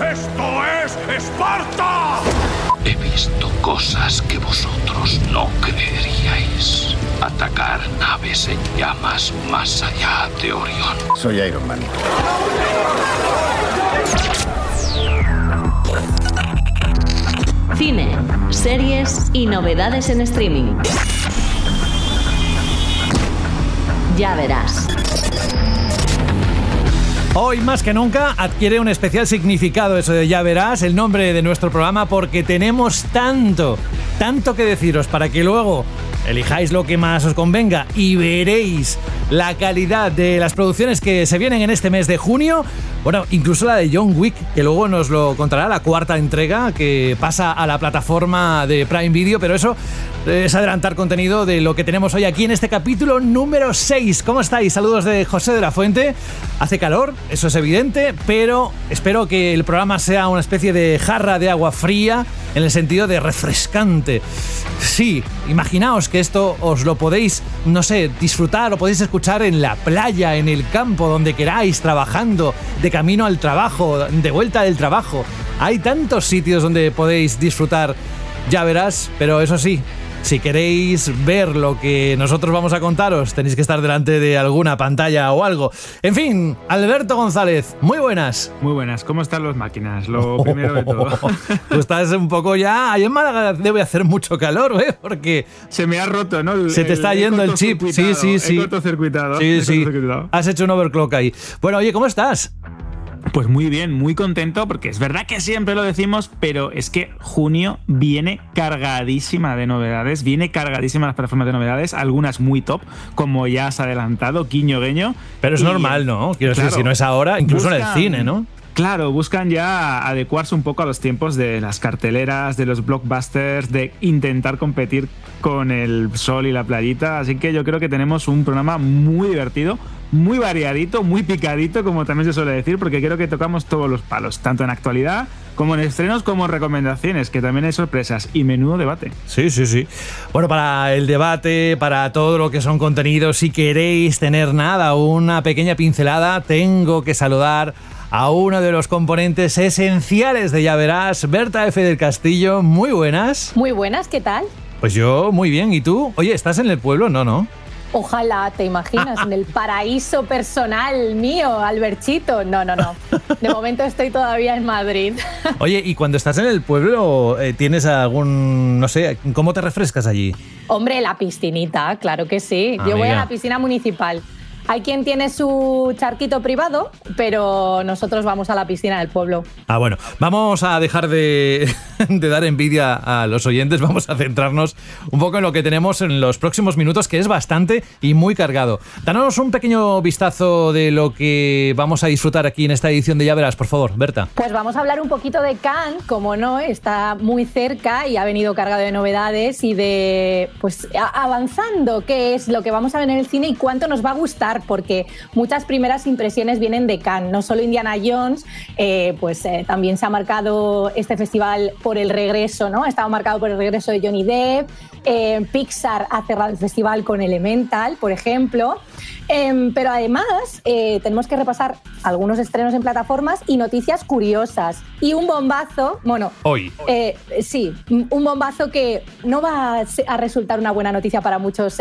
¡Esto es Esparta! He visto cosas que vosotros no creeríais. Atacar naves en llamas más allá de Orión. Soy Iron Man. Cine, series y novedades en streaming. Ya verás. Hoy más que nunca adquiere un especial significado eso de ya verás el nombre de nuestro programa porque tenemos tanto, tanto que deciros para que luego elijáis lo que más os convenga y veréis la calidad de las producciones que se vienen en este mes de junio. Bueno, incluso la de John Wick, que luego nos lo contará la cuarta entrega que pasa a la plataforma de Prime Video, pero eso es adelantar contenido de lo que tenemos hoy aquí en este capítulo número 6. ¿Cómo estáis? Saludos de José de la Fuente. Hace calor, eso es evidente, pero espero que el programa sea una especie de jarra de agua fría en el sentido de refrescante. Sí, imaginaos que esto os lo podéis, no sé, disfrutar, lo podéis escuchar en la playa, en el campo, donde queráis, trabajando, de camino al trabajo, de vuelta del trabajo. Hay tantos sitios donde podéis disfrutar, ya verás, pero eso sí, si queréis ver lo que nosotros vamos a contaros, tenéis que estar delante de alguna pantalla o algo. En fin, Alberto González, muy buenas. Muy buenas, ¿cómo están las máquinas? Lo primero de todo. Tú estás un poco ya. Ahí en Málaga debe hacer mucho calor, ¿eh? Porque. Se me ha roto, ¿no? El- Se te está yendo el chip. Sí, sí, sí. He cortocircuitado. Sí, he sí. cortocircuitado. Has hecho un overclock ahí. Bueno, oye, ¿cómo estás? Pues muy bien, muy contento, porque es verdad que siempre lo decimos, pero es que junio viene cargadísima de novedades, viene cargadísima las plataformas de novedades, algunas muy top, como ya has adelantado, guiño guiño. Pero es Y- normal, ¿no? Quiero Claro. decir, si no es ahora, incluso en el cine, ¿no? Claro, buscan ya adecuarse un poco a los tiempos de las carteleras, de los blockbusters, de intentar competir con el sol y la playita. Así que yo creo que tenemos un programa muy divertido, muy variadito, muy picadito, como también se suele decir, porque creo que tocamos todos los palos, tanto en actualidad como en estrenos, como en recomendaciones, que también hay sorpresas y menudo debate. Sí, sí, sí. Bueno, para el debate, para todo lo que son contenidos, si queréis tener nada, una pequeña pincelada, tengo que saludar a uno de los componentes esenciales de Ya Verás, Berta F. del Castillo. Muy buenas. Muy buenas, ¿qué tal? Pues yo, muy bien. ¿Y tú? Oye, ¿estás en el pueblo? No, no. Ojalá, te imaginas, en el paraíso personal mío, Alberchito. No, no, no. De momento estoy todavía en Madrid. Oye, ¿y cuando estás en el pueblo, eh, tienes algún, no sé, cómo te refrescas allí? Hombre, la piscinita, claro que sí. Yo voy a la piscina municipal. Hay quien tiene su charquito privado, pero nosotros vamos a la piscina del pueblo. Ah, bueno, vamos a dejar de, de dar envidia a los oyentes, vamos a centrarnos un poco en lo que tenemos en los próximos minutos, que es bastante y muy cargado. Danos un pequeño vistazo de lo que vamos a disfrutar aquí en esta edición de Ya Verás, por favor, Berta. Pues vamos a hablar un poquito de Cannes, como no, está muy cerca y ha venido cargado de novedades y de, pues, avanzando qué es lo que vamos a ver en el cine y cuánto nos va a gustar, porque muchas primeras impresiones vienen de Cannes, no solo Indiana Jones, eh, pues eh, también se ha marcado este festival por el regreso, ¿no? Ha estado marcado por el regreso de Johnny Depp, eh, Pixar ha cerrado el festival con Elemental, por ejemplo. Em, pero además eh, tenemos que repasar algunos estrenos en plataformas y noticias curiosas. Y un bombazo, bueno, Hoy. eh, sí, un bombazo que no va a resultar una buena noticia para muchos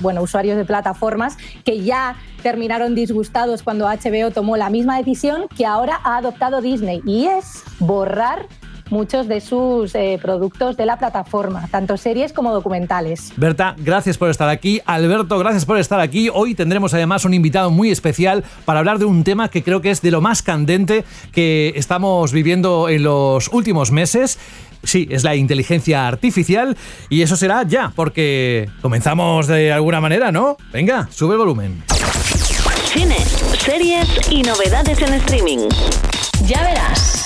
bueno, usuarios de plataformas que ya terminaron disgustados cuando HBO tomó la misma decisión que ahora ha adoptado Disney y es borrar muchos de sus eh, productos de la plataforma, tanto series como documentales. Berta, gracias por estar aquí. Alberto, gracias por estar aquí. Hoy tendremos además un invitado muy especial para hablar de un tema que creo que es de lo más candente que estamos viviendo en los últimos meses. Sí, es la inteligencia artificial y eso será ya, porque comenzamos de alguna manera, ¿no? Venga, sube el volumen. Cine, series y novedades en streaming. Ya verás.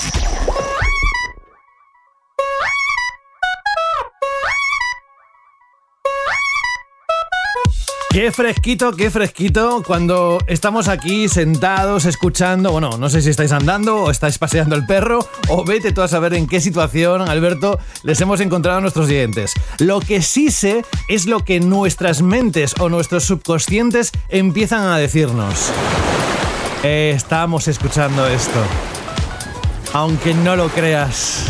Qué fresquito, qué fresquito cuando estamos aquí sentados escuchando, bueno, no sé si estáis andando o estáis paseando el perro o vete tú a saber en qué situación, Alberto, les hemos encontrado a nuestros dientes. Lo que sí sé es lo que nuestras mentes o nuestros subconscientes empiezan a decirnos. Eh, estamos escuchando esto. aunque no lo creas.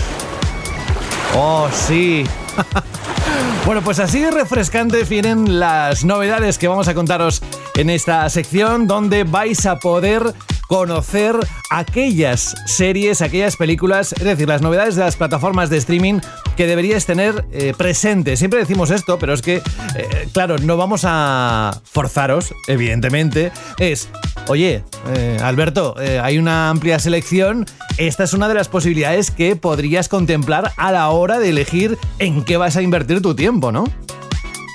Oh, sí. bueno, pues así de refrescantes vienen las novedades que vamos a contaros en esta sección donde vais a poder conocer aquellas series, aquellas películas, es decir, las novedades de las plataformas de streaming que deberíais tener eh, presentes. Siempre decimos esto, pero es que, eh, claro, no vamos a forzaros, evidentemente. Es, oye, eh, Alberto, hay una amplia selección. Esta es una de las posibilidades que podrías contemplar a la hora de elegir en qué vas a invertir tu tiempo, ¿no?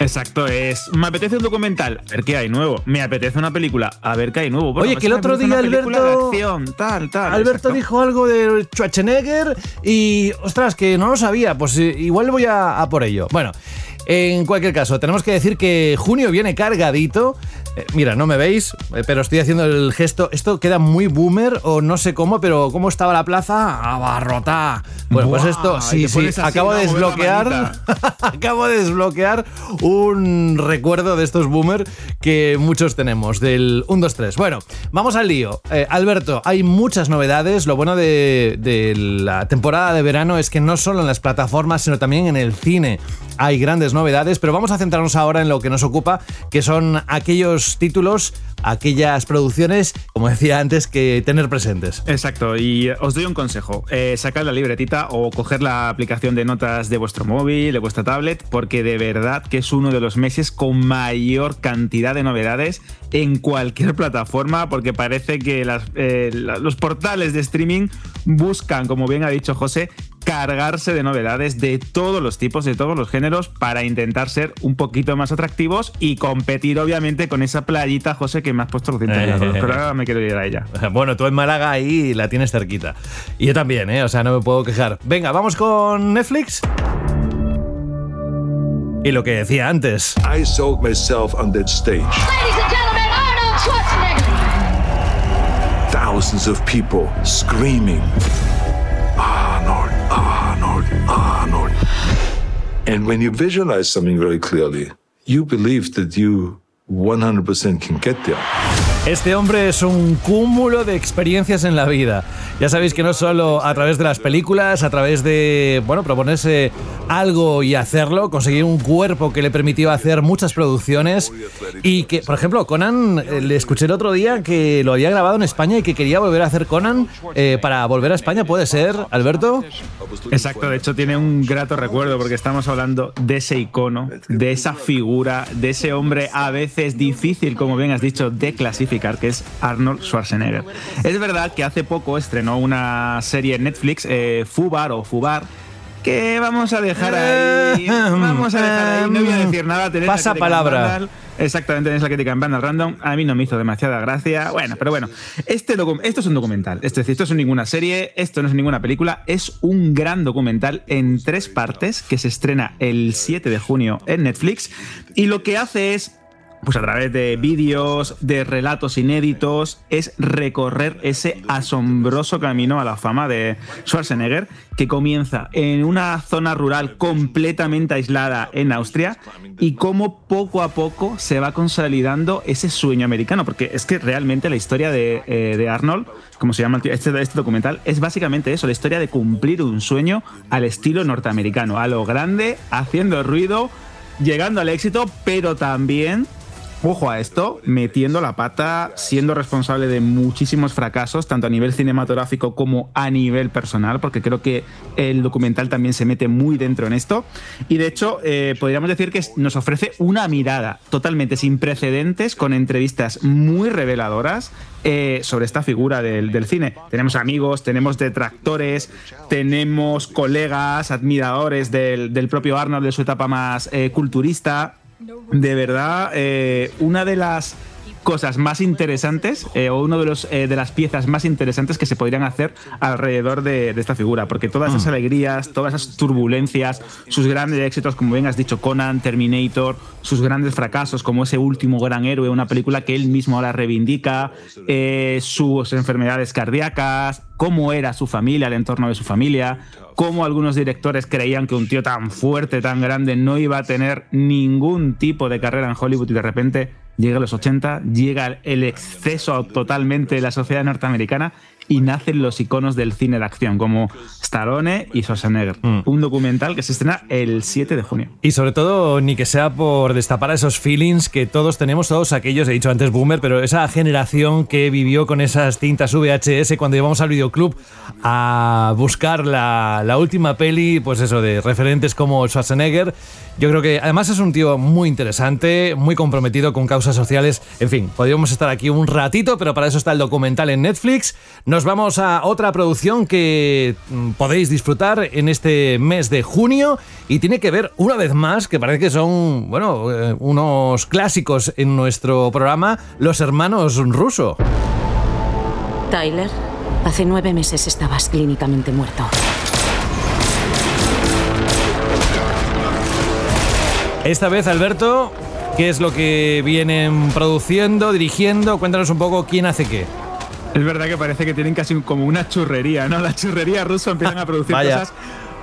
Exacto, es. Me apetece un documental, a ver qué hay nuevo. Me apetece una película, a ver qué hay nuevo. Oye, que el otro día Alberto. tal, tal. Alberto dijo algo de Schwarzenegger y. Ostras, que no lo sabía. Pues eh, igual voy a por ello. Bueno. En cualquier caso, tenemos que decir que junio viene cargadito. Eh, mira, no me veis, eh, pero estoy haciendo el gesto. Esto queda muy boomer o no sé cómo, pero ¿cómo estaba la plaza? Abarrotada. Bueno, pues esto, sí, sí. Acabo de desbloquear. acabo de desbloquear un recuerdo de estos boomer que muchos tenemos, del 1, 2, 3. Bueno, vamos al lío. Eh, Alberto, hay muchas novedades. Lo bueno de, de la temporada de verano es que no solo en las plataformas, sino también en el cine hay grandes novedades, pero vamos a centrarnos ahora en lo que nos ocupa, que son aquellos títulos, aquellas producciones, como decía antes, que tener presentes. Exacto, y os doy un consejo, eh, sacar la libretita o coger la aplicación de notas de vuestro móvil, de vuestra tablet, porque de verdad que es uno de los meses con mayor cantidad de novedades en cualquier plataforma, porque parece que eh, los portales de streaming buscan, como bien ha dicho José, cargarse de novedades de todos los tipos, de todos los géneros, para intentar ser un poquito más atractivos y competir, obviamente, con esa playita, José, que me has puesto 200 eh, Pero ahora me quiero ir a ella. Bueno, tú en Málaga ahí la tienes cerquita. Y yo también, ¿eh? O sea, no me puedo quejar. Venga, vamos con Netflix. Y lo que decía antes. I sold myself on that stage. Ladies and gentlemen, Arnold Schwarzenegger. Thousands of people screaming. Ah, Arnold. And when you visualize something very clearly, you believe that you 100% can get there. Este hombre es un cúmulo de experiencias en la vida. Ya sabéis que no solo a través de las películas, a través de, bueno, proponerse algo y hacerlo, conseguir un cuerpo que le permitió hacer muchas producciones y que, por ejemplo, Conan, eh, le escuché el otro día que lo había grabado en España y que quería volver a hacer Conan eh, para volver a España, ¿puede ser, Alberto? Exacto, de hecho tiene un grato recuerdo porque estamos hablando de ese icono, de esa figura, de ese hombre a veces difícil, como bien has dicho, de clasificar que es Arnold Schwarzenegger. Es verdad que hace poco estrenó una serie en Netflix, eh, Fubar o Fubar, que vamos a dejar ahí. Vamos a dejar ahí. No voy a decir nada. Pasa palabra. Exactamente, es la crítica en Bandal Random. A mí no me hizo demasiada gracia. Bueno, pero bueno. Este esto es un documental. Es decir, esto es ninguna serie, esto no es ninguna película. Es un gran documental en tres partes que se estrena el 7 de junio en Netflix. Y lo que hace es pues a través de vídeos, de relatos inéditos, es recorrer ese asombroso camino a la fama de Schwarzenegger, que comienza en una zona rural completamente aislada en Austria y cómo poco a poco se va consolidando ese sueño americano, porque es que realmente la historia de, eh, Arnold, como se llama este, este documental, es básicamente eso, la historia de cumplir un sueño al estilo norteamericano, a lo grande, haciendo ruido, llegando al éxito, pero también ojo a esto, metiendo la pata, siendo responsable de muchísimos fracasos, tanto a nivel cinematográfico como a nivel personal, porque creo que el documental también se mete muy dentro en esto. Y de hecho, eh, podríamos decir que nos ofrece una mirada totalmente sin precedentes, con entrevistas muy reveladoras eh, sobre esta figura del, cine. Tenemos amigos, tenemos detractores, tenemos colegas, admiradores del, propio Arnold de su etapa más eh, culturista de verdad, eh, una de las cosas más interesantes eh, o una de, los, eh, de las piezas más interesantes que se podrían hacer alrededor de, esta figura, porque todas esas mm. alegrías, todas esas turbulencias, sus grandes éxitos, como bien has dicho, Conan, Terminator, sus grandes fracasos, como ese último gran héroe, una película que él mismo ahora reivindica, eh, sus enfermedades cardíacas, cómo era su familia, el entorno de su familia, cómo algunos directores creían que un tío tan fuerte, tan grande, no iba a tener ningún tipo de carrera en Hollywood y de repente llega a los 80, llega el exceso totalmente de la sociedad norteamericana y nacen los iconos del cine de acción, como Stallone y Schwarzenegger. Mm. Un documental que se estrena el 7 de junio. Y sobre todo, ni que sea por destapar esos feelings que todos tenemos, todos aquellos, he dicho antes boomer, pero esa generación que vivió con esas cintas VHS cuando íbamos al videoclub a buscar la, la última peli, pues eso, de referentes como Schwarzenegger. Yo creo que además es un tío muy interesante, muy comprometido con causas sociales. En fin, podríamos estar aquí un ratito, pero para eso está el documental en Netflix. Nos vamos a otra producción que mm, podéis disfrutar en este mes de junio y tiene que ver una vez más, que parece que son, bueno, eh, unos clásicos en nuestro programa, los hermanos Russo. Tyler, hace nueve meses estabas clínicamente muerto. Esta vez, Alberto, ¿qué es lo que vienen produciendo, dirigiendo? Cuéntanos un poco quién hace qué. Es verdad que parece que tienen casi como una churrería, ¿no? La churrería rusa empiezan a producir cosas.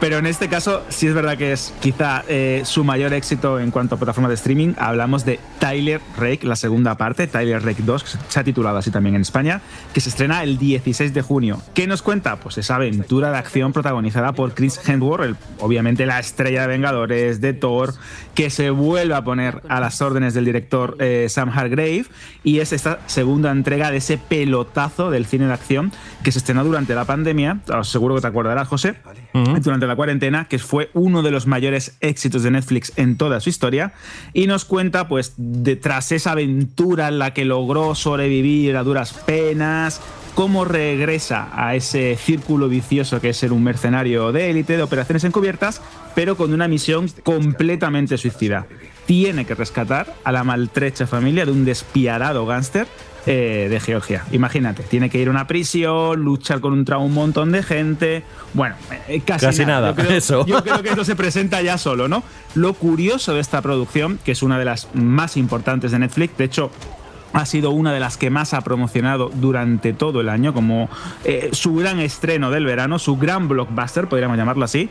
Pero en este caso sí es verdad que es quizá eh, su mayor éxito en cuanto a plataforma de streaming. Hablamos de Tyler Rake, la segunda parte, Tyler Rake 2, que se ha titulado así también en España, que se estrena el 16 de junio. ¿Qué nos cuenta? Pues esa aventura de acción protagonizada por Chris Hemsworth, obviamente la estrella de Vengadores, de Thor, que se vuelve a poner a las órdenes del director eh, Sam Hargrave y es esta segunda entrega de ese pelotazo del cine de acción que se estrenó durante la pandemia, os seguro que te acordarás José, durante la cuarentena, que fue uno de los mayores éxitos de Netflix en toda su historia y nos cuenta pues de, tras esa aventura en la que logró sobrevivir a duras penas, cómo regresa a ese círculo vicioso que es ser un mercenario de élite, de operaciones encubiertas, pero con una misión completamente suicida. Tiene que rescatar a la maltrecha familia de un despiadado gángster eh, de Georgia. Imagínate, tiene que ir a una prisión, luchar contra un montón de gente. Bueno, eh, casi, Casi nada, Yo creo, eso. yo creo que eso se presenta ya solo, ¿no? Lo curioso de esta producción, que es una de las más importantes de Netflix, de hecho, ha sido una de las que más ha promocionado durante todo el año, como eh, su gran estreno del verano, su gran blockbuster, podríamos llamarlo así.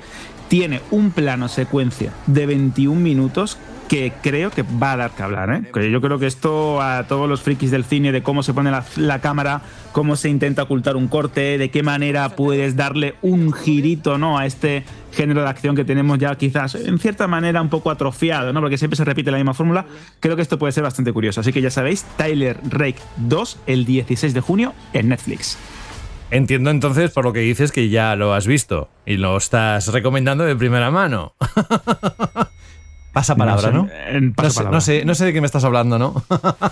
Tiene un plano secuencia de 21 minutos que creo que va a dar que hablar. ¿eh? Yo creo que esto a todos los frikis del cine, de cómo se pone la, la cámara, cómo se intenta ocultar un corte, de qué manera puedes darle un girito ¿no? a este género de acción que tenemos ya quizás en cierta manera un poco atrofiado, ¿no? porque siempre se repite la misma fórmula, creo que esto puede ser bastante curioso. Así que ya sabéis, Tyler Rake 2 el 16 de junio en Netflix. Entiendo entonces por lo que dices que ya lo has visto y lo estás recomendando de primera mano. Pasa palabra, ¿no? No sé, No sé, pasapalabra. no, sé, no sé de qué me estás hablando, ¿no?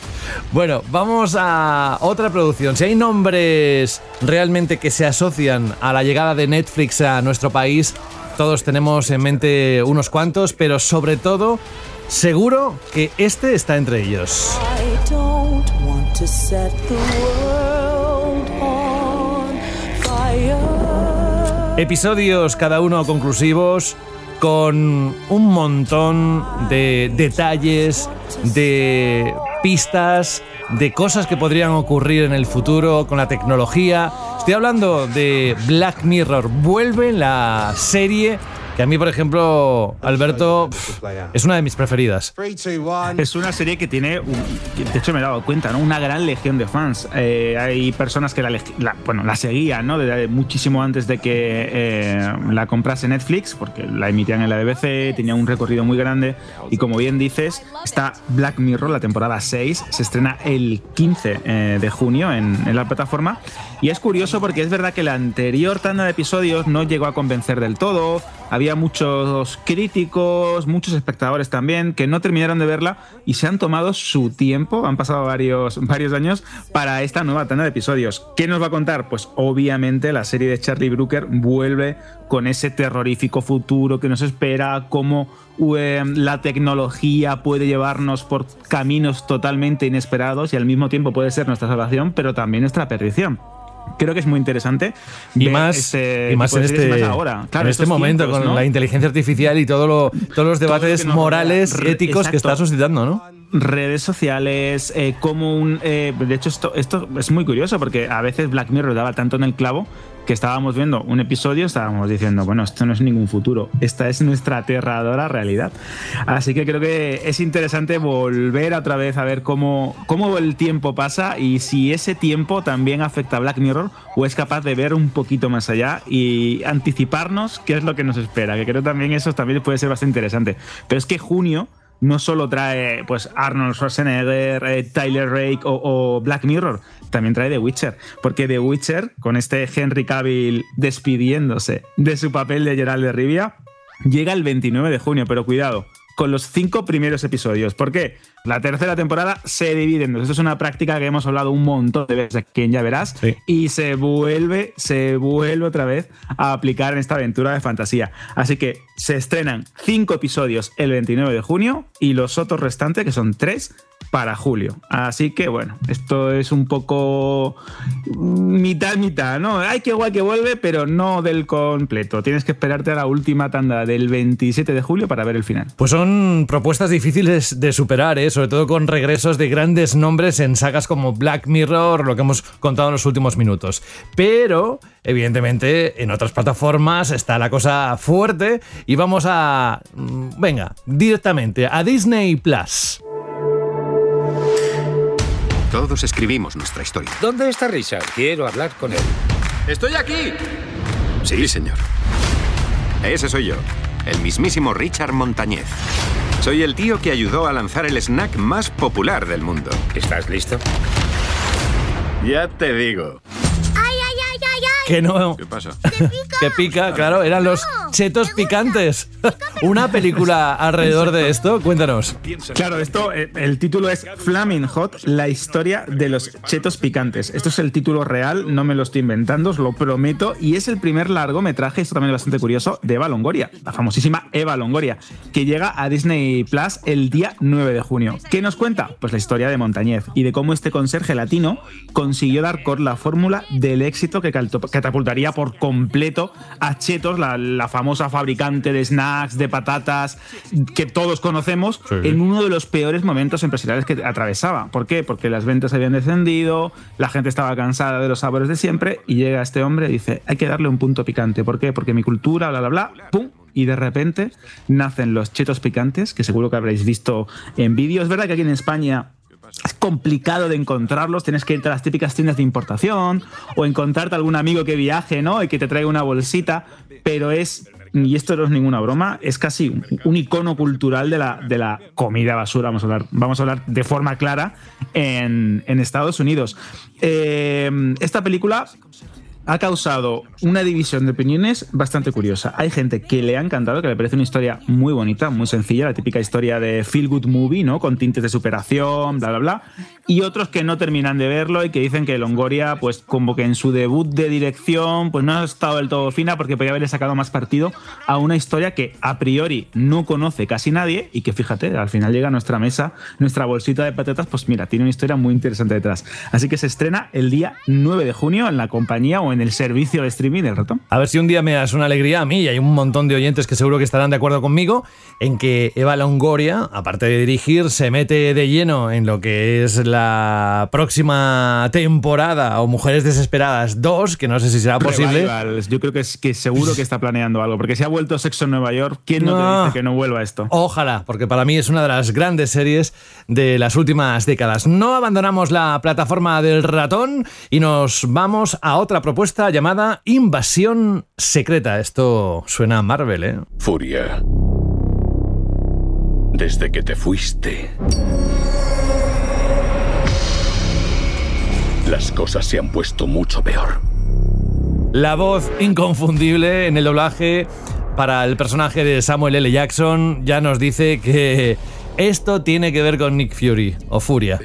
bueno, vamos a otra producción. Si hay nombres realmente que se asocian a la llegada de Netflix a nuestro país, todos tenemos en mente unos cuantos, pero sobre todo, seguro que este está entre ellos. I don't want to set the world Episodios cada uno conclusivos con un montón de detalles, de pistas, de cosas que podrían ocurrir en el futuro con la tecnología. Estoy hablando de Black Mirror. Vuelve la serie que a mí, por ejemplo, Alberto, es una de mis preferidas. Es una serie que tiene, de hecho me he dado cuenta, ¿no? Una gran legión de fans. Eh, hay personas que la- bueno, la seguían, ¿no? Desde muchísimo antes de que eh, la comprase Netflix, porque la emitían en la BBC, tenía un recorrido muy grande. Y como bien dices, está Black Mirror, la temporada 6, se estrena el 15 eh, de junio en, en la plataforma. Y es curioso porque es verdad que la anterior tanda de episodios no llegó a convencer del todo. Había muchos críticos, muchos espectadores también que no terminaron de verla y se han tomado su tiempo, han pasado varios, varios años para esta nueva tanda de episodios. ¿Qué nos va a contar? Pues obviamente la serie de Charlie Brooker vuelve con ese terrorífico futuro que nos espera, cómo eh, la tecnología puede llevarnos por caminos totalmente inesperados y al mismo tiempo puede ser nuestra salvación, pero también nuestra perdición. Creo que es muy interesante. Y más, este y más en este, más ahora. Claro, en este momento tiempos, con ¿no? la inteligencia artificial y todo lo, todos los debates morales éticos que está suscitando, ¿no? redes sociales, eh, como un... eh, de hecho, esto, esto es muy curioso porque a veces Black Mirror daba tanto en el clavo que estábamos viendo un episodio, estábamos diciendo, bueno, esto no es ningún futuro, esta es nuestra aterradora realidad. Así que creo que es interesante volver otra vez a ver cómo, cómo el tiempo pasa y si ese tiempo también afecta a Black Mirror o es capaz de ver un poquito más allá y anticiparnos qué es lo que nos espera, que creo también eso también puede ser bastante interesante. Pero es que junio no solo trae pues Arnold Schwarzenegger, eh, Tyler Rake o, o, Black Mirror, también trae The Witcher. Porque The Witcher, con este Henry Cavill despidiéndose de su papel de Gerald de Rivia, llega el 29 de junio, pero cuidado, con los cinco primeros episodios. ¿Por qué? La tercera temporada se divide en dos. Esto es una práctica que hemos hablado un montón de veces aquí en Ya Verás. Sí. Y se vuelve, se vuelve otra vez a aplicar en esta aventura de fantasía. Así que se estrenan cinco episodios el 29 de junio y los otros restantes, que son tres, para julio. Así que bueno, esto es un poco mitad, mitad, ¿no? Ay, qué guay que vuelve, pero no del completo. Tienes que esperarte a la última tanda del 27 de julio para ver el final. Pues son propuestas difíciles de superar, ¿eh? sobre todo con regresos de grandes nombres en sagas como Black Mirror, lo que hemos contado en los últimos minutos. Pero, evidentemente, en otras plataformas está la cosa fuerte y vamos a... mm, Venga, directamente a Disney Plus. Todos escribimos nuestra historia. ¿Dónde está Richard? Quiero hablar con él. ¡Estoy aquí! Sí, señor. Ese soy yo, el mismísimo Richard Montañez. Soy el tío que ayudó a lanzar el snack más popular del mundo. ¿Estás listo? Ya te digo. Que no... ¿Qué pasa? Que pica, claro, eran los chetos picantes. Una película alrededor de esto, cuéntanos. Claro, esto, eh, el título es Flaming Hot, la historia de los chetos picantes. Esto es el título real, no me lo estoy inventando, os lo prometo, y es el primer largometraje, esto también es bastante curioso, de Eva Longoria, la famosísima Eva Longoria, que llega a Disney Plus el día 9 de junio. ¿Qué nos cuenta? Pues la historia de Montañez y de cómo este conserje latino consiguió dar con la fórmula del éxito que calto- catapultaría por completo a Chetos, la, la famosa fabricante de snacks, de patatas, que todos conocemos, Sí. en uno de los peores momentos empresariales que atravesaba. ¿Por qué? Porque las ventas habían descendido, la gente estaba cansada de los sabores de siempre y llega este hombre y dice, hay que darle un punto picante. ¿Por qué? Porque mi cultura, bla, bla, bla, ¡pum! Y de repente nacen los chetos picantes, que seguro que habréis visto en vídeos. Es verdad que aquí en España es complicado de encontrarlos, tienes que irte a las típicas tiendas de importación o encontrarte algún amigo que viaje, ¿no? Y que te traiga una bolsita, pero es, y esto no es ninguna broma, es casi un, icono cultural de la, de la comida basura, vamos a hablar, vamos a hablar de forma clara, en, en Estados Unidos. Eh, esta película ha causado una división de opiniones bastante curiosa. Hay gente que le ha encantado, que le parece una historia muy bonita, muy sencilla, la típica historia de feel good movie, ¿no? Con tintes de superación, bla, bla, bla. Y otros que no terminan de verlo y que dicen que Longoria, pues como que en su debut de dirección, pues no ha estado del todo fina porque podría haberle sacado más partido a una historia que a priori no conoce casi nadie y que fíjate, al final llega a nuestra mesa, nuestra bolsita de patatas, pues mira, tiene una historia muy interesante detrás. Así que se estrena el día 9 de junio en la compañía o en el servicio de streaming del ratón. A ver si un día me das una alegría a mí y hay un montón de oyentes que seguro que estarán de acuerdo conmigo en que Eva Longoria, aparte de dirigir, se mete de lleno en lo que es la próxima temporada o Mujeres Desesperadas 2, que no sé si será posible. Yo creo que, es, que seguro que está planeando algo, porque si ha vuelto Sexo en Nueva York, ¿quién no, No. te dice que no vuelva esto? Ojalá, porque para mí es una de las grandes series de las últimas décadas. No abandonamos la plataforma del ratón y nos vamos a otra propuesta llamada Invasión Secreta. Esto suena a Marvel, ¿eh? Furia. Desde que te fuiste. Las cosas se han puesto mucho peor. La voz inconfundible en el doblaje para el personaje de Samuel L. Jackson ya nos dice que esto tiene que ver con Nick Fury o Furia.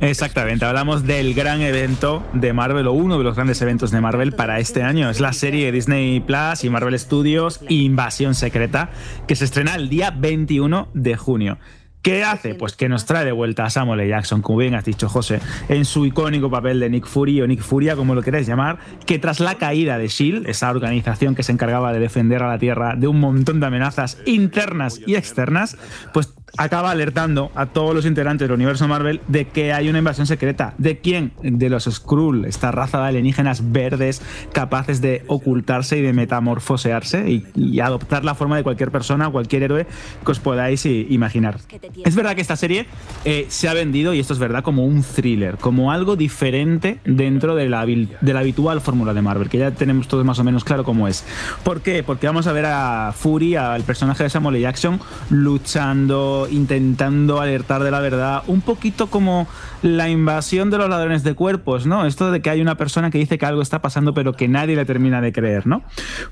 Exactamente, hablamos del gran evento de Marvel o uno de los grandes eventos de Marvel para este año. Es la serie Disney Plus y Marvel Studios Invasión Secreta que se estrena el día 21 de junio. ¿Qué hace? Pues que nos trae de vuelta a Samuel L. Jackson, como bien has dicho, José, en su icónico papel de Nick Fury o Nick Furia, como lo queráis llamar, que tras la caída de SHIELD, esa organización que se encargaba de defender a la Tierra de un montón de amenazas internas y externas, pues acaba alertando a todos los integrantes del universo Marvel de que hay una invasión secreta. ¿De quién? De los Skrull, esta raza de alienígenas verdes capaces de ocultarse y de metamorfosearse y, y adoptar la forma de cualquier persona, cualquier héroe que os podáis i- imaginar. Es verdad que esta serie eh, se ha vendido, y esto es verdad, como un thriller, como algo diferente dentro de la, de la habitual fórmula de Marvel, que ya tenemos todos más o menos claro cómo es. ¿Por qué? Porque vamos a ver a Fury, al personaje de Samuel L. Jackson, luchando, intentando alertar de la verdad, un poquito como la invasión de los ladrones de cuerpos, ¿no? Esto de que hay una persona que dice que algo está pasando pero que nadie le termina de creer, ¿no?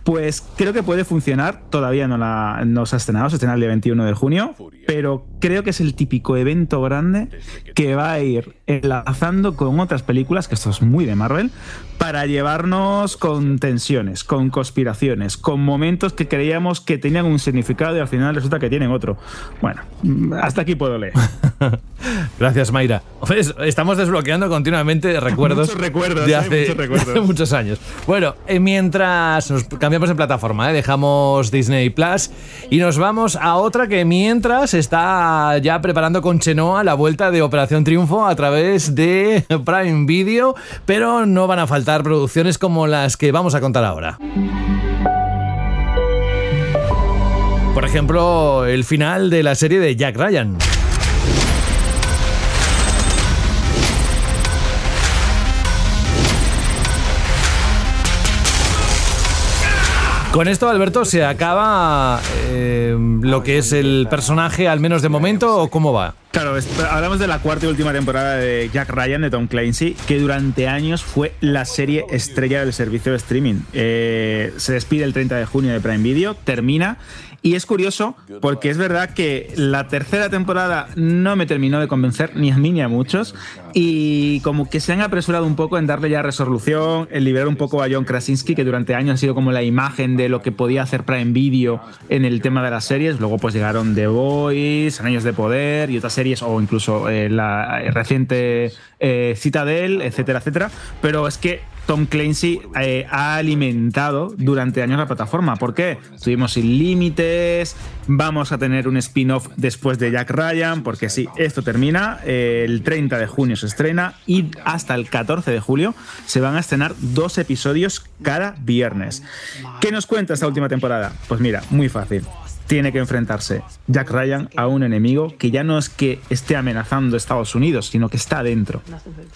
Pues creo que puede funcionar, todavía no, la, no se ha estrenado, se estrena el día 21 de junio, pero creo que es el típico evento grande que va a ir enlazando con otras películas, que esto es muy de Marvel, para llevarnos con tensiones, con conspiraciones, con momentos que creíamos que tenían un significado y al final resulta que tienen otro. Bueno, hasta aquí puedo leer. Gracias, Mayra. ¿Ves? Estamos desbloqueando continuamente recuerdos, Muchos recuerdos, de ¿eh? hace, Muchos recuerdos. hace muchos años. Bueno, eh, mientras nos cambiamos de plataforma, ¿eh? dejamos Disney Plus y nos vamos a otra que mientras está ya preparando con Chenoa la vuelta de Operación Triunfo a través de Prime Video, pero no van a faltar producciones como las que vamos a contar ahora. Por ejemplo, el final de la serie de Jack Ryan. Con esto, Alberto, ¿se acaba eh, lo que es el personaje, al menos de momento, o cómo va? Claro, hablamos de la cuarta y última temporada de Jack Ryan de Tom Clancy, que durante años fue la serie estrella del servicio de streaming. Eh, se despide el 30 de junio de Prime Video, termina. Y es curioso porque es verdad que la tercera temporada no me terminó de convencer ni a mí ni a muchos y como que se han apresurado un poco en darle ya resolución, en liberar un poco a John Krasinski que durante años ha sido como la imagen de lo que podía hacer Prime Video en el tema de las series. Luego pues llegaron The Voice, Años de Poder y otras series o incluso eh, la reciente eh, Citadel, etcétera, etcétera. Pero es que Tom Clancy eh, ha alimentado durante años la plataforma. ¿Por qué? Tuvimos Sin Límites, vamos a tener un spin-off después de Jack Ryan, porque sí, esto termina, eh, el 30 de junio se estrena y hasta el 14 de julio se van a estrenar dos episodios cada viernes. ¿Qué nos cuenta esta última temporada? Pues mira, muy fácil. Tiene que enfrentarse Jack Ryan a un enemigo que ya no es que esté amenazando a Estados Unidos, sino que está dentro.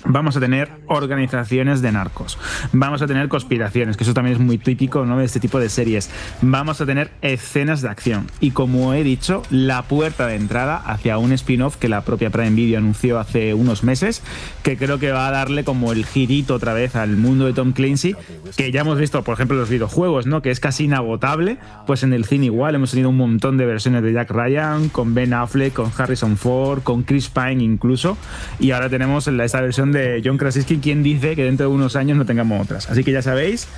Vamos a tener organizaciones de narcos. Vamos a tener conspiraciones, que eso también es muy típico ¿no? de este tipo de series. Vamos a tener escenas de acción. Y como he dicho, la puerta de entrada hacia un spin-off que la propia Prime Video anunció hace unos meses, que creo que va a darle como el girito otra vez al mundo de Tom Clancy, que ya hemos visto, por ejemplo, los videojuegos, ¿no? que es casi inagotable. Pues en el cine igual hemos tenido un montón de versiones de Jack Ryan, con Ben Affleck, con Harrison Ford, con Chris Pine incluso. Y ahora tenemos esta versión de John Krasinski, quien dice que dentro de unos años no tengamos otras. Así que ya sabéis.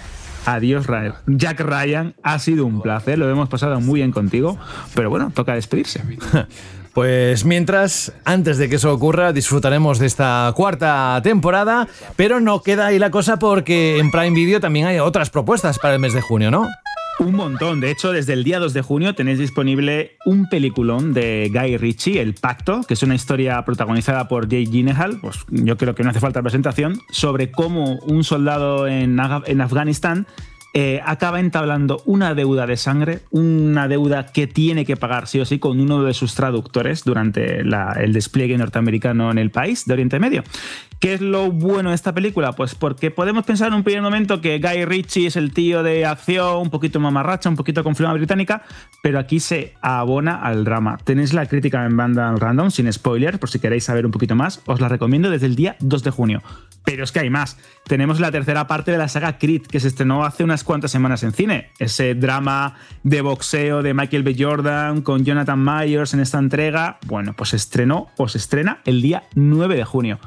Adiós, Ryan. Jack Ryan, ha sido un placer, lo hemos pasado muy bien contigo, pero bueno, toca despedirse. Pues mientras, antes de que eso ocurra, disfrutaremos de esta cuarta temporada, pero no queda ahí la cosa porque en Prime Video también hay otras propuestas para el mes de junio, ¿no? Un montón. De hecho, desde el día 2 de junio tenéis disponible un peliculón de Guy Ritchie, El Pacto, que es una historia protagonizada por Jake Gyllenhaal, pues yo creo que no hace falta presentación, sobre cómo un soldado en, en Afganistán eh, acaba entablando una deuda de sangre, una deuda que tiene que pagar sí o sí con uno de sus traductores durante el despliegue norteamericano en el país de Oriente Medio. ¿Qué es lo bueno de esta película? Pues porque podemos pensar en un primer momento que Guy Ritchie es el tío de acción, un poquito mamarracha, un poquito con flema británica, pero aquí se abona al drama. Tenéis la crítica en banda random, sin spoilers, por si queréis saber un poquito más. Os la recomiendo desde el día 2 de junio. Pero es que hay más. Tenemos la tercera parte de la saga Creed, que se estrenó hace unas cuantas semanas en cine. Ese drama de boxeo de Michael B. Jordan con Jonathan Myers en esta entrega. Bueno, pues se estrenó o se estrena el día 9 de junio.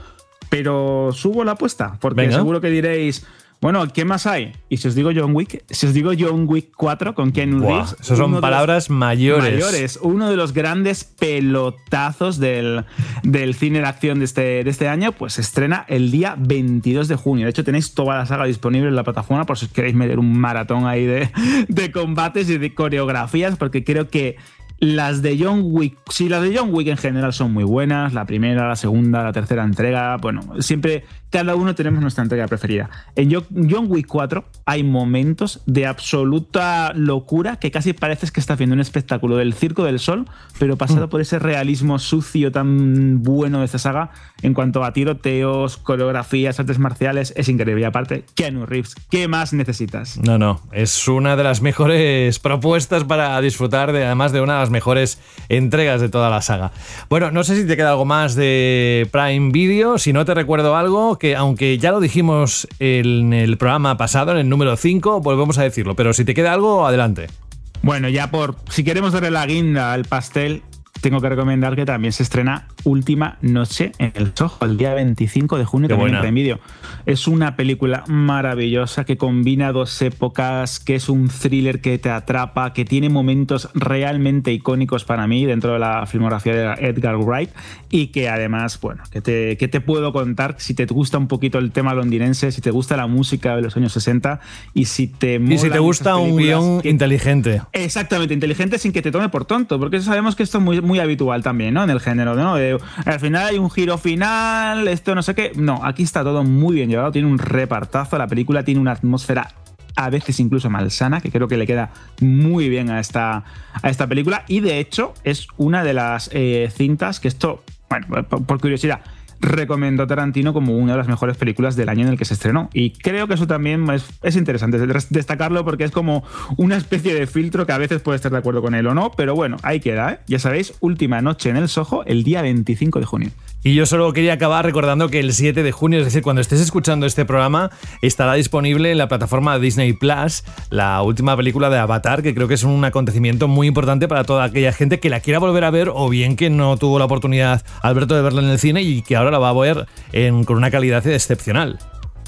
Pero subo la apuesta, porque Venga. seguro que diréis, bueno, ¿qué más hay? Y si os digo John Wick, si os digo John Wick 4 con Buah, Reeves. eso son palabras mayores. Mayores. Uno de los grandes pelotazos del, del cine de acción de este, de este año, pues se estrena el día 22 de junio. De hecho, tenéis toda la saga disponible en la plataforma por si os queréis meter un maratón ahí de, de combates y de coreografías, porque creo que Las de John Wick, sí, las de John Wick en general son muy buenas. La primera, la segunda, la tercera entrega. Bueno, siempre cada uno tenemos nuestra entrega preferida. En John Wick 4 hay momentos de absoluta locura que casi pareces que estás viendo un espectáculo del Circo del Sol, pero pasado por ese realismo sucio tan bueno de esta saga en cuanto a tiroteos, coreografías, artes marciales. Es increíble. Y aparte, Keanu Reeves, ¿qué más necesitas? No, no, es una de las mejores propuestas para disfrutar de además de una de las mejores entregas de toda la saga. Bueno, no sé si te queda algo más de Prime Video, si no te recuerdo algo que aunque ya lo dijimos en el programa pasado, en el número 5, volvemos a decirlo, pero si te queda algo, adelante. Bueno, ya por si queremos darle la guinda al pastel, tengo que recomendar que también se estrena Última Noche en el Soho, el día 25 de junio, también en Prime Es una película maravillosa que combina dos épocas, que es un thriller que te atrapa, que tiene momentos realmente icónicos para mí dentro de la filmografía de Edgar Wright y que además, bueno, que te, que te puedo contar si te gusta un poquito el tema londinense, si te gusta la música de los años 60 y si te Y si te gusta un guion inteligente. Exactamente, inteligente sin que te tome por tonto, porque sabemos que esto es muy, muy habitual también, ¿no? En el género, ¿no? al final hay un giro final, esto no sé qué. No, aquí está todo muy bien llevado, tiene un repartazo, la película tiene una atmósfera a veces incluso malsana, que creo que le queda muy bien a esta, a esta película. Y de hecho es una de las eh, cintas que esto, bueno, por curiosidad, recomendó Tarantino como una de las mejores películas del año en el que se estrenó. Y creo que eso también es, interesante destacarlo porque es como una especie de filtro que a veces puede estar de acuerdo con él o no, pero bueno, ahí queda, ¿eh? Ya sabéis, última noche en el Soho, el día 25 de junio. Y yo solo quería acabar recordando que el 7 de junio, es decir, cuando estés escuchando este programa, estará disponible en la plataforma Disney Plus la última película de Avatar, que creo que es un acontecimiento muy importante para toda aquella gente que la quiera volver a ver o bien que no tuvo la oportunidad, Alberto, de verla en el cine y que ahora la va a ver con una calidad excepcional.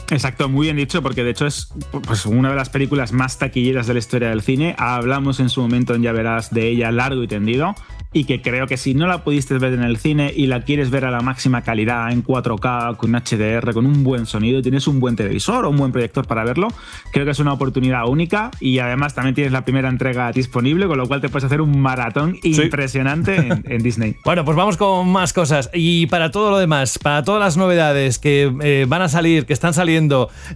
Exacto, muy bien dicho, porque de hecho es pues, una de las películas más taquilleras de la historia del cine. Hablamos en su momento en Ya Verás de ella largo y tendido y que creo que si no la pudiste ver en el cine y la quieres ver a la máxima calidad en 4K, con HDR, con un buen sonido, tienes un buen televisor o un buen proyector para verlo, creo que es una oportunidad única y además también tienes la primera entrega disponible, con lo cual te puedes hacer un maratón impresionante en, Disney. Bueno, pues vamos con más cosas y para todo lo demás, para todas las novedades que eh, van a salir, que están saliendo,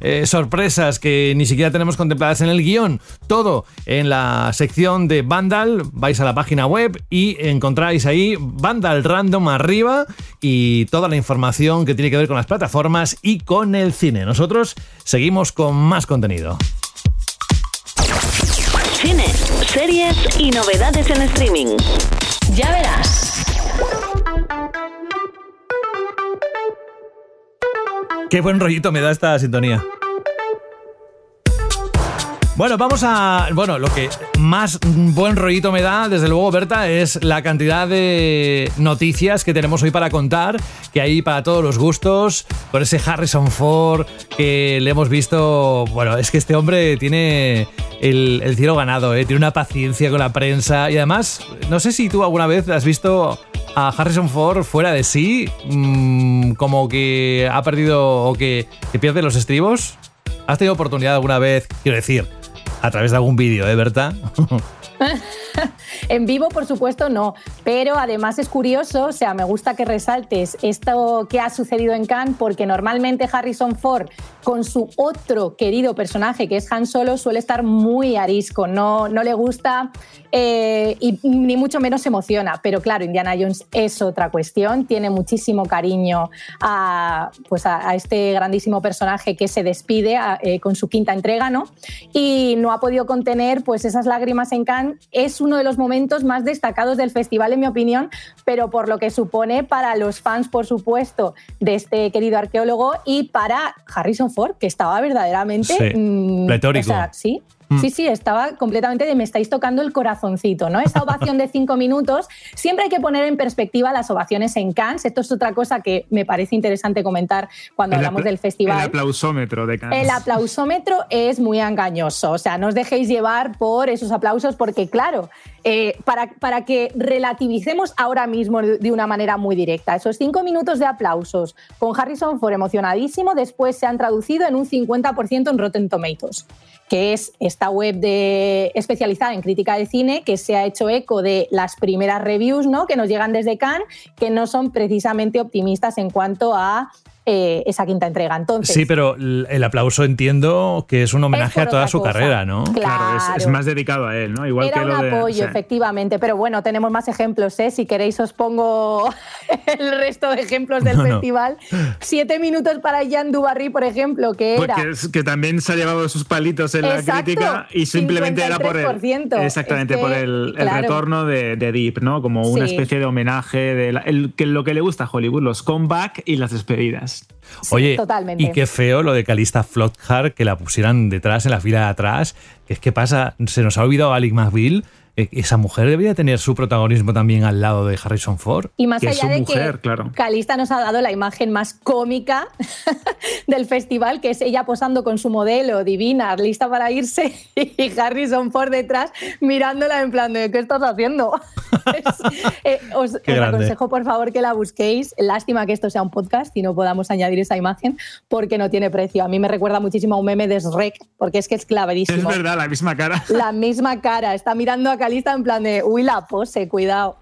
eh, sorpresas que ni siquiera tenemos contempladas en el guion, todo en la sección de Vandal, vais a la página web y encontráis ahí banda al random arriba y toda la información que tiene que ver con las plataformas y con el cine. Nosotros seguimos con más contenido. Cine, series y novedades en streaming. Ya verás. Qué buen rollito me da esta sintonía. Bueno, vamos a. Bueno, lo que más buen rollito me da, desde luego, Berta, es la cantidad de noticias que tenemos hoy para contar, que hay para todos los gustos, con ese Harrison Ford que le hemos visto. Bueno, es que este hombre tiene el, cielo ganado, ¿eh? tiene una paciencia con la prensa y además, no sé si tú alguna vez has visto a Harrison Ford fuera de sí, mm, como que ha perdido o que, que pierde los estribos. ¿Has tenido oportunidad alguna vez, quiero decir, a través de algún vídeo, ¿eh, Berta? en vivo, por supuesto, no. Pero además es curioso, o sea, me gusta que resaltes esto que ha sucedido en Cannes, porque normalmente Harrison Ford, con su otro querido personaje, que es Han Solo, suele estar muy arisco. No, no le gusta eh, y ni mucho menos emociona. Pero claro, Indiana Jones es otra cuestión. Tiene muchísimo cariño a, pues a, este grandísimo personaje que se despide eh, con su quinta entrega, ¿no? Y no ha podido contener pues esas lágrimas en Cannes es uno de los momentos más destacados del festival, en mi opinión, pero por lo que supone para los fans, por supuesto, de este querido arqueólogo y para Harrison Ford, que estaba verdaderamente... Sí, mm, sí, Mm. Sí, sí, estaba completamente de me estáis tocando el corazoncito, ¿no? Esa ovación de cinco minutos. Siempre hay que poner en perspectiva las ovaciones en Cannes. Esto es otra cosa que me parece interesante comentar cuando hablamos del festival. El aplausómetro de Cannes. El aplausómetro es muy engañoso. O sea, no os dejéis llevar por esos aplausos porque, claro, eh, para, para que relativicemos ahora mismo de una manera muy directa. Esos cinco minutos de aplausos con Harrison Ford emocionadísimo, después se han traducido en un 50% en Rotten Tomatoes que es esta web de, especializada en crítica de cine que se ha hecho eco de las primeras reviews ¿no? que nos llegan desde Cannes, que no son precisamente optimistas en cuanto a eh, esa quinta entrega. Entonces, sí, pero el aplauso entiendo que es un homenaje a toda su carrera, ¿no? Claro, es, más dedicado a él, ¿no? Igual Era que un apoyo, efectivamente, pero bueno, tenemos más ejemplos, ¿eh? Si queréis os pongo el resto de ejemplos del festival. Siete minutos para Jean Dubarry, por ejemplo, que era... Porque es que también se ha llevado sus palitos en la crítica y simplemente era por el... Exactamente, por el, retorno de, Deep, ¿no? Como una especie de homenaje de que lo que le gusta a Hollywood, los comeback y las despedidas. Oye, y qué feo lo de Calista Flockhart que la pusieran detrás, en la fila de atrás. es que pasa, se nos ha olvidado Alec McBeal esa mujer debería tener su protagonismo también al lado de Harrison Ford. Y más allá de que Calista nos ha dado la imagen más cómica del festival, que es ella posando con su modelo divina, lista para irse, y Harrison Ford detrás mirándola en plan de ¿qué estás haciendo? Eh, os, aconsejo por favor que la busquéis. Lástima que esto sea un podcast y no podamos añadir esa imagen porque no tiene precio. A mí me recuerda muchísimo a un meme de Shrek porque es que es claverísimo. Es verdad, la misma cara. La misma cara. Está mirando a lista en plan de, uy, la pose, cuidado.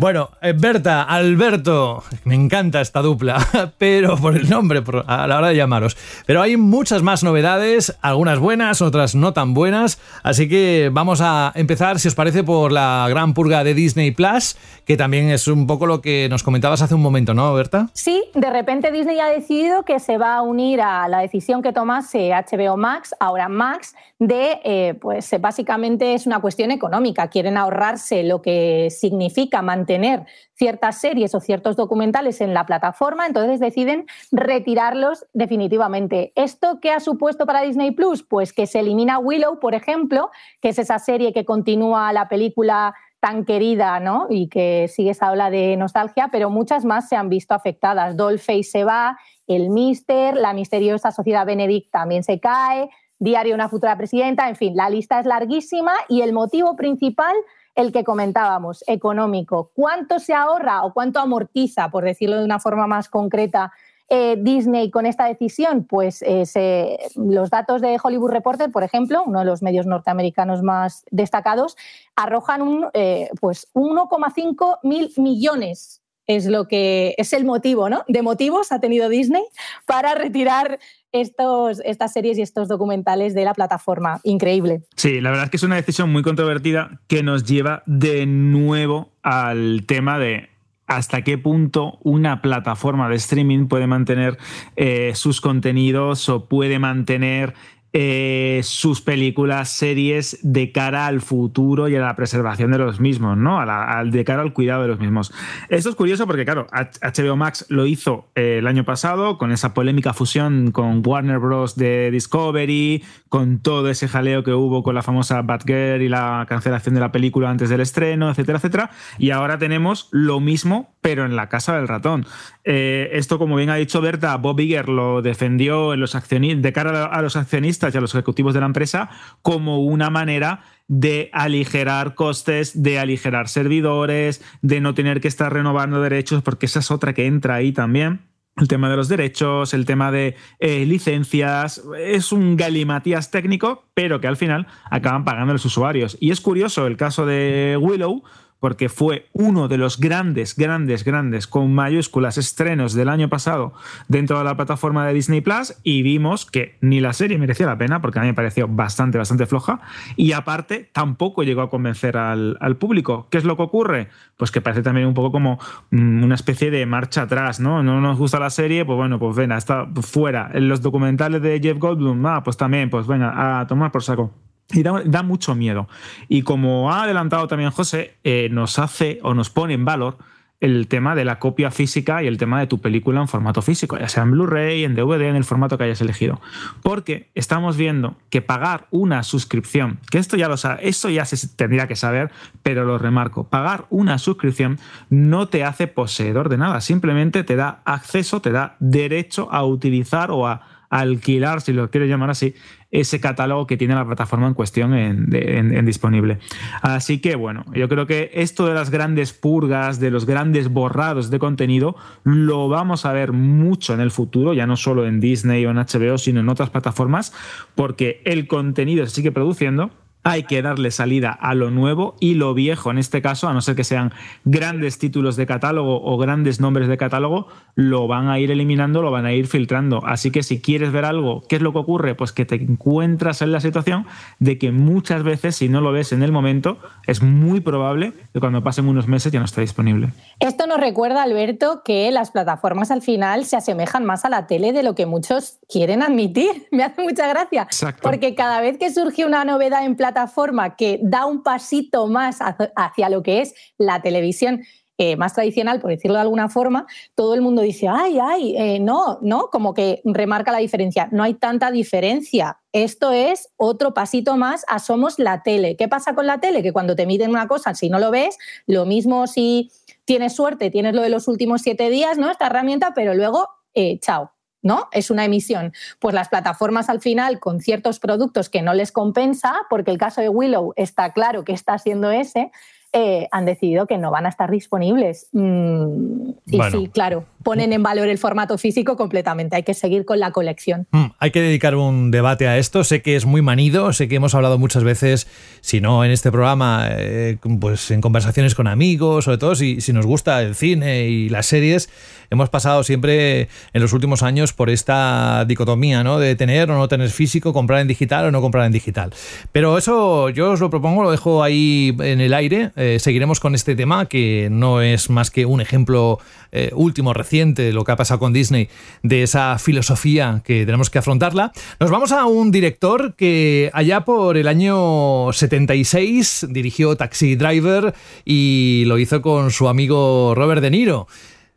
Bueno, eh, Berta, Alberto, me encanta esta dupla, pero por el nombre, a la hora de llamaros. Pero hay muchas más novedades, algunas buenas, otras no tan buenas, así que vamos a empezar, si os parece, por la gran purga de Disney Plus, que también es un poco lo que nos comentabas hace un momento, ¿no, Berta? Sí, de repente Disney ha decidido que se va a unir a la decisión que tomase HBO Max, ahora Max, de, eh, pues básicamente es una cuestión económica, quieren ahorrarse lo que significa mantener ciertas series o ciertos documentales en la plataforma, entonces deciden retirarlos definitivamente. ¿Esto qué ha supuesto para Disney Plus? Pues que se elimina Willow, por ejemplo, que es esa serie que continúa la película tan querida, ¿no? Y que sigue esa ola de nostalgia, pero muchas más se han visto afectadas. Dollface se va, el Mister, la misteriosa sociedad Benedict también se cae, Diario una futura presidenta, en fin, la lista es larguísima y el motivo principal el que comentábamos, económico. ¿Cuánto se ahorra o cuánto amortiza, por decirlo de una forma más concreta, eh, Disney con esta decisión? Pues eh, los datos de Hollywood Reporter, por ejemplo, uno de los medios norteamericanos más destacados, arrojan un, eh, pues 1,5 mil millones es lo que es el motivo, ¿no? De motivos ha tenido Disney para retirar estos, estas series y estos documentales de la plataforma. Increíble. Sí, la verdad es que es una decisión muy controvertida que nos lleva de nuevo al tema de hasta qué punto una plataforma de streaming puede mantener eh, sus contenidos o puede mantener eh, sus películas, series de cara al futuro y a la preservación de los mismos, ¿no? De cara al cuidado de los mismos. Esto es curioso porque, claro, HBO Max lo hizo eh, el año pasado con esa polémica fusión con Warner Bros. de Discovery, con todo ese jaleo que hubo con la famosa Batgirl y la cancelación de la película antes del estreno, etcétera, etcétera. Y ahora tenemos lo mismo, pero en la casa del ratón. Eh, esto, como bien ha dicho Berta, Bob Iger lo defendió en los de cara a los accionistas y a los ejecutivos de la empresa como una manera de aligerar costes, de aligerar servidores, de no tener que estar renovando derechos, porque esa es otra que entra ahí también. El tema de los derechos, el tema de eh, licencias, es un galimatías técnico, pero que al final acaban pagando los usuarios. Y es curioso el caso de Willow, porque fue uno de los grandes, grandes, grandes, con mayúsculas, estrenos del año pasado dentro de la plataforma de Disney Plus y vimos que ni la serie merecía la pena, porque a mí me pareció bastante, bastante floja, y aparte tampoco llegó a convencer al, público. ¿Qué es lo que ocurre? Pues que parece también un poco como mm, una especie de marcha atrás, ¿no? No nos gusta la serie, pues bueno, pues venga, está fuera. En los documentales de Jeff Goldblum, ah, pues también, pues venga, a tomar por saco. Y da, mucho miedo. Y como ha adelantado también José, eh, nos hace o nos pone en valor el tema de la copia física y el tema de tu película en formato físico, ya sea en Blu-ray, en DVD, en el formato que hayas elegido. Porque estamos viendo que pagar una suscripción, que esto ya lo sabe, esto ya se tendría que saber, pero lo remarco, pagar una suscripción no te hace poseedor de nada, simplemente te da acceso, te da derecho a utilizar o a alquilar, si lo quieres llamar así, ese catálogo que tiene la plataforma en cuestión en, disponible. Así que bueno, yo creo que esto de las grandes purgas, de los grandes borrados de contenido, lo vamos a ver mucho en el futuro, ya no solo en Disney o en HBO, sino en otras plataformas, porque el contenido se sigue produciendo hay que darle salida a lo nuevo y lo viejo, en este caso, a no ser que sean grandes títulos de catálogo o grandes nombres de catálogo, lo van a ir eliminando, lo van a ir filtrando. Así que si quieres ver algo, ¿qué es lo que ocurre? Pues que te encuentras en la situación de que muchas veces, si no lo ves en el momento, es muy probable que cuando pasen unos meses ya no esté disponible. Esto nos recuerda, Alberto, que las plataformas al final se asemejan más a la tele de lo que muchos quieren admitir. Me hace mucha gracia. Porque cada vez que surge una novedad en plataforma, plataforma que da un pasito más hacia lo que es la televisión eh, más tradicional, por decirlo de alguna forma, todo el mundo dice, ay, ay, eh, no, no, como que remarca la diferencia. No hay tanta diferencia. Esto es otro pasito más a somos la tele. ¿Qué pasa con la tele? Que cuando te miden una cosa, si no lo ves, lo mismo si tienes suerte, tienes lo de los últimos siete días, ¿no? Esta herramienta, pero luego, eh, chao. ¿No? Es una emisión. Pues las plataformas al final, con ciertos productos que no les compensa, porque el caso de Willow está claro que está siendo ese, eh, han decidido que no van a estar disponibles. Mm, y sí, claro, ponen en valor el formato físico completamente. Hay que seguir con la colección. Mm, hay que dedicar un debate a esto. Sé que es muy manido, sé que hemos hablado muchas veces, si no en este programa, eh, pues en conversaciones con amigos, sobre todo si, si nos gusta el cine y las series. Hemos pasado siempre en los últimos años por esta dicotomía, ¿no? De tener o no tener físico, comprar en digital o no comprar en digital. Pero eso yo os lo propongo, lo dejo ahí en el aire eh, seguiremos con este tema, que no es más que un ejemplo eh, último, reciente, de lo que ha pasado con Disney, de esa filosofía que tenemos que afrontarla. Nos vamos a un director que allá por el año 76 dirigió Taxi Driver y lo hizo con su amigo Robert De Niro.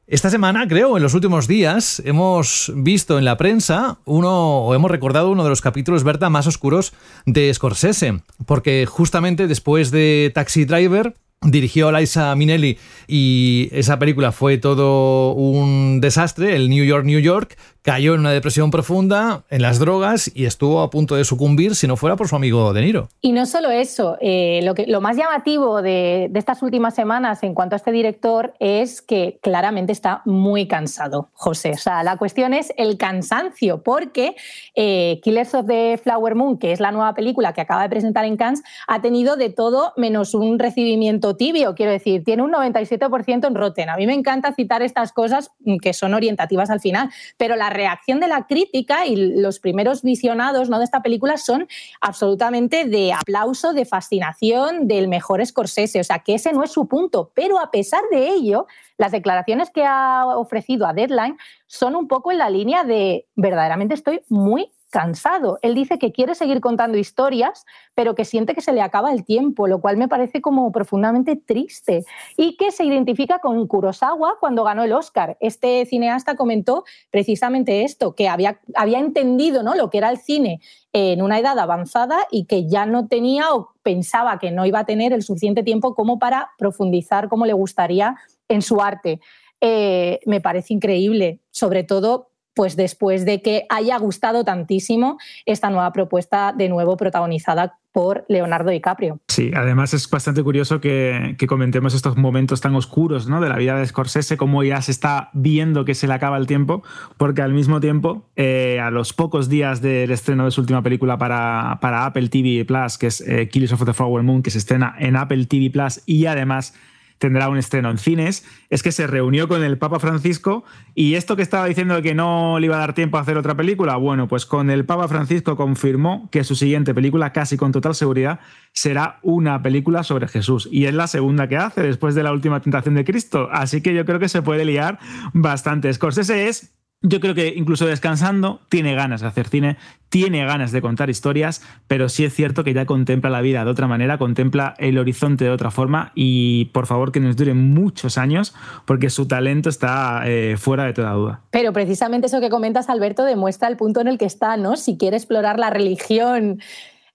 Esta semana, creo, en los últimos días, hemos visto en la prensa uno, o hemos recordado uno de los capítulos, Berta, más oscuros de Scorsese, porque justamente después de Taxi Driver, dirigió Liza Minnelli y esa película fue todo un desastre, el New York, New York, cayó en una depresión profunda, en las drogas y estuvo a punto de sucumbir si no fuera por su amigo De Niro. Y no solo eso, eh, lo, más llamativo de, estas últimas semanas en cuanto a este director es que claramente está muy cansado, José. O sea, la cuestión es el cansancio, porque eh, Killers of the Flower Moon, que es la nueva película que acaba de presentar en Cannes, ha tenido de todo menos un recibimiento tibio, quiero decir, tiene un 97% en Rotten. A mí me encanta citar estas cosas que son orientativas al final, pero la reacción de la crítica y los primeros visionados ¿no? de esta película son absolutamente de aplauso, de fascinación, del mejor Scorsese. O sea, que ese no es su punto. Pero a pesar de ello, las declaraciones que ha ofrecido a Deadline son un poco en la línea de verdaderamente estoy muy cansado. Él dice que quiere seguir contando historias, pero que siente que se le acaba el tiempo, lo cual me parece como profundamente triste. Y que se identifica con Kurosawa cuando ganó el Oscar. Este cineasta comentó precisamente esto, que había, había entendido ¿no? lo que era el cine en una edad avanzada y que ya no tenía o pensaba que no iba a tener el suficiente tiempo como para profundizar como le gustaría en su arte. Eh, me parece increíble, sobre todo pues después de que haya gustado tantísimo esta nueva propuesta de nuevo protagonizada por Leonardo DiCaprio. Sí, además es bastante curioso que, comentemos estos momentos tan oscuros ¿no? de la vida de Scorsese, cómo ya se está viendo que se le acaba el tiempo, porque al mismo tiempo, eh, a los pocos días del estreno de su última película para, para Apple TV Plus, que es eh, Killers of the Flower Moon, que se estrena en Apple TV Plus y además tendrá un estreno en cines, es que se reunió con el Papa Francisco y esto que estaba diciendo de que no le iba a dar tiempo a hacer otra película, bueno, pues con el Papa Francisco confirmó que su siguiente película, casi con total seguridad, será una película sobre Jesús. Y es la segunda que hace después de la última tentación de Cristo. Así que yo creo que se puede liar bastante. Scorsese es yo creo que incluso descansando tiene ganas de hacer cine, tiene ganas de contar historias, pero sí es cierto que ya contempla la vida de otra manera, contempla el horizonte de otra forma y por favor que nos dure muchos años porque su talento está eh, fuera de toda duda. Pero precisamente eso que comentas, Alberto, demuestra el punto en el que está, ¿no? Si quiere explorar la religión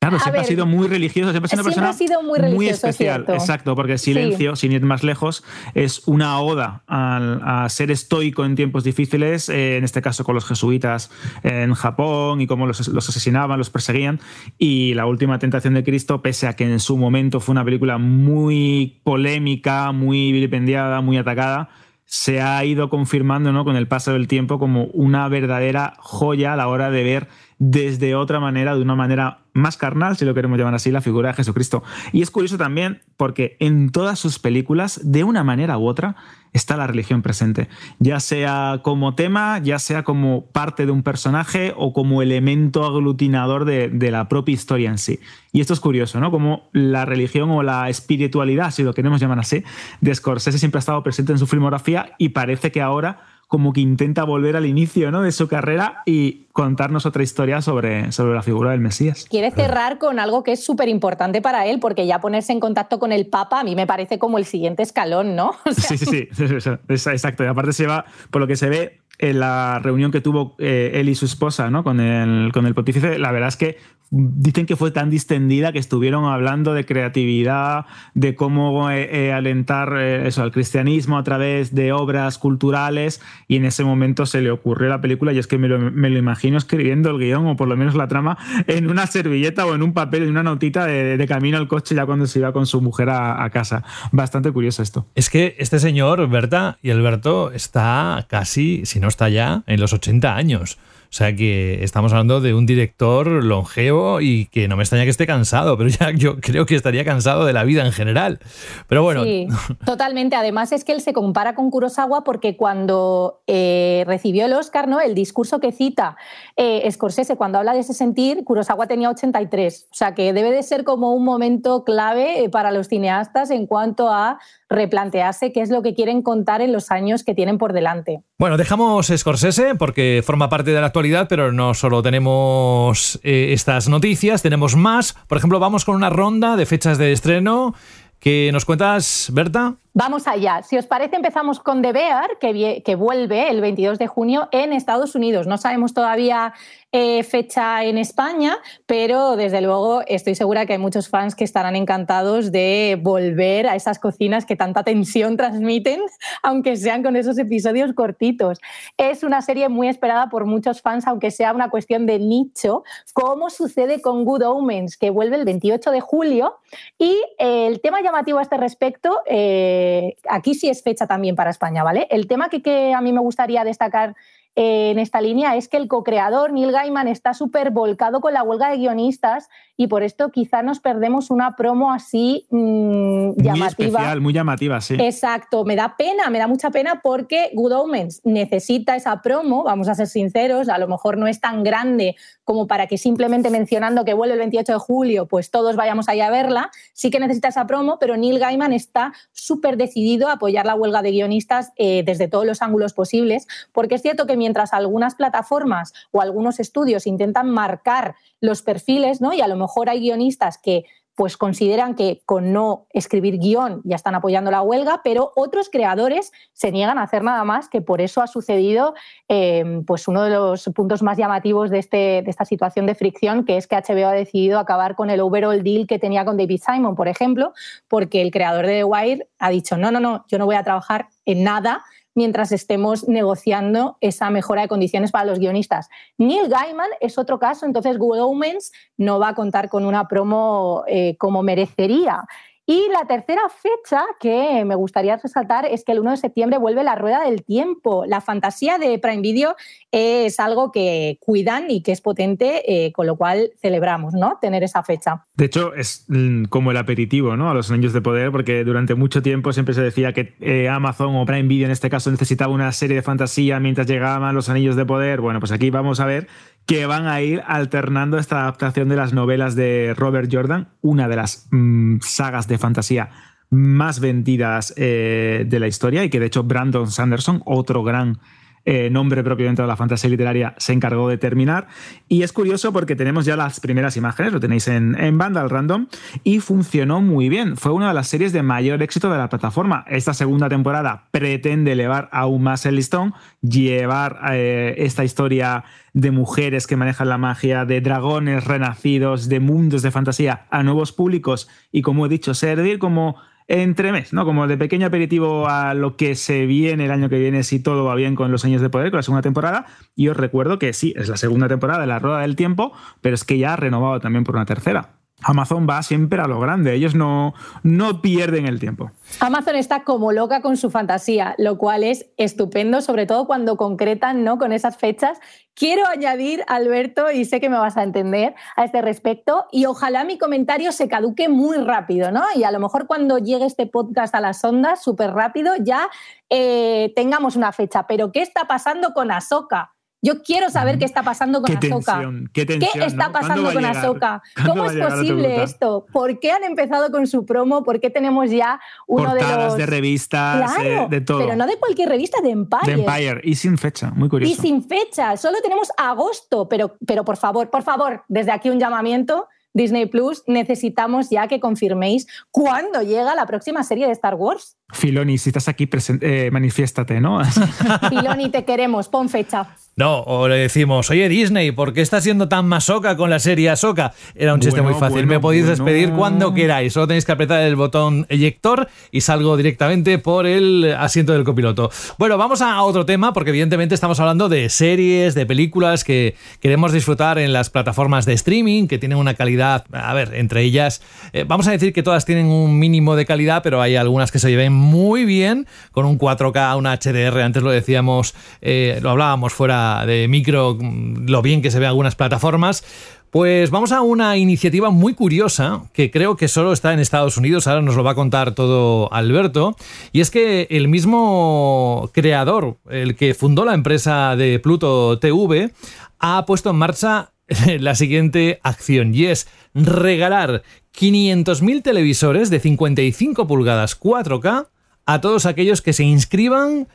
Claro, A siempre ver, ha sido muy religioso, siempre ha sido una persona ha sido muy especial. cierto. Exacto, porque Silencio, sin ir más lejos, es una oda al- a, ser estoico en tiempos difíciles, eh, en este caso con los jesuitas en Japón y cómo los, los asesinaban, los perseguían. Y La Última Tentación de Cristo, pese a que en su momento fue una película muy polémica, muy vilipendiada, muy atacada, se ha ido confirmando ¿no? con el paso del tiempo como una verdadera joya a la hora de ver desde otra manera, de una manera más carnal, si lo queremos llamar así, la figura de Jesucristo. Y es curioso también porque en todas sus películas, de una manera u otra, está la religión presente, ya sea como tema, ya sea como parte de un personaje o como elemento aglutinador de, la propia historia en sí. Y esto es curioso, ¿no? Como la religión o la espiritualidad, si lo queremos llamar así, de Scorsese siempre ha estado presente en su filmografía y parece que ahora como que intenta volver al inicio ¿no? de su carrera y contarnos otra historia sobre, sobre la figura del Mesías. Quiere cerrar con algo que es súper importante para él, porque ya ponerse en contacto con el Papa a mí me parece como el siguiente escalón, ¿no? O sea, Sí, sí, sí, exacto. Y aparte se va, por lo que se ve en la reunión que tuvo eh, él y su esposa ¿no? con, el, con el pontífice, la verdad es que dicen que fue tan distendida que estuvieron hablando de creatividad, de cómo eh, eh, alentar eh, eso, al cristianismo a través de obras culturales y en ese momento se le ocurrió la película y es que me lo, imagino escribiendo el guion o por lo menos la trama en una servilleta o en un papel, en una notita de, de camino al coche ya cuando se iba con su mujer a, a casa. Bastante curioso esto. Es que este señor, Berta y Alberto, está casi, si no está ya, en los 80 años. O sea que estamos hablando de un director longevo y que no me extraña que esté cansado, pero ya yo creo que estaría cansado de la vida en general. Pero bueno, Sí, totalmente. Además es que él se compara con Kurosawa porque cuando eh, recibió el Oscar, ¿no? el discurso que cita eh, Scorsese cuando habla de ese sentir, Kurosawa tenía 83. O sea que debe de ser como un momento clave eh, para los cineastas en cuanto a replantearse qué es lo que quieren contar en los años que tienen por delante. Bueno, dejamos Scorsese porque forma parte de la actualidad, pero no solo tenemos eh, estas noticias, tenemos más. Por ejemplo, vamos con una ronda de fechas de estreno. que nos cuentas, Berta? Vamos allá. Si os parece, empezamos con The Bear, que, que vuelve el 22 de junio en Estados Unidos. No sabemos todavía eh, fecha en España, pero desde luego estoy segura que hay muchos fans que estarán encantados de volver a esas cocinas que tanta tensión transmiten, aunque sean con esos episodios cortitos. Es una serie muy esperada por muchos fans, aunque sea una cuestión de nicho, como sucede con Good Omens, que vuelve el 28 de julio. Y eh, el tema llamativo a este respecto, eh, aquí sí es fecha también para España, ¿vale? El tema que, a mí me gustaría destacar en esta línea es que el co-creador Neil Gaiman está súper volcado con la huelga de guionistas y por esto quizá nos perdemos una promo así mm, Muy llamativa. especial, muy llamativa, sí. Exacto, me da pena, me da mucha pena porque Good Omens necesita esa promo, vamos a ser sinceros, a lo mejor no es tan grande como para que simplemente mencionando que vuelve el 28 de julio, pues todos vayamos allá a verla, sí que necesita esa promo, pero Neil Gaiman está súper decidido a apoyar la huelga de guionistas eh, desde todos los ángulos posibles, porque es cierto que mientras algunas plataformas o algunos estudios intentan marcar los perfiles, ¿no? Y a lo mejor hay guionistas que pues consideran que con no escribir guion ya están apoyando la huelga, pero otros creadores se niegan a hacer nada más, que por eso ha sucedido eh, pues uno de los puntos más llamativos de, este, de esta situación de fricción, que es que HBO ha decidido acabar con el overall deal que tenía con David Simon, por ejemplo, porque el creador de The Wire ha dicho, no, no, no, yo no voy a trabajar en nada mientras estemos negociando esa mejora de condiciones para los guionistas. Neil Gaiman es otro caso, entonces Good Omens no va a contar con una promo eh, como merecería. Y la tercera fecha que me gustaría resaltar es que el 1 de septiembre vuelve la Rueda del Tiempo. La fantasía de Prime Video es algo que cuidan y que es potente, eh, con lo cual celebramos ¿no? tener esa fecha. De hecho, es mm, como el aperitivo ¿no? a los anillos de poder, porque durante mucho tiempo siempre se decía que eh, Amazon o Prime Video en este caso necesitaba una serie de fantasía mientras llegaban los anillos de poder. Bueno, pues aquí vamos a ver que van a ir alternando esta adaptación de las novelas de Robert Jordan, una de las mm, sagas de fantasía más vendidas eh, de la historia y que de hecho Brandon Sanderson, otro gran eh, nombre propio dentro de la fantasía literaria, se encargó de terminar. Y es curioso porque tenemos ya las primeras imágenes, lo tenéis en, en banda, al random, y funcionó muy bien. Fue una de las series de mayor éxito de la plataforma. Esta segunda temporada pretende elevar aún más el listón, llevar eh, esta historia de mujeres que manejan la magia, de dragones renacidos, de mundos de fantasía a nuevos públicos y, como he dicho, servir como entremés, ¿no? Como de pequeño aperitivo a lo que se viene el año que viene si todo va bien con los años de poder, con la segunda temporada. Y os recuerdo que sí, es la segunda temporada de la Rueda del Tiempo, pero es que ya ha renovado también por una tercera. Amazon va siempre a lo grande, ellos no, no pierden el tiempo. Amazon está como loca con su fantasía, lo cual es estupendo, sobre todo cuando concretan ¿no? con esas fechas. Quiero añadir, Alberto, y sé que me vas a entender a este respecto, y ojalá mi comentario se caduque muy rápido, ¿no? Y a lo mejor cuando llegue este podcast a las ondas, súper rápido, ya eh, tengamos una fecha. Pero ¿qué está pasando con Ahsoka? Yo quiero saber qué está pasando con qué. Tensión, qué, tensión, ¿Qué está ¿no? pasando con Ahsoka? ¿Cómo es posible esto? ¿Por qué han empezado con su promo? ¿Por qué tenemos ya uno Portadas de los. de revistas, Claro, eh, de todo. Pero no de cualquier revista, de Empire. De Empire, y sin fecha, muy curioso. Y sin fecha, solo tenemos agosto, pero, pero por favor, por favor, desde aquí un llamamiento. Disney Plus, necesitamos ya que confirméis cuándo llega la próxima serie de Star Wars. Filoni, si estás aquí, eh, manifiéstate, ¿no? Filoni, te queremos, pon fecha. No, o le decimos, oye Disney, ¿por qué estás siendo tan masoca con la serie Ahsoka? Era un chiste Bueno, muy fácil, bueno, me podéis bueno. despedir cuando queráis, solo tenéis que apretar el botón eyector y salgo directamente por el asiento del copiloto. Bueno, vamos a otro tema, porque evidentemente estamos hablando de series, de películas que queremos disfrutar en las plataformas de streaming, que tienen una calidad, a ver, entre ellas, eh, vamos a decir que todas tienen un mínimo de calidad, pero hay algunas que se lleven muy bien, con un 4K, un HDR, antes lo decíamos, eh, lo hablábamos fuera de micro, mm, lo bien que se ve algunas plataformas. Pues vamos a una iniciativa muy curiosa que creo que solo está en Estados Unidos, ahora nos lo va a contar todo Alberto, y es que el mismo creador, el que fundó la empresa de Pluto TV, ha puesto en marcha la siguiente acción y es regalar 500.000 televisores de 55 pulgadas 4K a todos aquellos que se inscriban,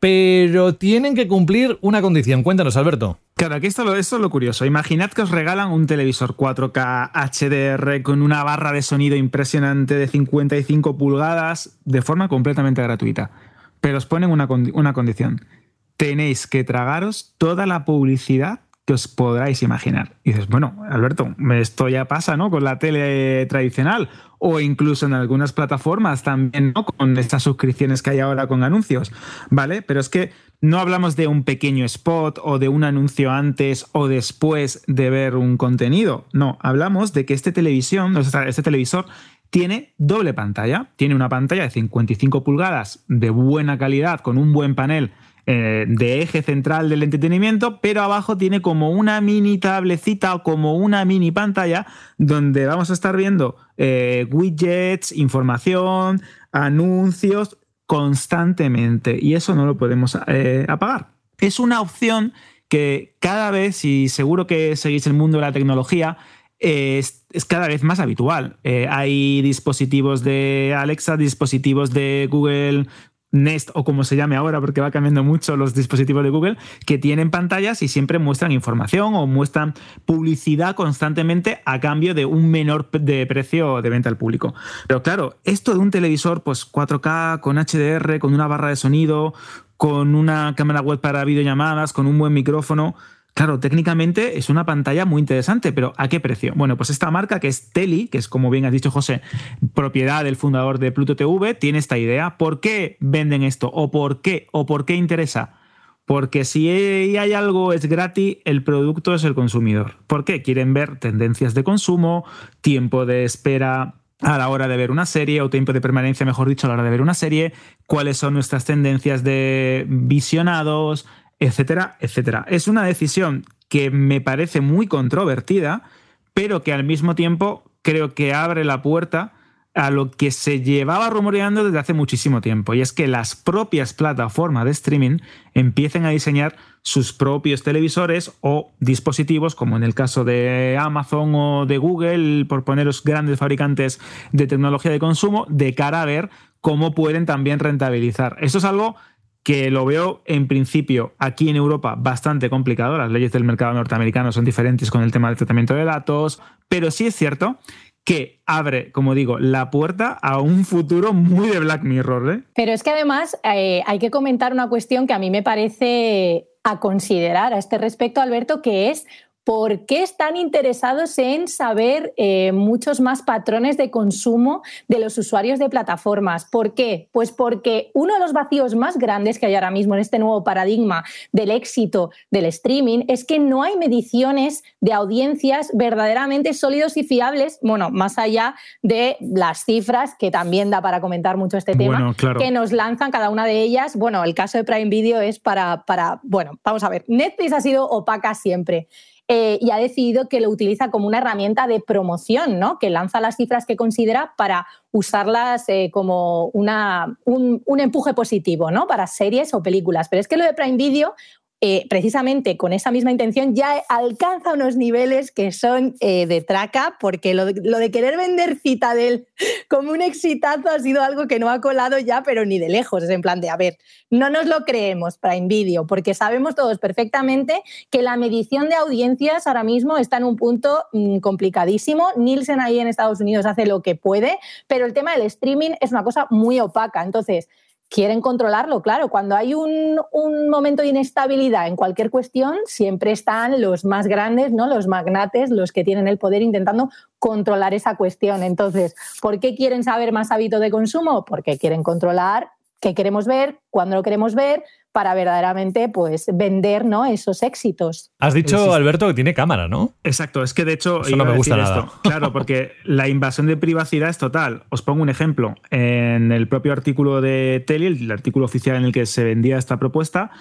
pero tienen que cumplir una condición. Cuéntanos, Alberto. Claro, aquí esto, es lo curioso. Imaginad que os regalan un televisor 4K HDR con una barra de sonido impresionante de 55 pulgadas de forma completamente gratuita. Pero os ponen una, una condición. Tenéis que tragaros toda la publicidad que os podráis imaginar. Y dices, bueno, Alberto, esto ya pasa, ¿no? Con la tele tradicional o incluso en algunas plataformas también, ¿no? Con estas suscripciones que hay ahora con anuncios, ¿vale? Pero es que no hablamos de un pequeño spot o de un anuncio antes o después de ver un contenido. No, hablamos de que este televisión, este televisor tiene doble pantalla. Tiene una pantalla de 55 pulgadas de buena calidad con un buen panel eh, de eje central del entretenimiento, pero abajo tiene como una mini tablecita o como una mini pantalla donde vamos a estar viendo eh, widgets, información, anuncios constantemente y eso no lo podemos eh, apagar. Es una opción que cada vez, y seguro que seguís el mundo de la tecnología, es, cada vez más habitual. Hay dispositivos de Alexa, dispositivos de Google Nest o como se llame ahora, porque va cambiando mucho los dispositivos de Google, que tienen pantallas y siempre muestran información o muestran publicidad constantemente a cambio de un menor de precio de venta al público. Pero claro, esto de un televisor pues 4K, con HDR, con una barra de sonido, con una cámara web para videollamadas, con un buen micrófono, Claro, técnicamente es una pantalla muy interesante, pero ¿a qué precio? Bueno, pues esta marca que es Teli, que es como bien has dicho José, propiedad del fundador de Pluto TV, tiene esta idea. ¿Por qué venden esto? ¿O por qué? ¿O por qué interesa? Porque si hay algo es gratis, el producto es el consumidor. ¿Por qué? Quieren ver tendencias de consumo, tiempo de espera a la hora de ver una serie o tiempo de permanencia, mejor dicho, a la hora de ver una serie, cuáles son nuestras tendencias de visionados, etcétera, etcétera. Es una decisión que me parece muy controvertida, pero que al mismo tiempo creo que abre la puerta a lo que se llevaba rumoreando desde hace muchísimo tiempo, y es que las propias plataformas de streaming empiecen a diseñar sus propios televisores o dispositivos, como en el caso de Amazon o de Google, por poneros grandes fabricantes de tecnología de consumo, de cara a ver cómo pueden también rentabilizar. Esto es algo que lo veo en principio aquí en Europa bastante complicado. Las leyes del mercado norteamericano son diferentes con el tema del tratamiento de datos, pero sí es cierto que abre, como digo, la puerta a un futuro muy de Black Mirror. ¿eh? Pero es que además eh, hay que comentar una cuestión que a mí me parece a considerar a este respecto, Alberto, que es ¿por qué están interesados en saber eh, muchos más patrones de consumo de los usuarios de plataformas? ¿Por qué? Pues porque uno de los vacíos más grandes que hay ahora mismo en este nuevo paradigma del éxito del streaming es que no hay mediciones de audiencias verdaderamente sólidos y fiables, bueno, más allá de las cifras, que también da para comentar mucho este tema, que nos lanzan cada una de ellas. Bueno, el caso de Prime Video es para, para, bueno, vamos a ver, Netflix ha sido opaca siempre. Eh, y ha decidido que lo utiliza como una herramienta de promoción, ¿no? que lanza las cifras que considera para usarlas eh, como una, un, un, empuje positivo ¿no? para series o películas. Pero es que lo de Prime Video eh, precisamente con esa misma intención ya alcanza unos niveles que son eh, de traca, porque lo de, querer vender Citadel como un exitazo ha sido algo que no ha colado ya, pero ni de lejos. Es en plan de, a ver, no nos lo creemos para Video, porque sabemos todos perfectamente que la medición de audiencias ahora mismo está en un punto mm, complicadísimo. Nielsen ahí en Estados Unidos hace lo que puede, pero el tema del streaming es una cosa muy opaca. Entonces, quieren controlarlo, claro. Cuando hay un, momento de inestabilidad en cualquier cuestión, siempre están los más grandes, ¿no? los magnates, los que tienen el poder intentando controlar esa cuestión. Entonces, ¿por qué quieren saber más hábito de consumo? Porque quieren controlar qué queremos ver, cuándo lo queremos ver, para verdaderamente pues, vender ¿no? esos éxitos. Has dicho, Alberto, que tiene cámara, ¿no? Exacto, es que de hecho... Eso no me gusta nada. Esto. Claro, porque la invasión de privacidad es total. Os pongo un ejemplo. En el propio artículo de Tele, el artículo oficial en el que se vendía esta propuesta,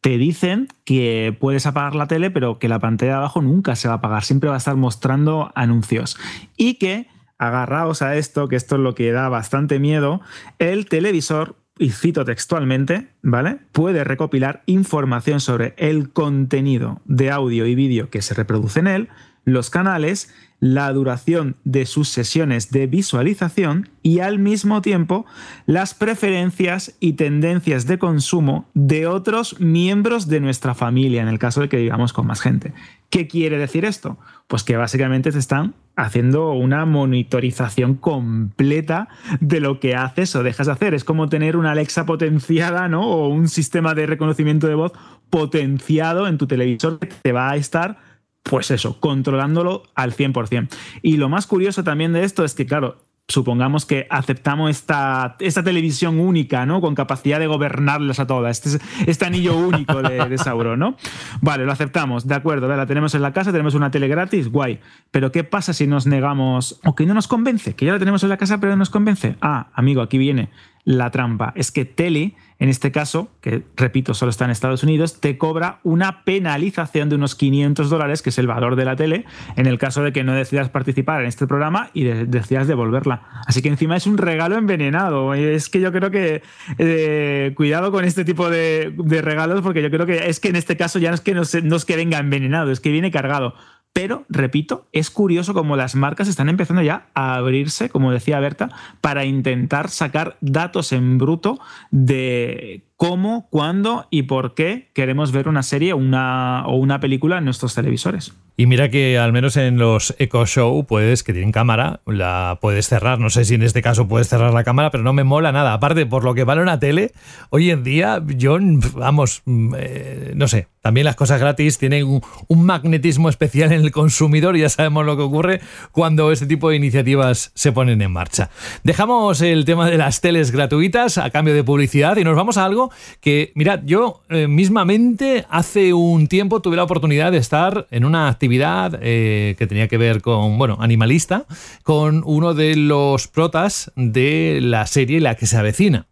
te dicen que puedes apagar la tele, pero que la pantalla de abajo nunca se va a apagar, siempre va a estar mostrando anuncios. Y que, agarraos a esto, que esto es lo que da bastante miedo, el televisor y cito textualmente, ¿vale? Puede recopilar información sobre el contenido de audio y vídeo que se reproduce en él, los canales, la duración de sus sesiones de visualización y al mismo tiempo las preferencias y tendencias de consumo de otros miembros de nuestra familia, en el caso de que vivamos con más gente. ¿Qué quiere decir esto? Pues que básicamente te están haciendo una monitorización completa de lo que haces o dejas de hacer. Es como tener una Alexa potenciada, ¿no? O un sistema de reconocimiento de voz potenciado en tu televisor que te va a estar pues eso, controlándolo al 100%. Y lo más curioso también de esto es que, claro, supongamos que aceptamos esta, esta televisión única, ¿no? Con capacidad de gobernarlas a todas, este, este anillo único de, de, Sauron, ¿no? Vale, lo aceptamos, de acuerdo, la tenemos en la casa, tenemos una tele gratis, guay. Pero ¿qué pasa si nos negamos o que no nos convence? Que ya la tenemos en la casa pero no nos convence. Ah, amigo, aquí viene la trampa. Es que tele en este caso, que repito, solo está en Estados Unidos, te cobra una penalización de unos 500 dólares, que es el valor de la tele, en el caso de que no decidas participar en este programa y decidas devolverla. Así que encima es un regalo envenenado. Es que yo creo que eh, cuidado con este tipo de, regalos, porque yo creo que es que en este caso ya no es que no, no es que venga envenenado, es que viene cargado. Pero, repito, es curioso como las marcas están empezando ya a abrirse, como decía Berta, para intentar sacar datos en bruto de cómo, cuándo y por qué queremos ver una serie una, o una película en nuestros televisores. Y mira que al menos en los Echo Show puedes, que tienen cámara, la puedes cerrar. No sé si en este caso puedes cerrar la cámara, pero no me mola nada. Aparte, por lo que vale una tele, hoy en día, yo, vamos, mm, eh, no sé. También las cosas gratis tienen un, un, magnetismo especial en el consumidor y ya sabemos lo que ocurre cuando este tipo de iniciativas se ponen en marcha. Dejamos el tema de las teles gratuitas a cambio de publicidad y nos vamos a algo que, mirad, yo eh, mismamente hace un tiempo tuve la oportunidad de estar en una actividad eh, que tenía que ver con, bueno, animalista, con uno de los protas de la serie La que se avecina.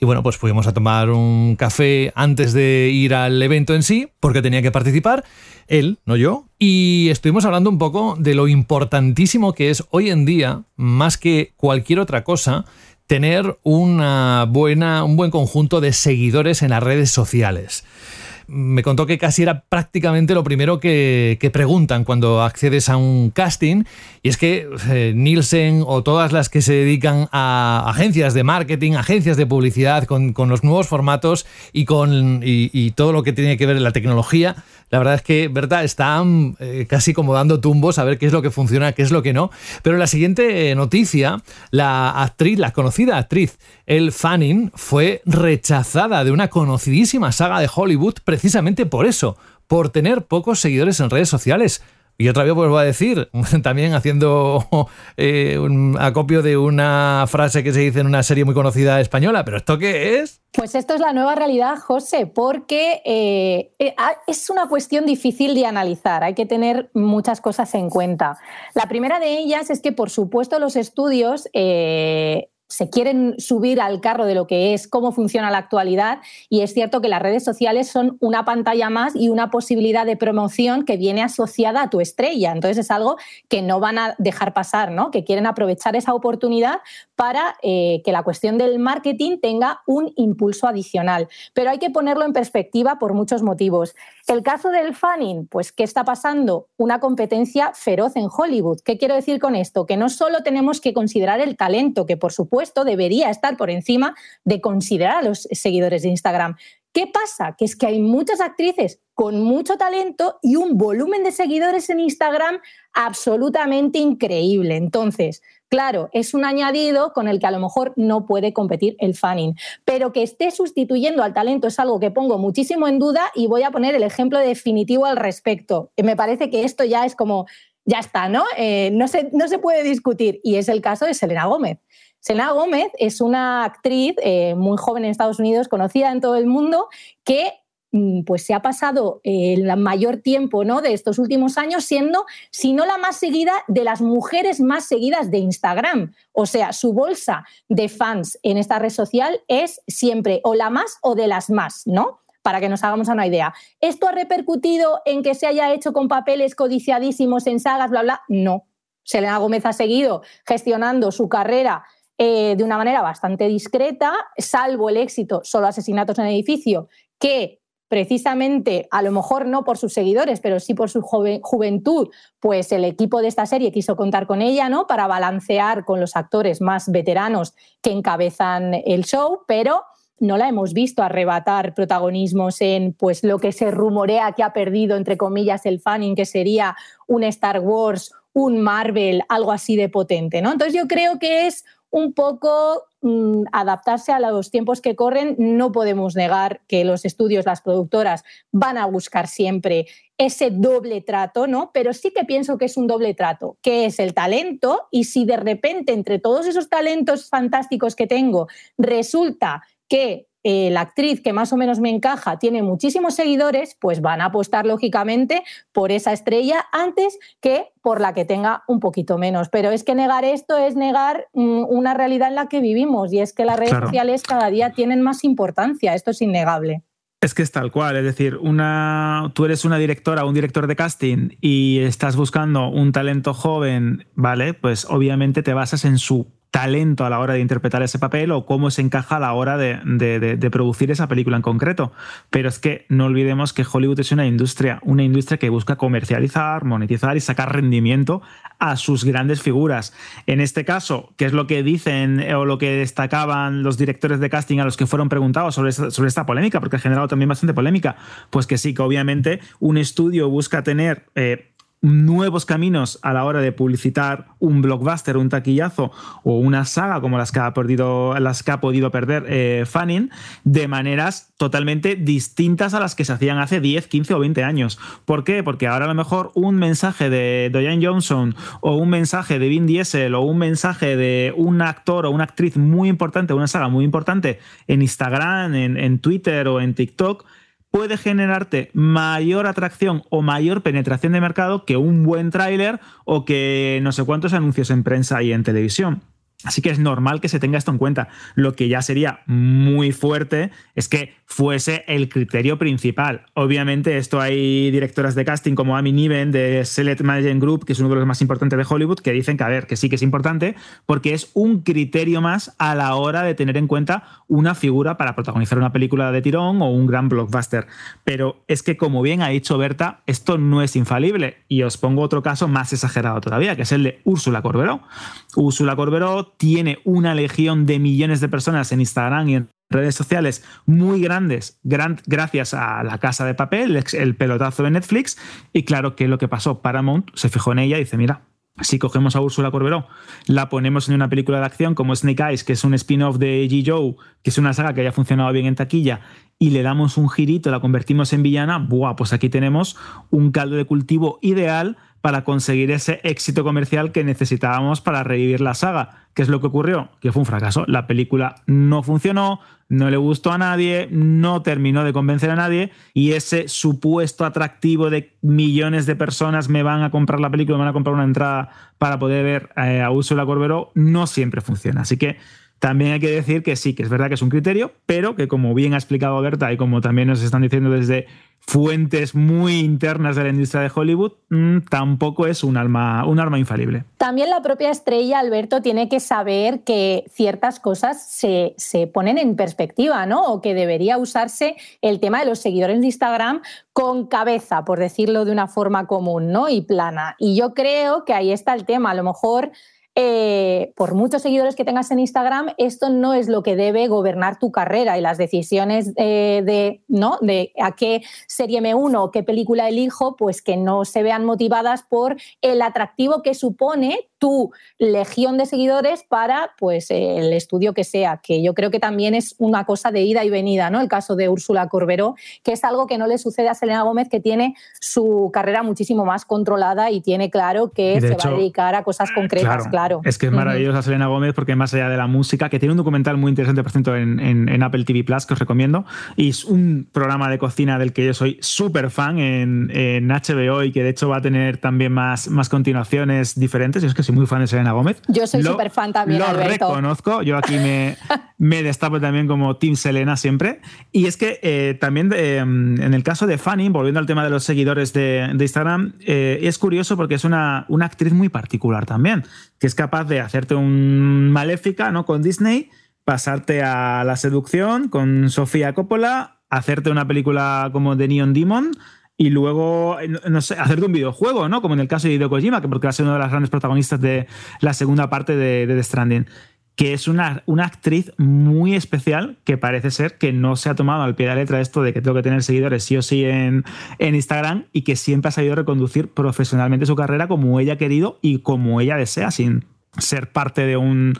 Y bueno, pues fuimos a tomar un café antes de ir al evento en sí, porque tenía que participar, él, no yo, y estuvimos hablando un poco de lo importantísimo que es hoy en día, más que cualquier otra cosa, tener una buena, un buen conjunto de seguidores en las redes sociales. me contó que casi era prácticamente lo primero que, preguntan cuando accedes a un casting. Y es que eh, Nielsen o todas las que se dedican a agencias de marketing, agencias de publicidad, con, los nuevos formatos y con y, todo lo que tiene que ver la tecnología, la verdad es que, ¿verdad? Están eh, casi como dando tumbos a ver qué es lo que funciona, qué es lo que no. Pero la siguiente eh, noticia, la actriz, la conocida actriz Elle Fanning, fue rechazada de una conocidísima saga de Hollywood precisamente por eso, por tener pocos seguidores en redes sociales. Y otra vez vuelvo a decir, también haciendo eh, un acopio de una frase que se dice en una serie muy conocida española, pero ¿esto qué es? Pues esto es la nueva realidad, José, porque eh, eh, es una cuestión difícil de analizar, hay que tener muchas cosas en cuenta. La primera de ellas es que, por supuesto, los estudios se quieren subir al carro de lo que es cómo funciona la actualidad y es cierto que las redes sociales son una pantalla más y una posibilidad de promoción que viene asociada a tu estrella. Entonces es algo que no van a dejar pasar, ¿no? Que quieren aprovechar esa oportunidad para eh, que la cuestión del marketing tenga un impulso adicional. Pero hay que ponerlo en perspectiva por muchos motivos. El caso del fanning, pues ¿qué está pasando? Una competencia feroz en Hollywood. ¿Qué quiero decir con esto? Que no solo tenemos que considerar el talento, que por supuesto debería estar por encima de considerar a los seguidores de Instagram. ¿Qué pasa? Que es que hay muchas actrices con mucho talento y un volumen de seguidores en Instagram absolutamente increíble. Entonces, Claro, es un añadido con el que a lo mejor no puede competir el fanning, pero que esté sustituyendo al talento es algo que pongo muchísimo en duda y voy a poner el ejemplo definitivo al respecto. Me parece que esto ya es como, ya está, ¿no? Eh, no, se, no se puede discutir y es el caso de Selena Gómez. Selena Gómez es una actriz eh, muy joven en Estados Unidos, conocida en todo el mundo, que pues se ha pasado el mayor tiempo ¿no? de estos últimos años siendo, si no la más seguida, de las mujeres más seguidas de Instagram. O sea, su bolsa de fans en esta red social es siempre o la más o de las más, ¿no? Para que nos hagamos una idea. ¿Esto ha repercutido en que se haya hecho con papeles codiciadísimos en sagas, bla, bla? No. Selena Gómez ha seguido gestionando su carrera eh, de una manera bastante discreta, salvo el éxito, solo asesinatos en edificio, que precisamente, a lo mejor no por sus seguidores, pero sí por su juventud, pues el equipo de esta serie quiso contar con ella, ¿no? Para balancear con los actores más veteranos que encabezan el show, pero no la hemos visto arrebatar protagonismos en pues lo que se rumorea que ha perdido entre comillas el fanning que sería un Star Wars, un Marvel, algo así de potente, ¿no? Entonces yo creo que es un poco mm, adaptarse a los tiempos que corren. No podemos negar que los estudios, las productoras, van a buscar siempre ese doble trato, ¿no? Pero sí que pienso que es un doble trato, que es el talento y si de repente entre todos esos talentos fantásticos que tengo resulta que eh, la actriz que más o menos me encaja tiene muchísimos seguidores, pues van a apostar lógicamente por esa estrella antes que por la que tenga un poquito menos. Pero es que negar esto es negar mm, una realidad en la que vivimos y es que las redes sociales cada día tienen más importancia, esto es innegable. Es que es tal cual, es decir, una, tú eres una directora o un director de casting y estás buscando un talento joven, ¿vale? Pues obviamente te basas en su talento a la hora de interpretar ese papel o cómo se encaja a la hora de, producir esa película en concreto. Pero es que no olvidemos que Hollywood es una industria, una industria que busca comercializar, monetizar y sacar rendimiento a sus grandes figuras. En este caso, ¿qué es lo que dicen eh, o lo que destacaban los directores de casting a los que fueron preguntados sobre esta, sobre esta polémica? Porque ha generado también bastante polémica. Pues que sí, que obviamente un estudio busca tener... Eh, nuevos caminos a la hora de publicitar un blockbuster, un taquillazo o una saga como las que ha, perdido, las que ha podido perder eh, Fanning, de maneras totalmente distintas a las que se hacían hace 10, 15 o 20 años. ¿Por qué? Porque ahora a lo mejor un mensaje de Diane Johnson o un mensaje de Vin Diesel o un mensaje de un actor o una actriz muy importante, una saga muy importante en Instagram, en Twitter o en TikTok, puede generarte mayor atracción o mayor penetración de mercado que un buen tráiler o que no sé cuántos anuncios en prensa y en televisión. Así que es normal que se tenga esto en cuenta. Lo que ya sería muy fuerte es que fuese el criterio principal. Obviamente, esto hay directoras de casting como Amy Niven de Select Management Group, que es uno de los más importantes de Hollywood, que dicen que, a ver, que sí que es importante, porque es un criterio más a la hora de tener en cuenta una figura para protagonizar una película de tirón o un gran blockbuster. Pero es que, como bien ha dicho Berta, esto no es infalible. Y os pongo otro caso más exagerado todavía, que es el de Úrsula Corberó. Úrsula Corberó tiene una legión de millones de personas en Instagram y en redes sociales muy grandes gracias a La Casa de Papel, el pelotazo de Netflix. Y claro, ¿qué es lo que pasó? Paramount se fijó en ella y dice, mira, si cogemos a Úrsula Corberó, la ponemos en una película de acción como Snake Eyes, que es un spin-off de G. Joe, que es una saga que haya funcionado bien en taquilla, y le damos un girito, la convertimos en villana, ¡buah! Pues aquí tenemos un caldo de cultivo ideal para conseguir ese éxito comercial que necesitábamos para revivir la saga. ¿Qué es lo que ocurrió? Que fue un fracaso. La película no funcionó, no le gustó a nadie, no terminó de convencer a nadie y ese supuesto atractivo de millones de personas me van a comprar la película, me van a comprar una entrada para poder ver eh, a Ursula Corberó, no siempre funciona. Así que también hay que decir que sí, que es verdad que es un criterio, pero que como bien ha explicado Berta y como también nos están diciendo desde fuentes muy internas de la industria de Hollywood, mm, tampoco es un arma, un arma infalible. También la propia estrella, Alberto, tiene que saber que ciertas cosas se, se, ponen en perspectiva, ¿no? O que debería usarse el tema de los seguidores de Instagram con cabeza, por decirlo de una forma común, ¿no? Y plana. Y yo creo que ahí está el tema. A lo mejor eh, por muchos seguidores que tengas en Instagram, esto no es lo que debe gobernar tu carrera y las decisiones eh, de, ¿no? de a qué serie me uno, qué película elijo, pues que no se vean motivadas por el atractivo que supone tu legión de seguidores para pues, el estudio que sea, que yo creo que también es una cosa de ida y venida, ¿no? El caso de Úrsula Corberó, que es algo que no le sucede a Selena Gómez, que tiene su carrera muchísimo más controlada y tiene claro que se va a dedicar a cosas concretas, claro. Es que es maravillosa Selena Gómez porque más allá de la música, que tiene un documental muy interesante, por cierto, en, Apple TV Plus, que os recomiendo, y es un programa de cocina del que yo soy súper fan en, HBO y que de hecho va a tener también más, más continuaciones diferentes. Yo es que soy muy fan de Selena Gómez. Yo soy súper fan también, Lo reconozco, yo aquí me, me destapo también como Team Selena siempre. Y es que eh, también eh, en el caso de Fanny, volviendo al tema de los seguidores de, Instagram, eh, es curioso porque es una, una actriz muy particular también que es capaz de hacerte un maléfica ¿no? con Disney, pasarte a la seducción con Sofía Coppola, hacerte una película como The Neon Demon y luego, no sé, hacerte un videojuego, ¿no? Como en el caso de Hideo Kojima, que porque va a ser una de las grandes protagonistas de la segunda parte de, The Stranding que es una, una, actriz muy especial que parece ser que no se ha tomado al pie de la letra esto de que tengo que tener seguidores sí o sí en, en Instagram y que siempre ha sabido reconducir profesionalmente su carrera como ella ha querido y como ella desea, sin ser parte de un,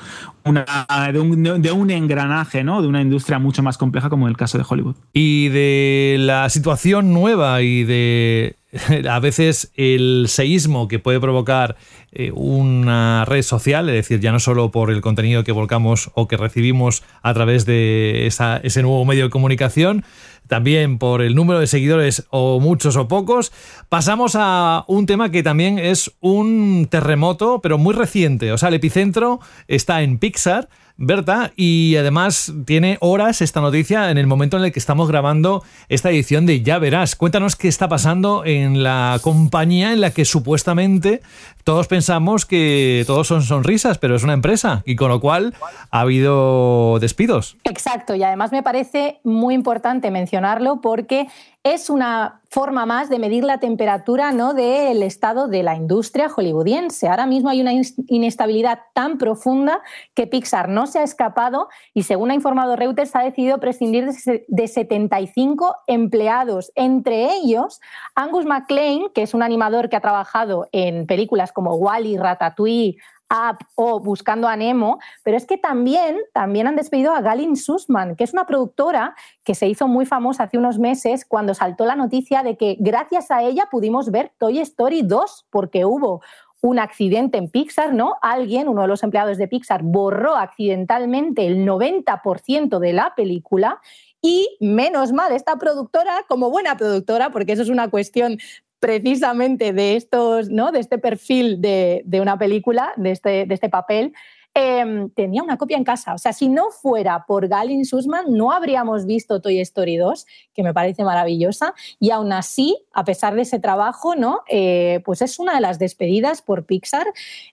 de, un, engranaje, ¿no? De una industria mucho más compleja como en el caso de Hollywood. Y de la situación nueva y de a veces el seísmo que puede provocar eh, una red social, es decir, ya no solo por el contenido que volcamos o que recibimos a través de ese nuevo medio de comunicación, también por el número de seguidores o muchos o pocos, pasamos a un tema que también es un terremoto, pero muy reciente. O sea, el epicentro está en Pixar Berta, y además tiene horas esta noticia en el momento en el que estamos grabando esta edición de Ya Verás. Cuéntanos qué está pasando en la compañía en la que supuestamente todos pensamos que todos son sonrisas, pero es una empresa y con lo cual ha habido despidos. Exacto, y además me parece muy importante mencionarlo porque es una forma más de medir la temperatura ¿no? del estado de la industria hollywoodiense. Ahora mismo hay una inestabilidad tan profunda que Pixar no se ha escapado y, según ha informado Reuters, ha decidido prescindir de 75 empleados, entre ellos Angus MacLean, que es un animador que ha trabajado en películas como Wally, Ratatouille, Up o Buscando a Nemo, pero es que también, también han despedido a Galin Sussman, que es una productora que se hizo muy famosa hace unos meses cuando saltó la noticia de que gracias a ella pudimos ver Toy Story 2, porque hubo un accidente en Pixar, ¿no? Alguien, uno de los empleados de Pixar, borró accidentalmente el 90% de la película y menos mal, esta productora, como buena productora, porque eso es una cuestión precisamente de estos, ¿no? De este perfil de, una película, de este, de este papel, em, tenía una copia en casa. O sea, si no fuera por Galin Sussman, no habríamos visto Toy Story 2, que me parece maravillosa. Y aún así, a pesar de ese trabajo, ¿no? Eh, pues es una de las despedidas por Pixar,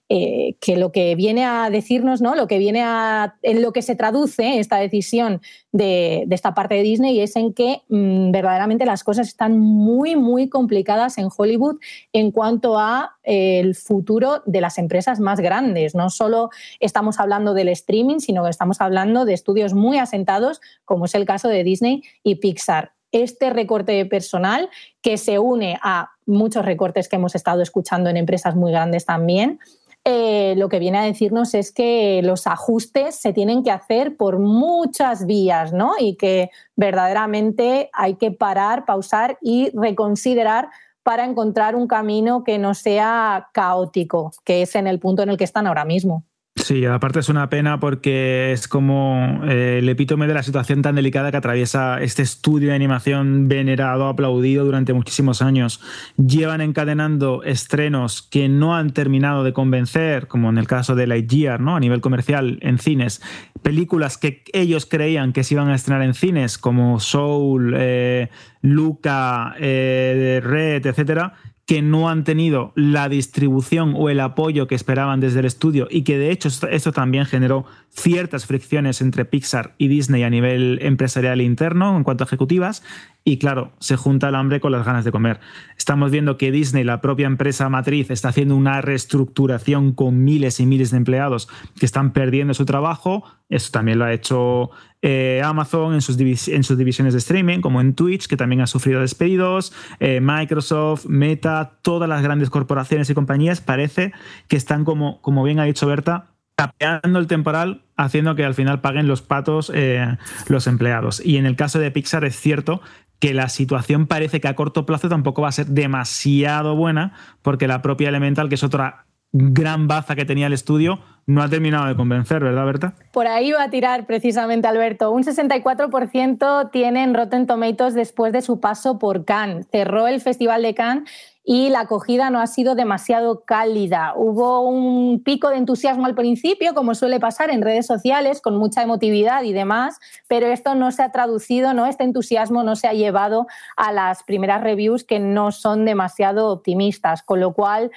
eh, que lo que viene a decirnos, ¿no? Lo que viene a. en lo que se traduce esta decisión de, esta parte de Disney es en que mm, verdaderamente las cosas están muy, muy complicadas en Hollywood en cuanto a eh, el futuro de las empresas más grandes. No solo estamos hablando del streaming, sino que estamos hablando de estudios muy asentados, como es el caso de Disney y Pixar. Este recorte personal que se une a muchos recortes que hemos estado escuchando en empresas muy grandes también, eh, lo que viene a decirnos es que los ajustes se tienen que hacer por muchas vías, ¿no? Y que verdaderamente hay que parar, pausar y reconsiderar para encontrar un camino que no sea caótico, que es en el punto en el que están ahora mismo. Sí, aparte es una pena porque es como eh, el epítome de la situación tan delicada que atraviesa este estudio de animación venerado, aplaudido durante muchísimos años. Llevan encadenando estrenos que no han terminado de convencer, como en el caso de Lightyear, ¿no? a nivel comercial en cines. Películas que ellos creían que se iban a estrenar en cines, como Soul, eh, Luca, eh, Red, etcétera, que no han tenido la distribución o el apoyo que esperaban desde el estudio y que de hecho esto también generó ciertas fricciones entre Pixar y Disney a nivel empresarial interno en cuanto a ejecutivas y claro, se junta el hambre con las ganas de comer. Estamos viendo que Disney, la propia empresa matriz, está haciendo una reestructuración con miles y miles de empleados que están perdiendo su trabajo. Eso también lo ha hecho eh, Amazon en sus, divisiones de streaming, como en Twitch, que también ha sufrido despedidos. Eh, Microsoft, Meta, todas las grandes corporaciones y compañías parece que están, como, como bien ha dicho Berta, tapeando el temporal, haciendo que al final paguen los patos eh, los empleados. Y en el caso de Pixar es cierto que la situación parece que a corto plazo tampoco va a ser demasiado buena, porque la propia Elemental, que es otra gran baza que tenía el estudio, no ha terminado de convencer, ¿verdad, Berta? Por ahí va a tirar precisamente Alberto. Un 64% tienen Rotten Tomatoes después de su paso por Cannes. Cerró el Festival de Cannes y la acogida no ha sido demasiado cálida. Hubo un pico de entusiasmo al principio, como suele pasar en redes sociales, con mucha emotividad y demás, pero esto no se ha traducido, ¿no? Este entusiasmo no se ha llevado a las primeras reviews que no son demasiado optimistas, con lo cual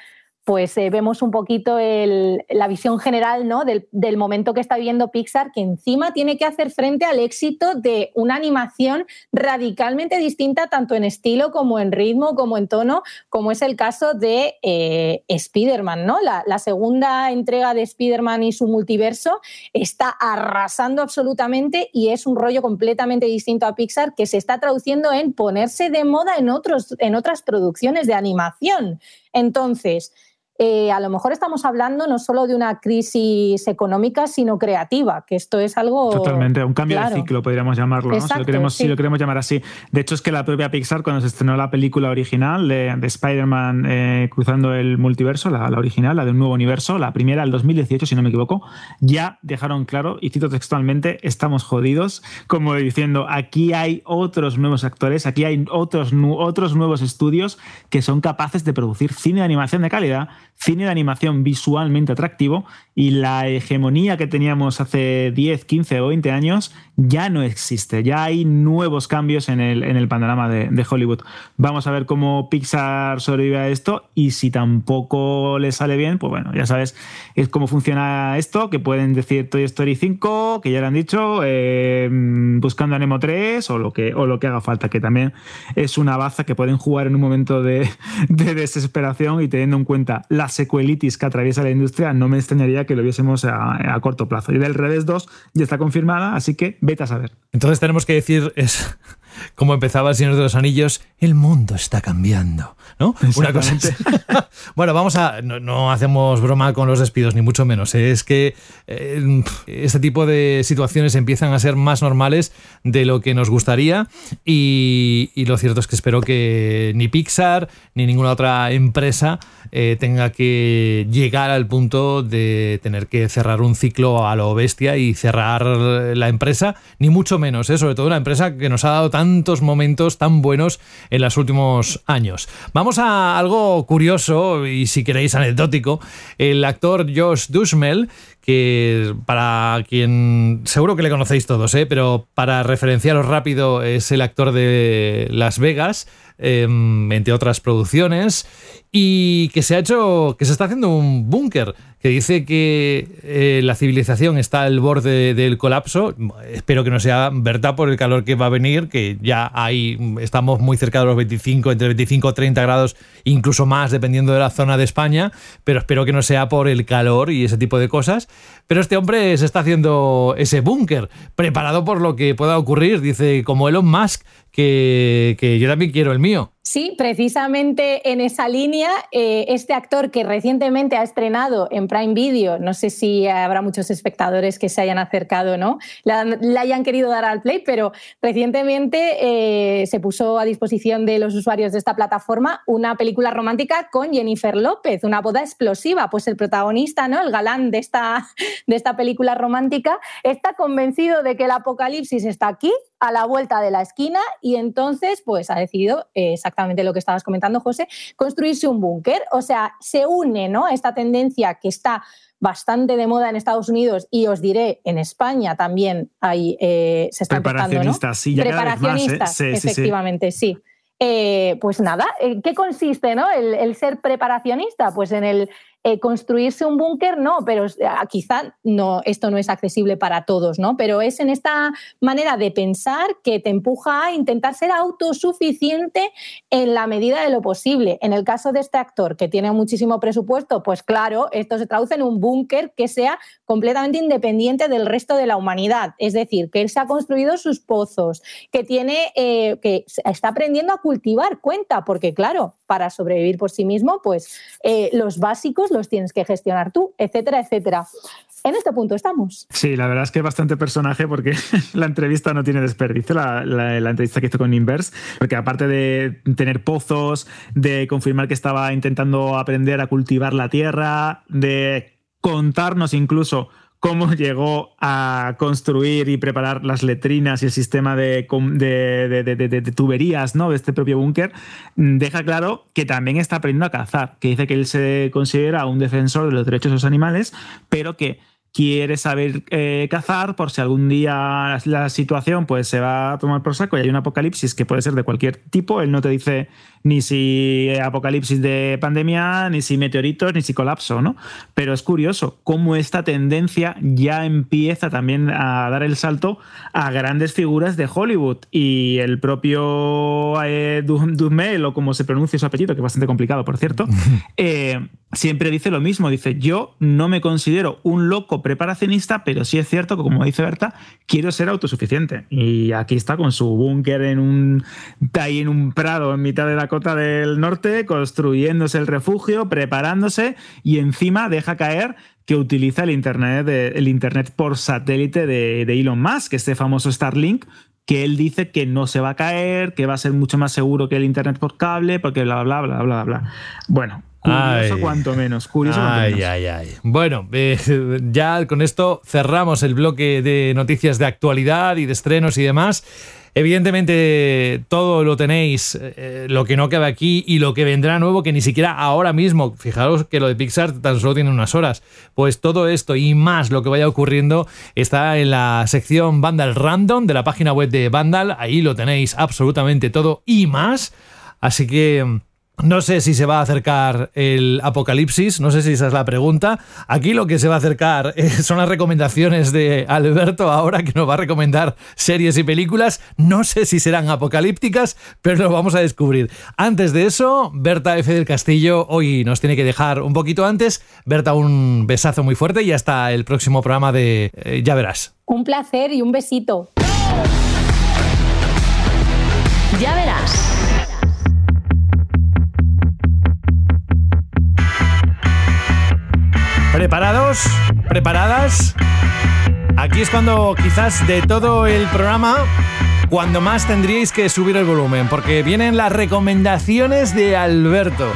pues eh, vemos un poquito la visión general ¿no? del, momento que está viviendo Pixar, que encima tiene que hacer frente al éxito de una animación radicalmente distinta, tanto en estilo como en ritmo, como en tono, como es el caso de eh, Spider-Man. ¿no? La, segunda entrega de Spider-Man y su multiverso está arrasando absolutamente y es un rollo completamente distinto a Pixar que se está traduciendo en ponerse de moda en, otros, en otras producciones de animación. Entonces, eh, a lo mejor estamos hablando no solo de una crisis económica, sino creativa, que esto es algo... Totalmente, un cambio de ciclo, podríamos llamarlo, si, lo queremos, si lo queremos llamar así. De hecho, es que la propia Pixar, cuando se estrenó la película original de, Spider-Man eh, cruzando el multiverso, la, original, la de un nuevo universo, la primera, el 2018, si no me equivoco, ya dejaron claro, y cito textualmente, estamos jodidos, como diciendo, aquí hay otros nuevos actores, aquí hay otros, otros nuevos estudios que son capaces de producir cine de animación de calidad cine de animación visualmente atractivo y la hegemonía que teníamos hace 10, 15 o 20 años ya no existe. Ya hay nuevos cambios en el, en el panorama de, Hollywood. Vamos a ver cómo Pixar sobrevive a esto y si tampoco le sale bien, pues bueno, ya sabes es cómo funciona esto, que pueden decir Toy Story 5, que ya lo han dicho, eh, buscando a Nemo 3 o lo, que, o lo que haga falta, que también es una baza que pueden jugar en un momento de, de desesperación y teniendo en cuenta la secuelitis que atraviesa la industria, no me extrañaría que lo viésemos a, a corto plazo. Y del revés 2 ya está confirmada, así que vete a saber. Entonces tenemos que decir, es como empezaba el Señor de los Anillos, el mundo está cambiando, ¿no? Una cosa bueno, vamos a. No, hacemos broma con los despidos, ni mucho menos. ¿eh? Es que eh, este tipo de situaciones empiezan a ser más normales de lo que nos gustaría. Y, lo cierto es que espero que ni Pixar ni ninguna otra empresa eh, tenga que llegar al punto de tener que cerrar un ciclo a lo bestia y cerrar la empresa, ni mucho menos, sobre todo una empresa que nos ha dado tantos momentos tan buenos en los últimos años. Vamos a algo curioso y si queréis anecdótico. El actor Josh Dushmel que para quien seguro que le conocéis todos, ¿eh? pero para referenciaros rápido es el actor de Las Vegas, em, entre otras producciones, y que se ha hecho, que se está haciendo un búnker que dice que eh, la civilización está al borde del colapso. Espero que no sea verdad por el calor que va a venir, que ya ahí estamos muy cerca de los 25, entre 25 y 30 grados, incluso más, dependiendo de la zona de España, pero espero que no sea por el calor y ese tipo de cosas. Pero este hombre se está haciendo ese búnker, preparado por lo que pueda ocurrir, dice, como Elon Musk, que, que yo también quiero el mío. Sí, precisamente en esa línea, eh, este actor que recientemente ha estrenado en Prime Video, no sé si habrá muchos espectadores que se hayan acercado, ¿no? Le hayan querido dar al play, pero recientemente eh, se puso a disposición de los usuarios de esta plataforma una película romántica con Jennifer López, una boda explosiva. Pues el protagonista, ¿no? El galán de esta, de esta película romántica, está convencido de que el apocalipsis está aquí, a la vuelta de la esquina, y entonces, pues ha decidido eh, exactamente lo que estabas comentando, José, construirse un búnker. O sea, se une ¿no? a esta tendencia que está bastante de moda en Estados Unidos y os diré, en España también hay, eh, se está Preparacionistas, sí, ya Preparacionistas, efectivamente, sí. Eh, pues nada, ¿qué consiste ¿no? el, ser preparacionista? Pues en el eh, construirse un búnker, no, pero ah, quizá no, esto no es accesible para todos, ¿no? Pero es en esta manera de pensar que te empuja a intentar ser autosuficiente en la medida de lo posible. En el caso de este actor que tiene muchísimo presupuesto, pues claro, esto se traduce en un búnker que sea completamente independiente del resto de la humanidad. Es decir, que él se ha construido sus pozos, que tiene, eh, que está aprendiendo a cultivar cuenta, porque claro, para sobrevivir por sí mismo, pues eh, los básicos los tienes que gestionar tú, etcétera, etcétera. En este punto estamos. Sí, la verdad es que es bastante personaje porque la entrevista no tiene desperdicio, la, entrevista que hizo con Inverse, porque aparte de tener pozos, de confirmar que estaba intentando aprender a cultivar la tierra, de contarnos incluso cómo llegó a construir y preparar las letrinas y el sistema de, tuberías ¿no? de este propio búnker, mm, deja claro que también está aprendiendo a cazar, que dice que él se considera un defensor de los derechos de los animales, pero que quiere saber eh, cazar por si algún día la, situación pues, se va a tomar por saco y hay un apocalipsis que puede ser de cualquier tipo. Él no te dice ni si apocalipsis de pandemia, ni si meteoritos, ni si colapso, ¿no? Pero es curioso cómo esta tendencia ya empieza también a dar el salto a grandes figuras de Hollywood. Y el propio eh, o como se pronuncia su apellido, que es bastante complicado, por cierto, eh, siempre dice lo mismo. Dice, yo no me considero un loco preparacionista, pero sí es cierto que, como dice Berta, quiero ser autosuficiente. Y aquí está con su búnker en un, ahí en un prado en mitad de la del Norte, construyéndose el refugio, preparándose y encima deja caer que utiliza el Internet, el internet por satélite de, Elon Musk, este famoso Starlink, que él dice que no se va a caer, que va a ser mucho más seguro que el Internet por cable, porque bla, bla, bla, bla, bla. Bueno, Curioso cuanto menos. Curioso ay, Ay, ay. Bueno, eh, ya con esto cerramos el bloque de noticias de actualidad y de estrenos y demás. Evidentemente, todo lo tenéis, eh, lo que no cabe aquí y lo que vendrá nuevo, que ni siquiera ahora mismo, fijaros que lo de Pixar tan solo tiene unas horas. Pues todo esto y más lo que vaya ocurriendo está en la sección Vandal Random de la página web de Vandal. Ahí lo tenéis absolutamente todo y más. Así que no sé si se va a acercar el apocalipsis, no sé si esa es la pregunta. Aquí lo que se va a acercar eh, son las recomendaciones de Alberto ahora, que nos va a recomendar series y películas. No sé si serán apocalípticas, pero lo vamos a descubrir. Antes de eso, Berta F. del Castillo hoy nos tiene que dejar un poquito antes. Berta, un besazo muy fuerte y hasta el próximo programa de eh, Ya verás. Un placer y un besito. Ya verás. ¿Preparados? ¿Preparadas? Aquí es cuando quizás de todo el programa, cuando más tendríais que subir el volumen, porque vienen las recomendaciones de Alberto.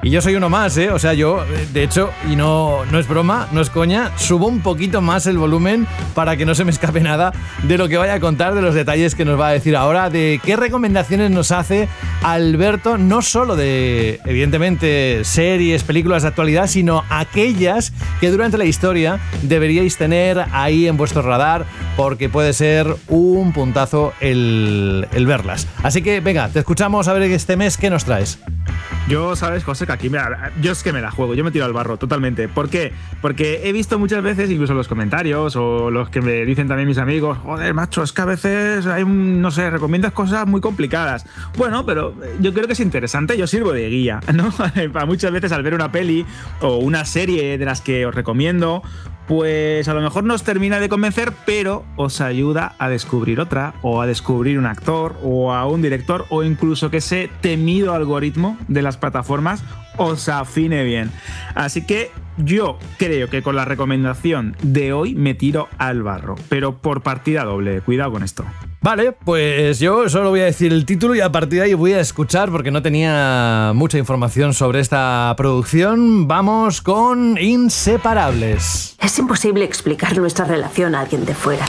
Y yo soy uno más, ¿eh? O sea, yo, de hecho, y no, no es broma, no es coña, subo un poquito más el volumen para que no se me escape nada de lo que vaya a contar, de los detalles que nos va a decir ahora, de qué recomendaciones nos hace Alberto, no solo de, evidentemente, series, películas de actualidad, sino aquellas que durante la historia deberíais tener ahí en vuestro radar, porque puede ser un puntazo el, el verlas. Así que, venga, te escuchamos a ver este mes qué nos traes. Yo, sabes, José, que aquí me, yo es que me la juego, yo me tiro al barro totalmente. ¿Por qué? Porque he visto muchas veces, incluso los comentarios o los que me dicen también mis amigos, joder, macho, es que a veces hay, un, no sé, recomiendas cosas muy complicadas. Bueno, pero yo creo que es interesante, yo sirvo de guía, ¿no? Para muchas veces al ver una peli o una serie de las que os recomiendo, pues a lo mejor no os termina de convencer, pero os ayuda a descubrir otra, o a descubrir un actor, o a un director, o incluso que ese temido algoritmo de las plataformas os afine bien. Así que yo creo que con la recomendación de hoy me tiro al barro, pero por partida doble, cuidado con esto. Vale, pues yo solo voy a decir el título y a partir de ahí voy a escuchar porque no tenía mucha información sobre esta producción. Vamos con Inseparables. Es imposible explicar nuestra relación a alguien de fuera.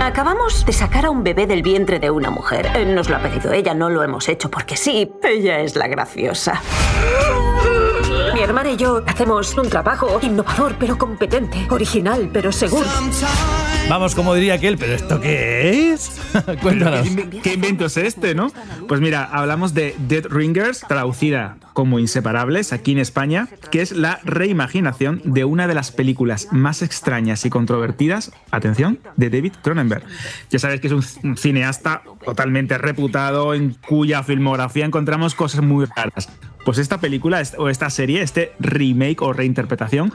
Acabamos de sacar a un bebé del vientre de una mujer. Eh, Nos lo ha pedido ella, no lo hemos hecho porque sí, ella es la graciosa. Hermana y yo hacemos un trabajo innovador pero competente, original pero seguro. Vamos, como diría aquel, ¿pero esto qué es? Cuéntanos. ¿Qué, qué invento es este, no? Pues mira, hablamos de Dead Ringers, traducida como Inseparables aquí en España, que es la reimaginación de una de las películas más extrañas y controvertidas, atención, de David Cronenberg. Ya sabes que es un, cineasta totalmente reputado, en cuya filmografía encontramos cosas muy raras. Pues esta película o esta serie, este remake o reinterpretación,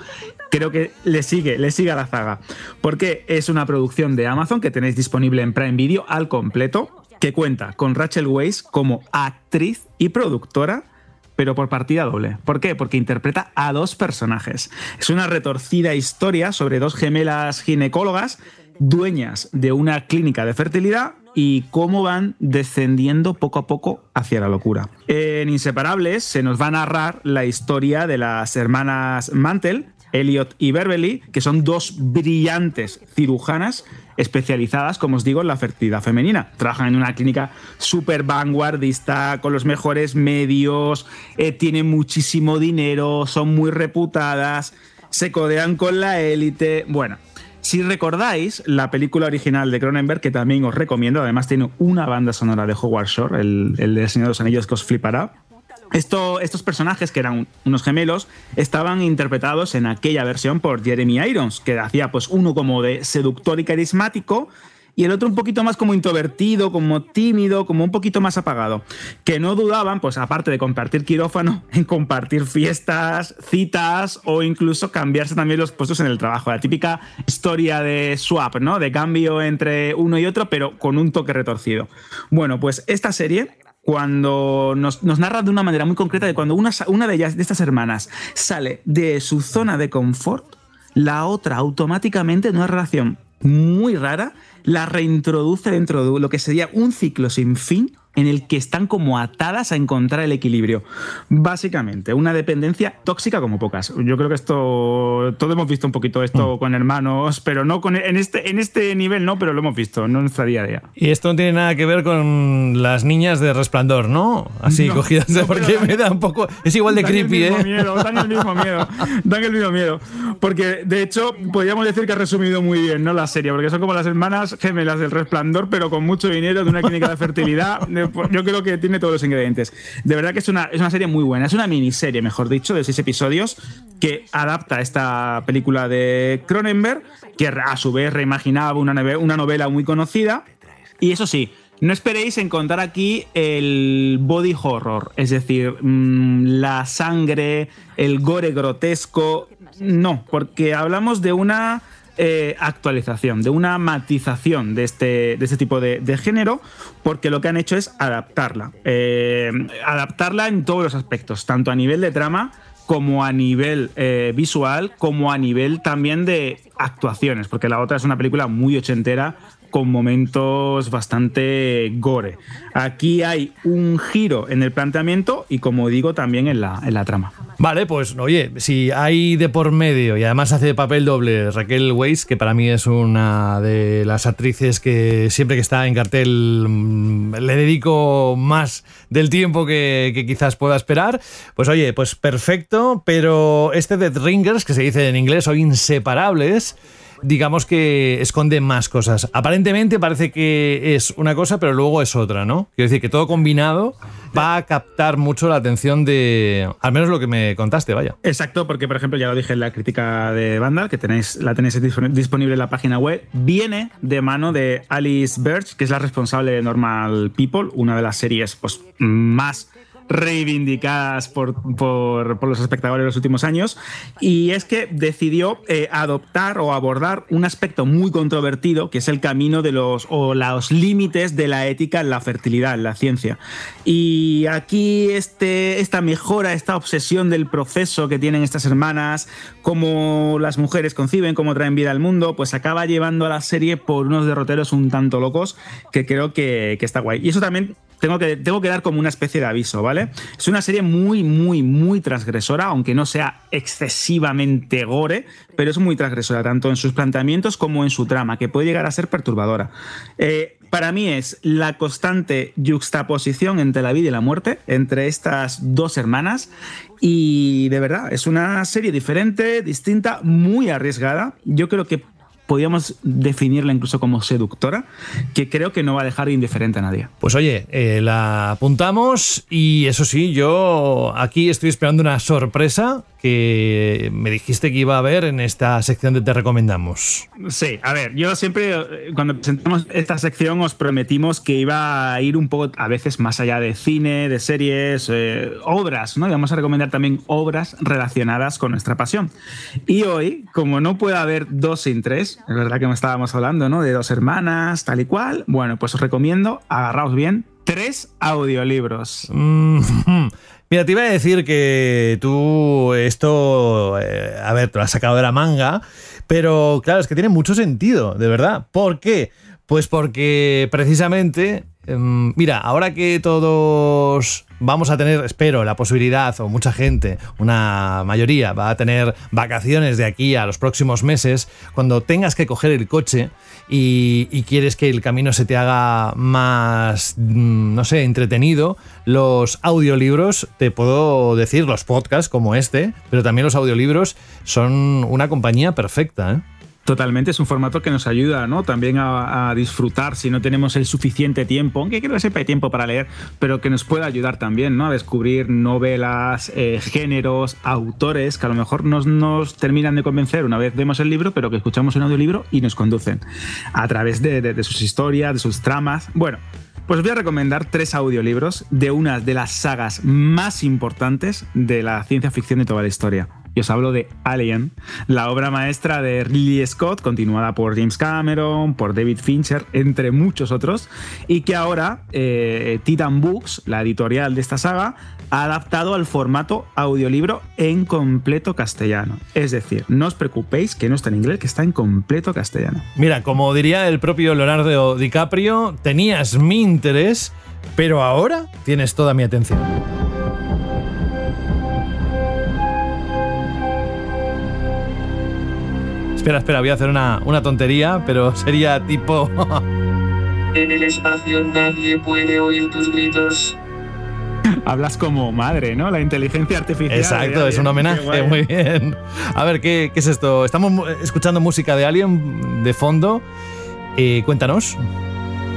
creo que le sigue, le sigue a la zaga. Porque es una producción de Amazon que tenéis disponible en Prime Video al completo, que cuenta con Rachel Weisz como actriz y productora pero por partida doble. ¿Por qué? Porque interpreta a dos personajes. Es una retorcida historia sobre dos gemelas ginecólogas dueñas de una clínica de fertilidad y cómo van descendiendo poco a poco hacia la locura. En Inseparables se nos va a narrar la historia de las hermanas Mantel, Elliot y Beverly, que son dos brillantes cirujanas especializadas, como os digo, en la fertilidad femenina. Trabajan en una clínica súper vanguardista, con los mejores medios, eh, tienen muchísimo dinero, son muy reputadas, se codean con la élite. Bueno, si recordáis la película original de Cronenberg, que también os recomiendo, además tiene una banda sonora de Howard Shore, el, el de Señor de los Anillos, que os flipará. Esto- estos personajes, que eran unos gemelos, estaban interpretados en aquella versión por Jeremy Irons, que hacía pues uno como de seductor y carismático, y el otro un poquito más como introvertido, como tímido, como un poquito más apagado. Que no dudaban, pues aparte de compartir quirófano, en compartir fiestas, citas o incluso cambiarse también los puestos en el trabajo. La típica historia de swap, ¿no? De cambio entre uno y otro, pero con un toque retorcido. Bueno, pues esta serie cuando nos, nos narra de una manera muy concreta de cuando una, una de ellas, de estas hermanas, sale de su zona de confort, la otra automáticamente en una relación muy rara la reintroduce dentro de lo que sería un ciclo sin fin en el que están como atadas a encontrar el equilibrio. Básicamente, una dependencia tóxica como pocas. Yo creo que esto, todos hemos visto un poquito esto con hermanos, pero no con, en, este, en este nivel no, pero lo hemos visto, no en nuestra día a día. Y esto no tiene nada que ver con las niñas de resplandor, ¿no? Así No, cogidas, no, porque me da un poco. Es igual de dan creepy, el mismo ¿eh? Miedo, dan el mismo miedo. Dan el mismo miedo. Porque, de hecho, podríamos decir que ha resumido muy bien ¿no? la serie, porque son como las hermanas gemelas del resplandor, pero con mucho dinero de una clínica de fertilidad. De- Yo creo que tiene todos los ingredientes. De verdad que es una, es una serie muy buena. Es una miniserie, mejor dicho, de seis episodios que adapta esta película de Cronenberg, que a su vez reimaginaba una, una novela muy conocida. Y eso sí, no esperéis encontrar aquí el body horror, es decir, mm, la sangre, el gore grotesco. No, porque hablamos de una eh, actualización, de una matización de este, de este tipo de, género, porque lo que han hecho es adaptarla. Eh, adaptarla en todos los aspectos, tanto a nivel de trama como a nivel eh, visual, como a nivel también de actuaciones, porque la otra es una película muy ochentera con momentos bastante gore. Aquí hay un giro en el planteamiento y, como digo, también en la, en la trama. Vale, pues oye, si hay de por medio y además hace papel doble Raquel Weisz, que para mí es una de las actrices que siempre que está en cartel mm, le dedico más del tiempo que, quizás pueda esperar, pues oye, pues perfecto, pero este Dead Ringers, que se dice en inglés, o inseparables, digamos que esconde más cosas. Aparentemente parece que es una cosa, pero luego es otra, ¿no? Quiero decir que todo combinado va a captar mucho la atención de, al menos lo que me contaste, vaya. Exacto, porque por ejemplo ya lo dije en la crítica de Vandal, que tenéis, la tenéis disponible en la página web, viene de mano de Alice Birch, que es la responsable de Normal People, una de las series pues, más reivindicadas por, por, los espectadores de los últimos años, y es que decidió eh, adoptar o abordar un aspecto muy controvertido, que es el camino de los o los límites de la ética en la fertilidad, en la ciencia. Y aquí este, esta mejora, esta obsesión del proceso que tienen estas hermanas, cómo las mujeres conciben, cómo traen vida al mundo, pues acaba llevando a la serie por unos derroteros un tanto locos que creo que, que está guay. Y eso también tengo que, tengo que dar como una especie de aviso, ¿vale? Es una serie muy, muy, muy transgresora, aunque no sea excesivamente gore, pero es muy transgresora, tanto en sus planteamientos como en su trama, que puede llegar a ser perturbadora. Eh, para mí es la constante juxtaposición entre la vida y la muerte, entre estas dos hermanas, y de verdad, es una serie diferente, distinta, muy arriesgada. Yo creo que podríamos definirla incluso como seductora, que creo que no va a dejar indiferente a nadie. Pues oye, eh, la apuntamos y eso sí, yo aquí estoy esperando una sorpresa que me dijiste que iba a haber en esta sección de Te Recomendamos. Sí, a ver, yo siempre, eh, cuando presentamos esta sección, os prometimos que iba a ir un poco, a veces, más allá de cine, de series, eh, obras, ¿no? Y vamos a recomendar también obras relacionadas con nuestra pasión. Y hoy, como no puede haber dos sin tres, es verdad que me estábamos hablando, ¿no? De dos hermanas, tal y cual, bueno, pues os recomiendo, agarraos bien, tres audiolibros. Mm, Mira, te iba a decir que tú esto, eh, a ver, te lo has sacado de la manga, pero claro, es que tiene mucho sentido, de verdad. ¿Por qué? Pues porque precisamente, em, mira, ahora que todos vamos a tener, espero, la posibilidad, o mucha gente, una mayoría, va a tener vacaciones de aquí a los próximos meses, cuando tengas que coger el coche y, quieres que el camino se te haga más, mm, no sé, entretenido, los audiolibros, te puedo decir, los podcasts como este, pero también los audiolibros son una compañía perfecta, ¿eh? Totalmente, es un formato que nos ayuda ¿no? también a, disfrutar si no tenemos el suficiente tiempo, aunque creo que siempre hay tiempo para leer, pero que nos puede ayudar también ¿no? a descubrir novelas, eh, géneros, autores que a lo mejor nos, nos terminan de convencer una vez vemos el libro, pero que escuchamos un audiolibro y nos conducen a través de, de sus historias, de sus tramas. Bueno, pues voy a recomendar tres audiolibros de una de las sagas más importantes de la ciencia ficción de toda la historia. Y os hablo de Alien, la obra maestra de Ridley Scott, continuada por James Cameron, por David Fincher, entre muchos otros, y que ahora eh, Titan Books, la editorial de esta saga, adaptado al formato audiolibro en completo castellano. Es decir, no os preocupéis que no está en inglés, que está en completo castellano. Mira, como diría el propio Leonardo DiCaprio, tenías mi interés, pero ahora tienes toda mi atención. Espera, espera, voy a hacer una, una tontería, pero sería tipo... en el espacio nadie puede oír tus gritos. Hablas como madre, ¿no? La inteligencia artificial. Exacto, es un homenaje, muy bien. A ver, ¿qué, ¿qué, es esto? Estamos escuchando música de Alien de fondo. Eh, cuéntanos.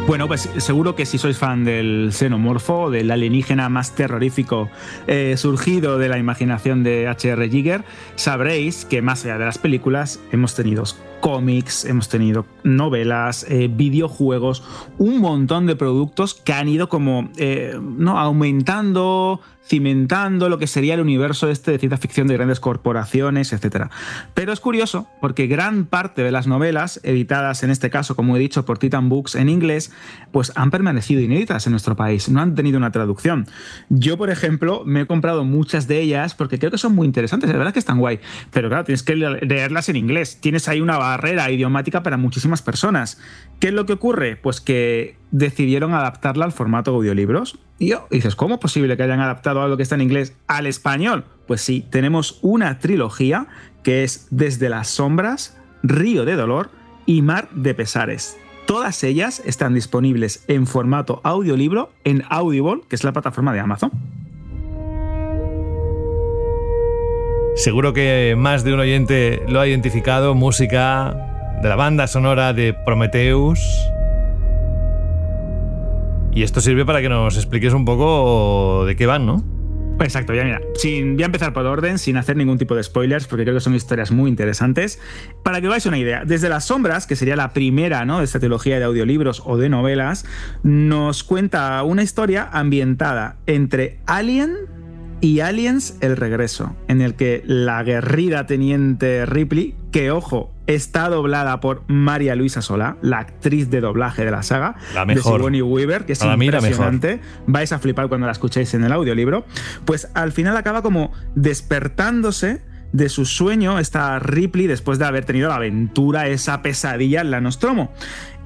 Bueno, pues seguro que si sois fan del xenomorfo, del alienígena más terrorífico eh, surgido de la imaginación de H.R. Giger, sabréis que más allá de las películas hemos tenido cómics, hemos tenido novelas, eh, videojuegos, un montón de productos que han ido como eh, ¿no? aumentando, cimentando lo que sería el universo este de ciencia ficción de grandes corporaciones, etc. Pero es curioso porque gran parte de las novelas, editadas en este caso, como he dicho, por Titan Books en inglés, pues han permanecido inéditas en nuestro país, no han tenido una traducción. Yo, por ejemplo, me he comprado muchas de ellas porque creo que son muy interesantes, la verdad que están guay, pero claro, tienes que leerlas en inglés. Tienes ahí una barrera idiomática para muchísimas personas. ¿Qué es lo que ocurre? Pues que decidieron adaptarla al formato audiolibros. Y yo, dices, ¿cómo es posible que hayan adaptado algo que está en inglés al español? Pues sí, tenemos una trilogía que es Desde las sombras, Río de dolor y Mar de pesares. Todas ellas están disponibles en formato audiolibro en Audible, que es la plataforma de Amazon. Seguro que más de un oyente lo ha identificado, música de la banda sonora de Prometheus. Y esto sirve para que nos expliques un poco de qué van, ¿no? Exacto, ya mira, sin, voy a empezar por orden, sin hacer ningún tipo de spoilers, porque creo que son historias muy interesantes. Para que os hagáis una idea, desde Las Sombras, que sería la primera ¿no? de esta trilogía de audiolibros o de novelas, nos cuenta una historia ambientada entre Alien y Aliens El Regreso, en el que la guerrida teniente Ripley, que ojo, está doblada por María Luisa Solá, la actriz de doblaje de la saga, la mejor. de Sigourney Weaver, que es Para mí la impresionante. Vais a flipar cuando la escuchéis en el audiolibro. Pues al final acaba como despertándose de su sueño esta Ripley después de haber tenido la aventura, esa pesadilla en la Nostromo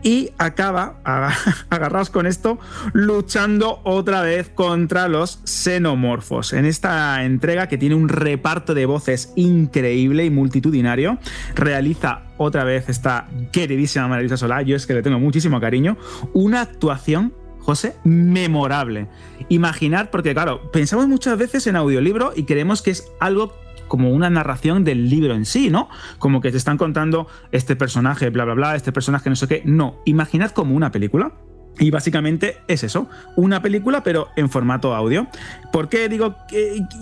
y acaba, aga- agarraos con esto, luchando otra vez contra los xenomorfos. En esta entrega que tiene un reparto de voces increíble y multitudinario, realiza otra vez esta queridísima Marisa Solá, yo es que le tengo muchísimo cariño, una actuación José, memorable. Imaginar, porque claro, pensamos muchas veces en audiolibro y creemos que es algo como una narración del libro en sí, ¿no? Como que te están contando este personaje, bla, bla, bla, este personaje no sé qué. No, imaginad como una película. Y básicamente es eso, una película pero en formato audio. ¿Por qué digo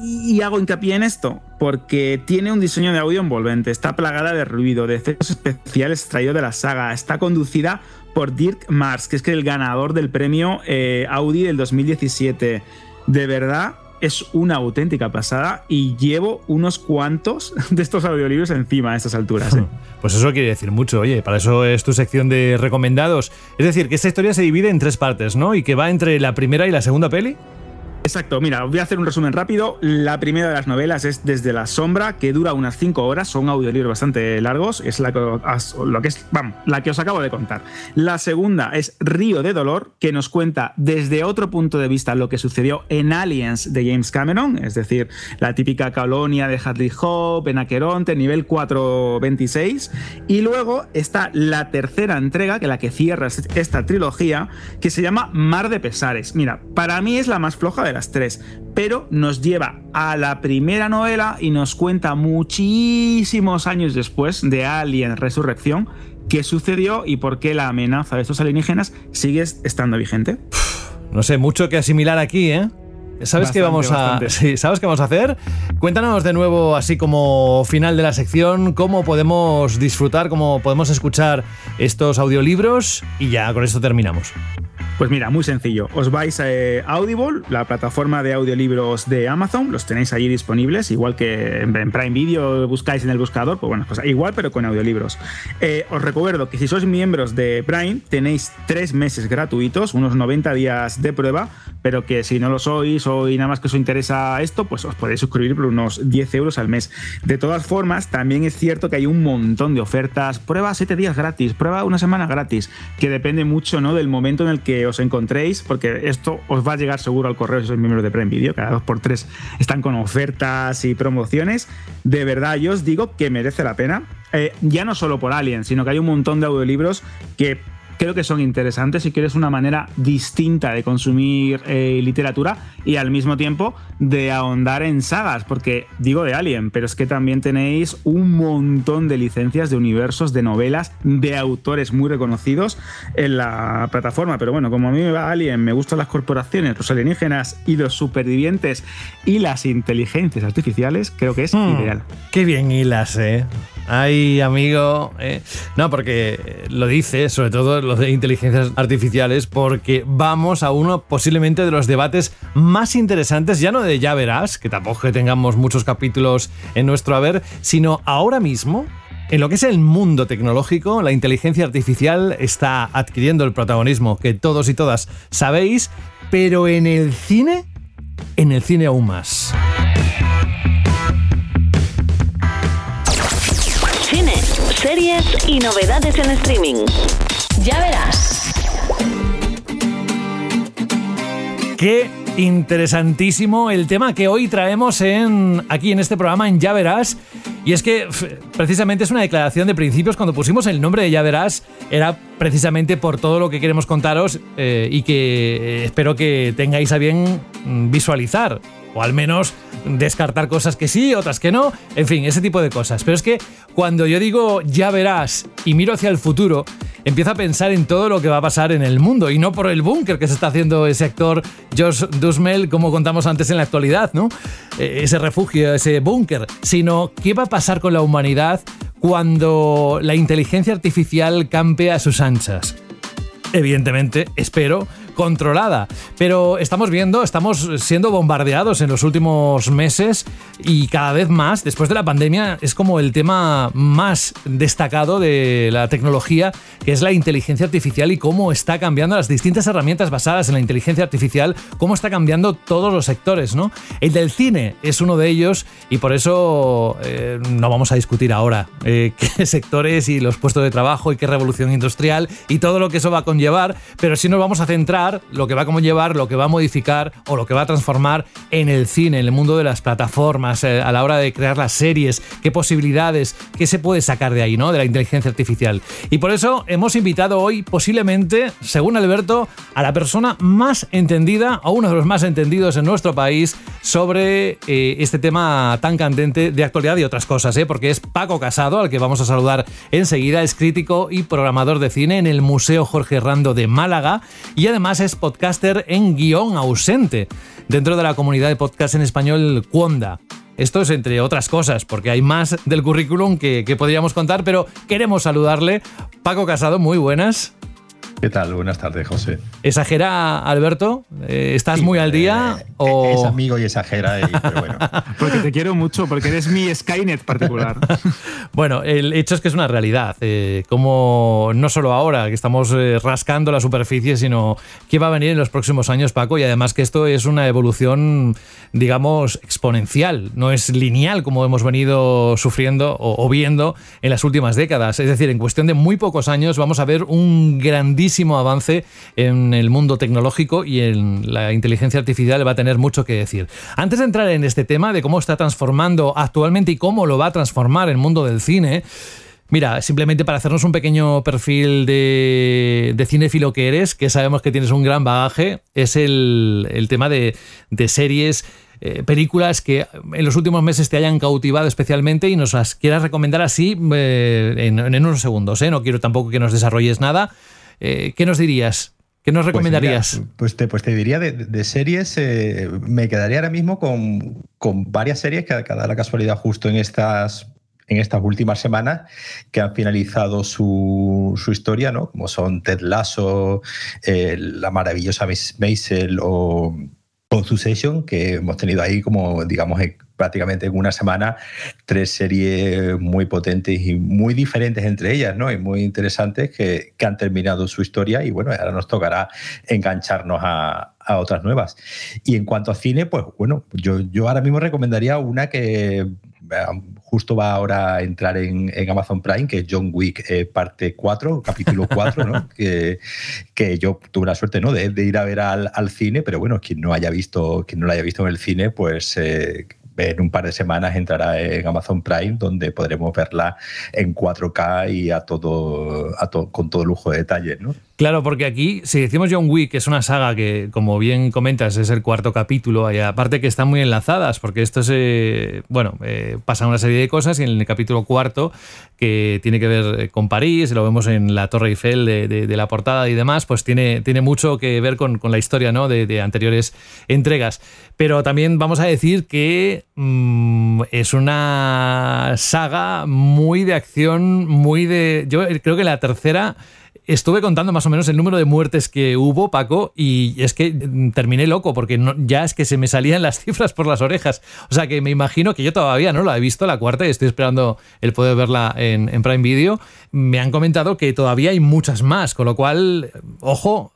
y hago hincapié en esto? Porque tiene un diseño de audio envolvente, está plagada de ruido, de efectos especiales extraídos de la saga, está conducida por Dirk Mars, que es el ganador del premio eh, Audi del 2017. De verdad, es una auténtica pasada y llevo unos cuantos de estos audiolibros encima a estas alturas. ¿eh? Pues eso quiere decir mucho, oye, para eso es tu sección de recomendados. Es decir, que esta historia se divide en tres partes, ¿no? Y que va entre la primera y la segunda peli. Exacto, mira, os voy a hacer un resumen rápido. La primera de las novelas es Desde la sombra, que dura unas 5 horas, son audiolibros bastante largos, es la que, es, vamos, la que os acabo de contar. La segunda es Río de Dolor, que nos cuenta desde otro punto de vista lo que sucedió en Aliens de James Cameron, es decir, la típica colonia de Hadley Hope, en Aqueronte, nivel 426. Y luego está la tercera entrega, que la que cierra esta trilogía, que se llama Mar de Pesares. Mira, para mí es la más floja de las tres, pero nos lleva a la primera novela y nos cuenta muchísimos años después de Alien Resurrección qué sucedió y por qué la amenaza de estos alienígenas sigue estando vigente. No sé, mucho que asimilar aquí, ¿eh? ¿Sabes Bastante, qué vamos a sí, ¿Sabes qué vamos a hacer? Cuéntanos de nuevo, así como final de la sección, cómo podemos disfrutar, cómo podemos escuchar estos audiolibros y ya con esto terminamos. Pues mira, muy sencillo. Os vais a eh, Audible, la plataforma de audiolibros de Amazon, los tenéis allí disponibles, igual que en Prime Video buscáis en el buscador, pues bueno, pues igual pero con audiolibros. Eh, os recuerdo que si sois miembros de Prime tenéis tres meses gratuitos, unos 90 días de prueba, pero que si no lo sois o nada más que os interesa esto, pues os podéis suscribir por unos 10 euros al mes. De todas formas, también es cierto que hay un montón de ofertas. Prueba 7 días gratis, prueba una semana gratis, que depende mucho ¿no? del momento en el que os encontréis, porque esto os va a llegar seguro al correo si sois miembros de Prime Video, cada dos por tres están con ofertas y promociones. De verdad, yo os digo que merece la pena. Eh, ya no solo por Alien, sino que hay un montón de audiolibros que creo que son interesantes y que es una manera distinta de consumir eh, literatura y al mismo tiempo de ahondar en sagas, porque digo de Alien, pero es que también tenéis un montón de licencias de universos, de novelas, de autores muy reconocidos en la plataforma. Pero bueno, como a mí me va Alien, me gustan las corporaciones, los alienígenas y los supervivientes y las inteligencias artificiales, creo que es ideal. Qué bien hilas, ¿eh? Ay, amigo. ¿eh? No, porque lo dice, sobre todo lo de inteligencias artificiales, porque vamos a uno posiblemente de los debates más interesantes, ya no de ya verás, que tampoco tengamos muchos capítulos en nuestro haber, sino ahora mismo. En lo que es el mundo tecnológico, la inteligencia artificial está adquiriendo el protagonismo que todos y todas sabéis, pero en el cine, en el cine aún más. Series y novedades en streaming. Ya verás. Qué interesantísimo el tema que hoy traemos en aquí en este programa en Ya Verás. Y es que precisamente es una declaración de principios. Cuando pusimos el nombre de Ya Verás, era precisamente por todo lo que queremos contaros eh, y que eh, espero que tengáis a bien mm, visualizar o al menos descartar cosas que sí, otras que no, en fin, ese tipo de cosas. Pero es que cuando yo digo ya verás y miro hacia el futuro, empiezo a pensar en todo lo que va a pasar en el mundo y no por el búnker que se está haciendo ese actor Josh Dusmel, como contamos antes en la actualidad, ¿no? E, ese refugio, ese búnker, sino qué va a pasar con la humanidad cuando la inteligencia artificial campe a sus anchas. Evidentemente, espero controlada. Pero estamos viendo, estamos siendo bombardeados en los últimos meses y cada vez más, después de la pandemia, es como el tema más destacado de la tecnología, que es la inteligencia artificial y cómo está cambiando las distintas herramientas basadas en la inteligencia artificial, cómo está cambiando todos los sectores, ¿no? El del cine es uno de ellos y por eso eh, no vamos a discutir ahora eh, qué sectores y los puestos de trabajo y qué revolución industrial y todo lo que eso va a conllevar, pero sí nos vamos a centrar lo que va a conllevar, lo que va a modificar o lo que va a transformar en el cine, en el mundo de las plataformas, eh, a la hora de crear las series, qué posibilidades, qué se puede sacar de ahí, ¿no? De la inteligencia artificial. Y por eso hemos invitado hoy, posiblemente, según Alberto, a la persona más entendida, o uno de los más entendidos en nuestro país, sobre eh, este tema tan candente de actualidad y otras cosas, ¿eh? porque es Paco Casado, al que vamos a saludar enseguida, es crítico y programador de cine en el Museo Jorge Rando de Málaga y además es podcaster en guion ausente dentro de la comunidad de podcast en español Cuonda. Esto es entre otras cosas, porque hay más del currículum que, que podríamos contar, pero queremos saludarle. Paco Casado, muy buenas. ¿Qué tal? Buenas tardes, José. ¿Exagera, Alberto? Eh, ¿Estás muy al día? Eh, o... Es amigo y exagera, pero bueno. porque te quiero mucho, porque eres mi Skynet particular. bueno, el hecho es que es una realidad. Eh, como no solo ahora, que estamos rascando la superficie, sino qué va a venir en los próximos años, Paco, y además que esto es una evolución, digamos, exponencial. No es lineal como hemos venido sufriendo o, o viendo en las últimas décadas. Es decir, en cuestión de muy pocos años vamos a ver un grandísimo avance en el mundo tecnológico y en la inteligencia artificial va a tener mucho que decir. Antes de entrar en este tema de cómo está transformando actualmente y cómo lo va a transformar el mundo del cine, Mira, simplemente para hacernos un pequeño perfil de, de cinéfilo que eres, que sabemos que tienes un gran bagaje, es el, tema de, series, eh, películas que en los últimos meses te hayan cautivado especialmente y nos las quieras recomendar así eh, en, en, unos segundos. ¿eh? No quiero tampoco que nos desarrolles nada, eh, ¿qué nos dirías? ¿Qué nos pues recomendarías? Pues, te, pues te diría de, series, eh, me quedaría ahora mismo con, varias series que, da la casualidad justo en estas en estas últimas semanas que han finalizado su, historia, ¿no? Como son Ted Lasso, eh, la maravillosa Miss Maisel o con Succession, que hemos tenido ahí como, digamos, prácticamente en una semana tres series muy potentes y muy diferentes entre ellas, ¿no? Y muy interesantes que, han terminado su historia y bueno, ahora nos tocará engancharnos a, otras nuevas. Y en cuanto a cine, pues bueno, yo, yo ahora mismo recomendaría una que justo va ahora a entrar en, Amazon Prime, que es John Wick eh, parte 4, capítulo 4, ¿no? que, que yo tuve la suerte ¿no? de, ir a ver al, cine, pero bueno, quien no haya visto, quien no la haya visto en el cine, pues eh, en un par de semanas entrará en Amazon Prime, donde podremos verla en 4K y a todo, con todo lujo de detalles, ¿no? Claro, porque aquí, si decimos John Wick, es una saga que, como bien comentas, es el cuarto capítulo, aparte que están muy enlazadas, porque esto se. Bueno, eh, pasan una serie de cosas y en el capítulo cuarto, que tiene que ver eh, con París, lo vemos en la Torre Eiffel de, la portada y demás, pues tiene, tiene mucho que ver con, la historia ¿no? de, anteriores entregas. Pero también vamos a decir que mm, es una saga muy de acción, muy de. Yo creo que la tercera Estuve contando más o menos el número de muertes que hubo, Paco, y es que mm, terminé loco porque ya es que se me salían las cifras por las orejas. O sea que me imagino que yo todavía no la he visto, la cuarta, y estoy esperando el poder verla en, en Prime Video. Me han comentado que todavía hay muchas más, con lo cual, ojo,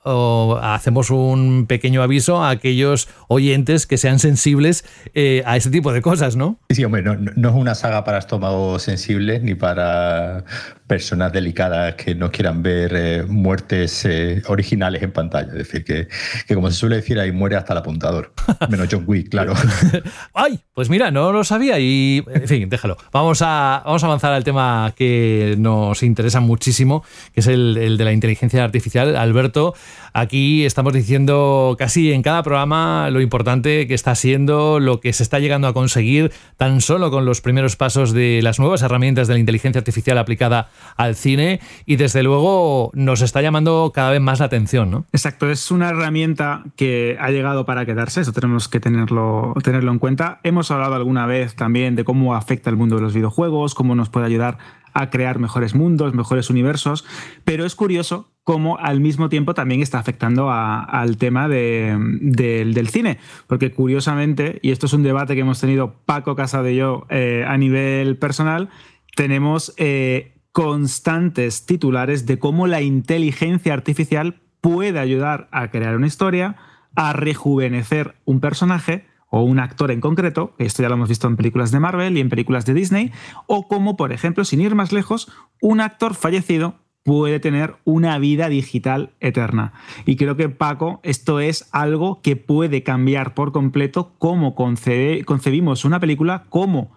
hacemos un pequeño aviso a aquellos oyentes que sean sensibles eh, a este tipo de cosas, ¿no? Sí, hombre, no, no es una saga para estómagos sensibles ni para personas delicadas que no quieran ver eh, muertes eh, originales en pantalla. Es decir, que, que, como se suele decir, ahí muere hasta el apuntador. Menos John Wick, claro. ¡Ay! Pues mira, no lo sabía y, en fin, déjalo. Vamos a, vamos a avanzar al tema que nos interesa muchísimo, que es el, el de la inteligencia artificial. Alberto, aquí estamos diciendo casi en cada programa lo importante que está siendo, lo que se está llegando a conseguir tan solo con los primeros pasos de las nuevas herramientas de la inteligencia artificial aplicada al cine y desde luego nos está llamando cada vez más la atención, ¿no? Exacto, es una herramienta que ha llegado para quedarse, eso tenemos que tenerlo, tenerlo en cuenta. Hemos hablado alguna vez también de cómo afecta el mundo de los videojuegos, cómo nos puede ayudar a crear mejores mundos, mejores universos, pero es curioso cómo al mismo tiempo también está afectando al tema de, de, del cine, porque curiosamente, y esto es un debate que hemos tenido Paco Casado y yo eh, a nivel personal, tenemos eh, constantes titulares de cómo la inteligencia artificial puede ayudar a crear una historia, a rejuvenecer un personaje o un actor en concreto, esto ya lo hemos visto en películas de Marvel y en películas de Disney, o como, por ejemplo, sin ir más lejos, un actor fallecido puede tener una vida digital eterna. Y creo que Paco, esto es algo que puede cambiar por completo cómo concebimos una película, cómo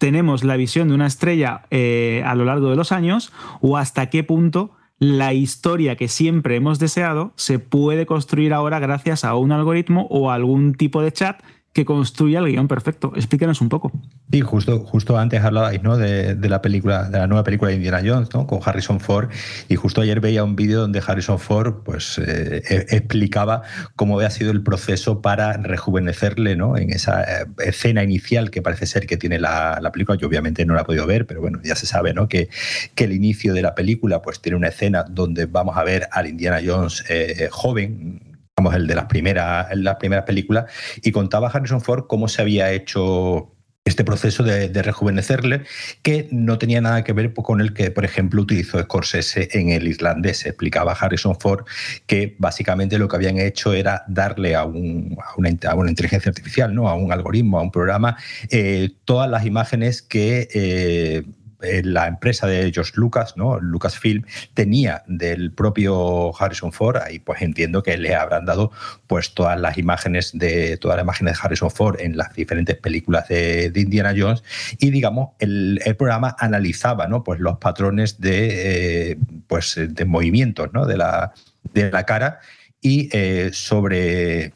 tenemos la visión de una estrella eh, a lo largo de los años o hasta qué punto la historia que siempre hemos deseado se puede construir ahora gracias a un algoritmo o a algún tipo de chat que construya el guion perfecto. Explíquenos un poco. Sí, justo, justo antes hablabais ¿no? de, de, la película, de la nueva película de Indiana Jones, ¿no? con Harrison Ford, y justo ayer veía un vídeo donde Harrison Ford pues, eh, e, explicaba cómo había sido el proceso para rejuvenecerle ¿no? en esa eh, escena inicial que parece ser que tiene la, la, película. Yo obviamente no la he podido ver, pero bueno, ya se sabe ¿no? que, que el inicio de la película pues, tiene una escena donde vamos a ver al Indiana Jones eh, joven, el de las primeras, las primeras películas, y contaba Harrison Ford cómo se había hecho este proceso de, rejuvenecerle, que no tenía nada que ver con el que, por ejemplo, utilizó Scorsese en el islandés. Explicaba Harrison Ford que básicamente lo que habían hecho era darle a, una, a una, inteligencia artificial, ¿no? a un algoritmo, a un programa, eh, todas las imágenes que eh, eh, la empresa de George Lucas, ¿no? Lucasfilm, tenía del propio Harrison Ford, ahí pues entiendo que le habrán dado pues todas las imágenes de todas las imágenes de Harrison Ford en las diferentes películas de, Indiana Jones y digamos el, el, programa analizaba ¿no? pues los patrones de, eh, pues, de movimientos ¿no? de, la, de la cara y eh, sobre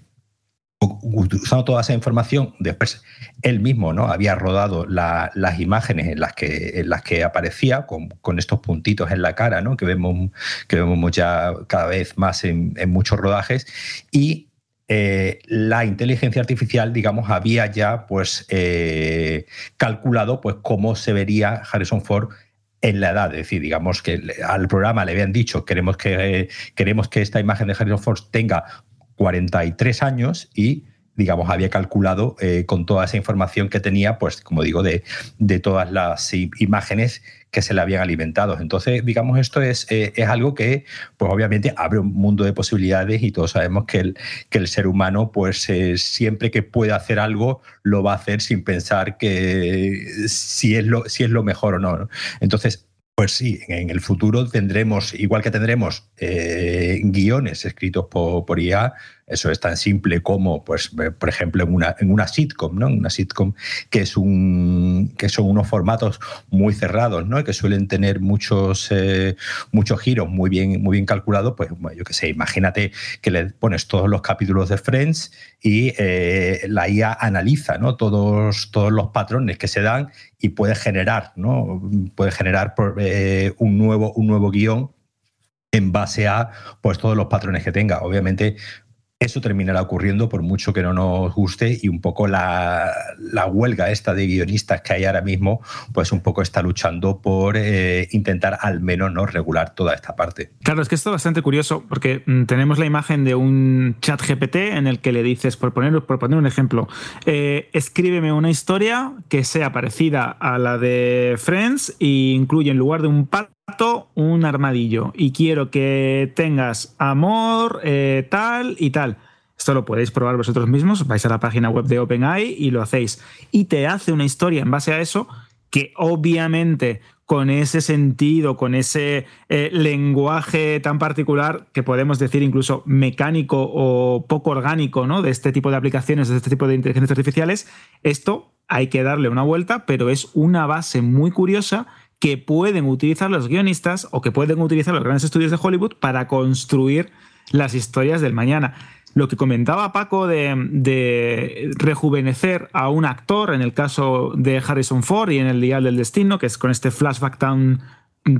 usando toda esa información, después él mismo ¿no? había rodado la, las imágenes en las que, en las que aparecía con, estos puntitos en la cara, ¿no? que, vemos, que vemos ya cada vez más en, en muchos rodajes, y eh, la inteligencia artificial, digamos, había ya pues, eh, calculado pues, cómo se vería Harrison Ford en la edad, es decir, digamos que al programa le habían dicho queremos que, eh, queremos que esta imagen de Harrison Ford tenga 43 años y digamos, había calculado eh, con toda esa información que tenía, pues, como digo, de, de, todas las imágenes que se le habían alimentado. Entonces, digamos, esto es, eh, es algo que, pues, obviamente abre un mundo de posibilidades y todos sabemos que el, que el ser humano, pues, eh, siempre que puede hacer algo, lo va a hacer sin pensar que si es lo, si es lo mejor o no. Entonces, pues sí, en el futuro tendremos, igual que tendremos eh, guiones escritos por, por, IA, eso es tan simple como, pues, eh, por ejemplo, en una, en una sitcom, ¿no? Una sitcom que, es un, que son unos formatos muy cerrados, ¿no? Que suelen tener muchos, eh, muchos giros muy bien, muy bien calculados, pues yo qué sé, imagínate que le pones todos los capítulos de Friends y eh, la IA analiza ¿no? todos, todos los patrones que se dan y puede generar, ¿no? puede generar un, nuevo, un nuevo guion en base a pues, todos los patrones que tenga. Obviamente, eso terminará ocurriendo por mucho que no nos guste y un poco la, la huelga esta de guionistas que hay ahora mismo, pues un poco está luchando por eh, intentar al menos no regular toda esta parte. Claro, es que esto es bastante curioso porque mm, tenemos la imagen de un chat GPT en el que le dices, por poner, por poner un ejemplo, eh, escríbeme una historia que sea parecida a la de Friends e incluye en lugar de un pato un armadillo y quiero que tengas amor, eh, tal y tal. Esto lo podéis probar vosotros mismos, vais a la página web de OpenAI y lo hacéis. Y te hace una historia en base a eso que obviamente con ese sentido, con ese eh, lenguaje tan particular que podemos decir incluso mecánico o poco orgánico, ¿no? De este tipo de aplicaciones, de este tipo de inteligencias artificiales, esto hay que darle una vuelta, pero es una base muy curiosa que pueden utilizar los guionistas o que pueden utilizar los grandes estudios de Hollywood para construir las historias del mañana. Lo que comentaba Paco de, rejuvenecer a un actor, en el caso de Harrison Ford y en El Dial del Destino, que es con este flashback tan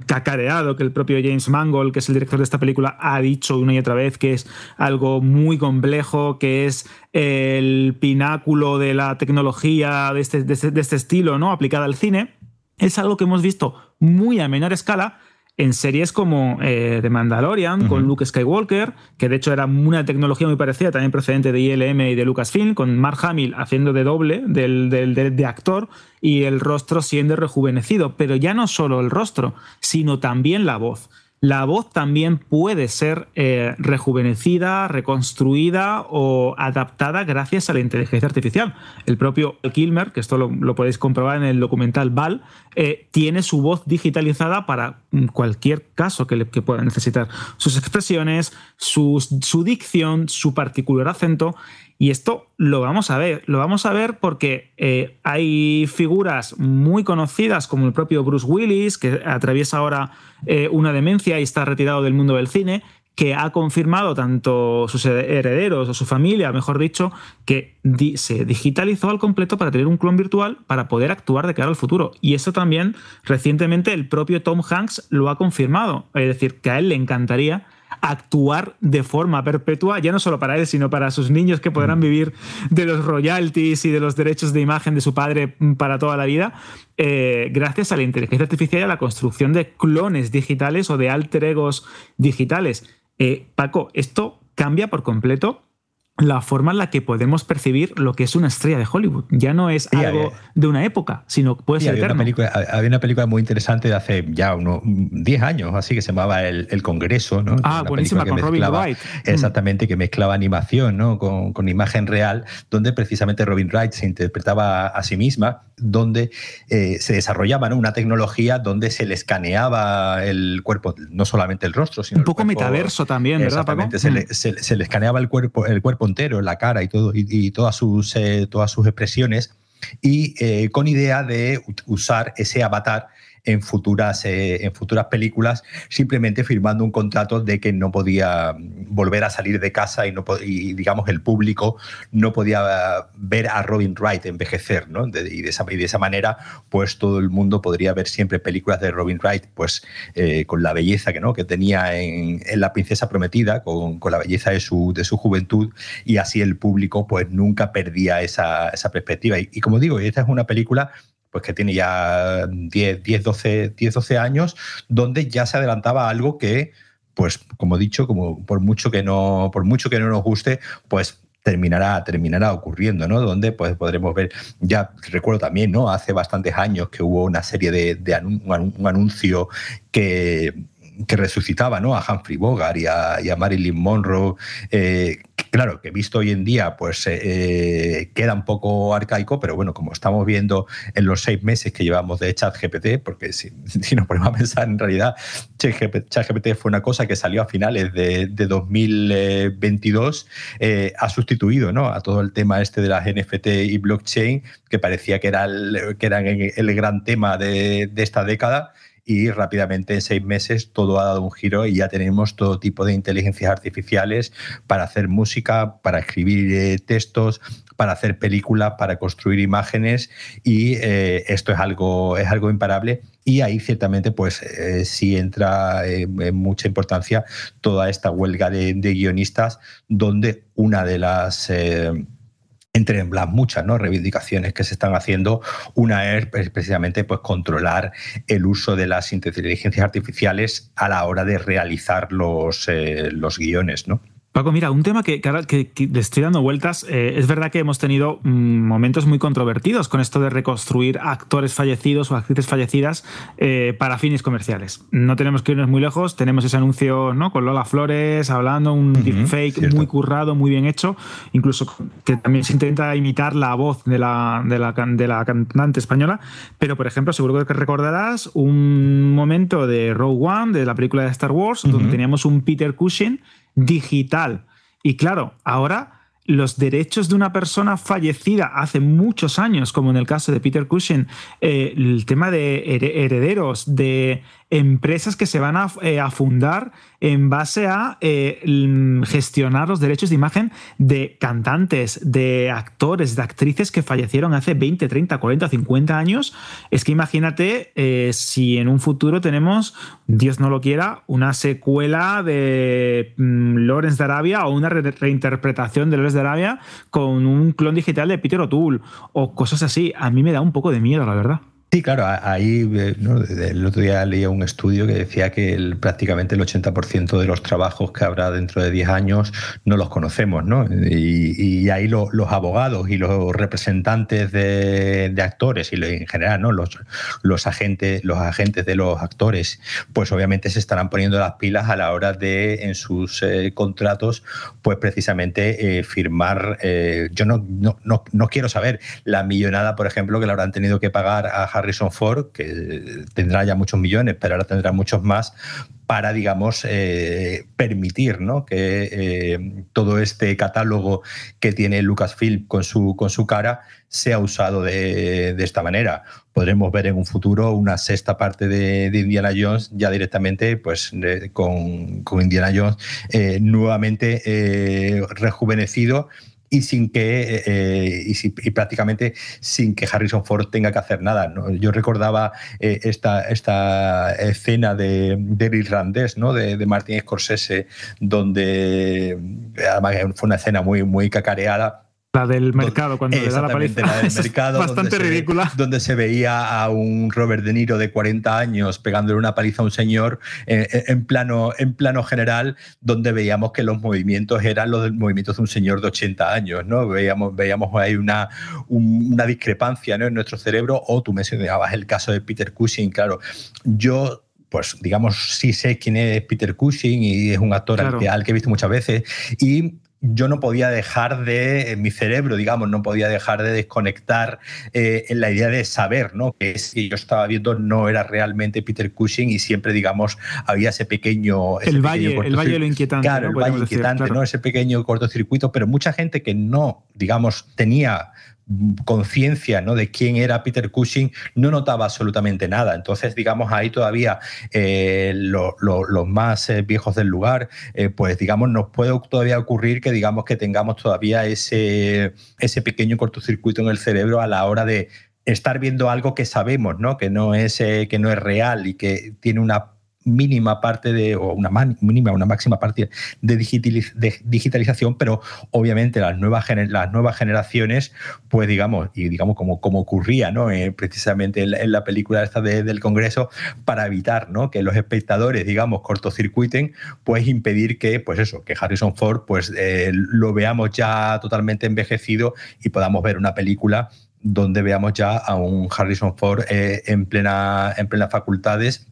cacareado que el propio James Mangold, que es el director de esta película, ha dicho una y otra vez que es algo muy complejo, que es el pináculo de la tecnología de este, de este, este estilo, ¿no? Aplicada al cine. Es algo que hemos visto muy a menor escala en series como eh, The Mandalorian, con Luke Skywalker, que de hecho era una tecnología muy parecida, también procedente de ILM y de Lucasfilm, con Mark Hamill haciendo de doble del, de actor y el rostro siendo rejuvenecido. Pero ya no solo el rostro, sino también la voz la voz también puede ser eh, rejuvenecida, reconstruida o adaptada gracias a la inteligencia artificial. El propio Kilmer, que esto lo, podéis comprobar en el documental Val, eh, tiene su voz digitalizada para mm, cualquier caso que, pueda necesitar. Sus expresiones, su dicción, su particular acento y esto lo vamos a ver, lo vamos a ver porque eh, hay figuras muy conocidas como el propio Bruce Willis, que atraviesa ahora eh, una demencia y está retirado del mundo del cine, que ha confirmado tanto sus herederos o su familia, mejor dicho, que se digitalizó al completo para tener un clon virtual para poder actuar de cara al futuro. Y eso también recientemente el propio Tom Hanks lo ha confirmado. Es decir, que a él le encantaría actuar de forma perpetua, ya no solo para él, sino para sus niños que podrán mm. vivir de los royalties y de los derechos de imagen de su padre mm, para toda la vida, eh, gracias a la inteligencia artificial y a la construcción de clones digitales o de alter egos digitales. Eh, Paco, esto cambia por completo la forma en la que podemos percibir lo que es una estrella de Hollywood. Ya no es algo de una época, sino puede ser había Una película, había una película muy interesante de hace ya unos 10 años, así que se llamaba El, Congreso, ¿no? Ah, buenísima, con Robin Wright. Mm. Exactamente, que mezclaba animación ¿no? con, con, imagen real, donde precisamente Robin Wright se interpretaba a sí misma, donde eh, se desarrollaba una tecnología donde se le escaneaba el cuerpo, no solamente el rostro, sino Un poco metaverso también, ¿verdad, Paco? Se, le, mm. se, se le escaneaba el cuerpo, el cuerpo la cara y todo, y, todas, sus, eh, todas sus expresiones, y eh, con idea de usar ese avatar en futuras, eh, en futuras películas, simplemente firmando un contrato de que no podía volver a salir de casa y, no, y digamos, el público no podía ver a Robin Wright envejecer, ¿no? y, de esa, de esa manera, pues todo el mundo podría ver siempre películas de Robin Wright, pues eh, con la belleza que, ¿no? que tenía en, La Princesa Prometida, con, con, la belleza de su, de su juventud, y así el público pues nunca perdía esa, esa perspectiva. Y, y como digo, esta es una película pues que tiene ya 10, 10, 12, 10, 12 años, donde ya se adelantaba algo que, pues como he dicho, como por mucho que no, por mucho que no nos guste, pues terminará, terminará ocurriendo, ¿no? Donde pues podremos ver, ya recuerdo también, ¿no? Hace bastantes años que hubo una serie de, de un anuncio que que resucitaba ¿no? a Humphrey Bogart y a, Marilyn Monroe. Eh, claro, que visto hoy en día, pues eh, eh, queda un poco arcaico, pero bueno, como estamos viendo en los seis meses que llevamos de ChatGPT, porque si, nos ponemos a pensar en realidad, ChatGPT fue una cosa que salió a finales de, 2022, ha sustituido ¿no? a todo el tema este de las NFT y blockchain, que parecía que, era el, que eran el gran tema de esta década y rápidamente en seis meses todo ha dado un giro y ya tenemos todo tipo de inteligencias artificiales para hacer música, para escribir eh, textos, para hacer películas, para construir imágenes y eh, esto es algo, es algo imparable. Y ahí ciertamente pues eh, sí entra en mucha importancia toda esta huelga de, guionistas donde una de las entre las muchas ¿no? reivindicaciones que se están haciendo, una es precisamente pues, controlar el uso de las inteligencias artificiales a la hora de realizar los, eh, los guiones. ¿no? Paco, mira, un tema que, que, le estoy dando vueltas. Eh, es verdad que hemos tenido mm, momentos muy controvertidos con esto de reconstruir actores fallecidos o actrices fallecidas eh, para fines comerciales. No tenemos que irnos muy lejos. Tenemos ese anuncio ¿no? con Lola Flores hablando, un deepfake muy currado, muy bien hecho. Incluso que también se intenta imitar la voz de la, de la, de la cantante española. Pero, por ejemplo, seguro que recordarás un momento de Rogue One, de la película de Star Wars, donde teníamos un Peter Cushing digital. Y claro, ahora los derechos de una persona fallecida hace muchos años, como en el caso de Peter Cushing, eh, el tema de herederos, de empresas que se van a, eh, fundar en base a eh, gestionar los derechos de imagen de cantantes, de actores, de actrices que fallecieron hace 20, 30, 40, 50 años. Es que imagínate eh, si en un futuro tenemos, Dios no lo quiera, una secuela de mm, Lawrence de Arabia o una reinterpretación de Lawrence de Arabia con un clon digital de Peter O'Toole o cosas así. A mí me da un poco de miedo, la verdad. Sí, claro, ahí eh, el otro día leía un estudio que decía que el, prácticamente el 80% de los trabajos que habrá dentro de 10 años no los conocemos, ¿no? Y, ahí los abogados y los representantes de, actores y en general, ¿no? Los, los, agentes, los agentes de los actores, pues obviamente se estarán poniendo las pilas a la hora de en sus eh, contratos, pues precisamente eh, firmar. yo no, no, no, no quiero saber la millonada, por ejemplo, que le habrán tenido que pagar a Harrison Ford, que tendrá ya muchos millones, pero ahora tendrá muchos más, para, digamos, eh, permitir ¿no? que eh, todo este catálogo que tiene Lucasfilm con su, con su cara sea usado de, esta manera. Podremos ver en un futuro una sexta parte de, Indiana Jones ya directamente pues, con, con, Indiana Jones eh, nuevamente rejuvenecido y sin que eh, y, prácticamente sin que Harrison Ford tenga que hacer nada. Yo recordaba eh, esta, esta escena de, del irlandés, ¿no? de, de Martin Scorsese, donde además fue una escena muy, muy cacareada la del mercado, cuando le da la paliza. La del mercado. bastante ridícula. donde se veía a un Robert De Niro de 40 años pegándole una paliza a un señor eh, eh, en, plano, en plano general, donde veíamos que los movimientos eran los movimientos de un señor de 80 años, ¿no? Veíamos, veíamos ahí una, una discrepancia ¿no? en nuestro cerebro. O tú mencionabas el caso de Peter Cushing, claro. Yo pues digamos, sí sé quién es Peter Cushing y es un actor que, al, que, he visto muchas veces. Y yo no podía dejar de, mi cerebro, digamos, no podía dejar de desconectar eh, en la idea de saber, ¿no? Que si yo estaba viendo no era realmente Peter Cushing y siempre, digamos, había ese pequeño... el, valle, el valle lo inquietante. Claro, el valle inquietante, ¿no? Ese pequeño cortocircuito, pero mucha gente que no, digamos, tenía conciencia ¿no? de quién era Peter Cushing, no notaba absolutamente nada. Entonces, digamos, ahí todavía eh, los más eh, viejos del lugar, eh, pues digamos, nos puede todavía ocurrir que digamos que tengamos todavía ese, ese pequeño cortocircuito en el cerebro a la hora de estar viendo algo que sabemos, ¿no? Que no es, que no es real y que tiene una mínima parte de, o una mínima, una máxima parte de, digitalización, pero obviamente las nuevas, las nuevas generaciones, pues digamos, y digamos como, como ocurría ¿no? Eh, precisamente en la, película esta del Congreso, para evitar ¿no? que los espectadores, digamos, cortocircuiten, pues impedir que, pues eso, que Harrison Ford pues eh, lo veamos ya totalmente envejecido y podamos ver una película donde veamos ya a un Harrison Ford eh, en, plena, en plenas facultades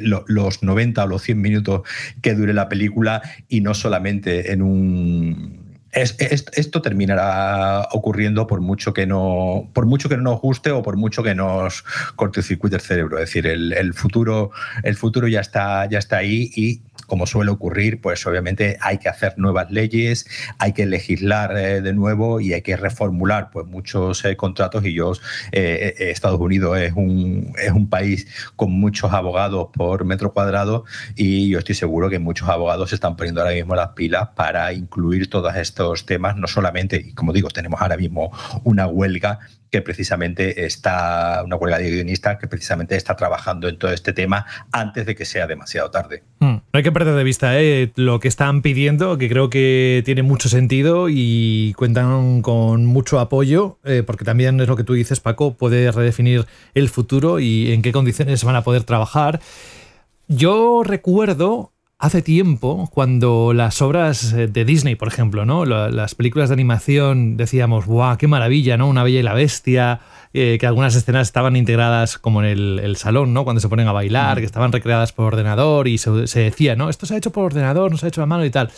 los 90 o los 100 minutos que dure la película y no solamente en un... esto terminará ocurriendo por mucho que no por mucho que no nos guste o por mucho que nos cortocircuite el cerebro. Es decir, el, futuro, el futuro ya está, ya está ahí y como suele ocurrir, pues obviamente hay que hacer nuevas leyes, hay que legislar eh, de nuevo y hay que reformular pues muchos eh, contratos. Y yo eh, Estados Unidos es un, es un país con muchos abogados por metro cuadrado y yo estoy seguro que muchos abogados se están poniendo ahora mismo las pilas para incluir todos estos temas, no solamente, y como digo, tenemos ahora mismo una huelga que precisamente está, una huelga de guionistas que precisamente está trabajando en todo este tema antes de que sea demasiado tarde. Hmm. No hay que perder de vista ¿eh? lo que están pidiendo, que creo que tiene mucho sentido y cuentan con mucho apoyo, eh, porque también es lo que tú dices, Paco, puede redefinir el futuro y en qué condiciones van a poder trabajar. Yo recuerdo hace tiempo, cuando las obras eh, de Disney, por ejemplo, ¿no? Las películas de animación decíamos, ¡guau, qué maravilla, ¿no? Una bella y la bestia, eh, que algunas escenas estaban integradas como en el, salón, ¿no? Cuando se ponen a bailar, mm. que estaban recreadas por ordenador y se, decía, ¿no? Esto se ha hecho por ordenador, no se ha hecho a mano y tal.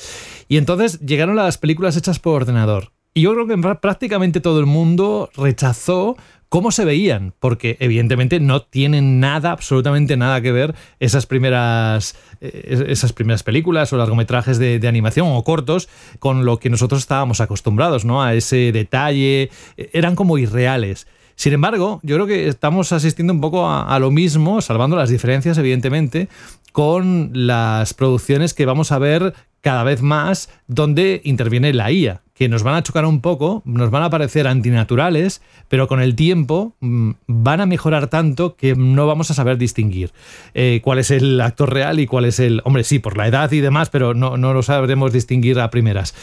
Y entonces llegaron las películas hechas por ordenador. Y yo creo que prácticamente todo el mundo rechazó cómo se veían, porque evidentemente no tienen nada, absolutamente nada que ver esas primeras, eh, esas primeras películas o largometrajes de, animación o cortos con lo que nosotros estábamos acostumbrados, ¿no? A ese detalle, eran como irreales. Sin embargo, yo creo que estamos asistiendo un poco a, lo mismo, salvando las diferencias, evidentemente, con las producciones que vamos a ver cada vez más donde interviene la IA, que nos van a chocar un poco, nos van a parecer antinaturales, pero con el tiempo mm, van a mejorar tanto que no vamos a saber distinguir eh, cuál es el actor real y cuál es el... Hombre, sí, por la edad y demás, pero no, no lo sabremos distinguir a primeras.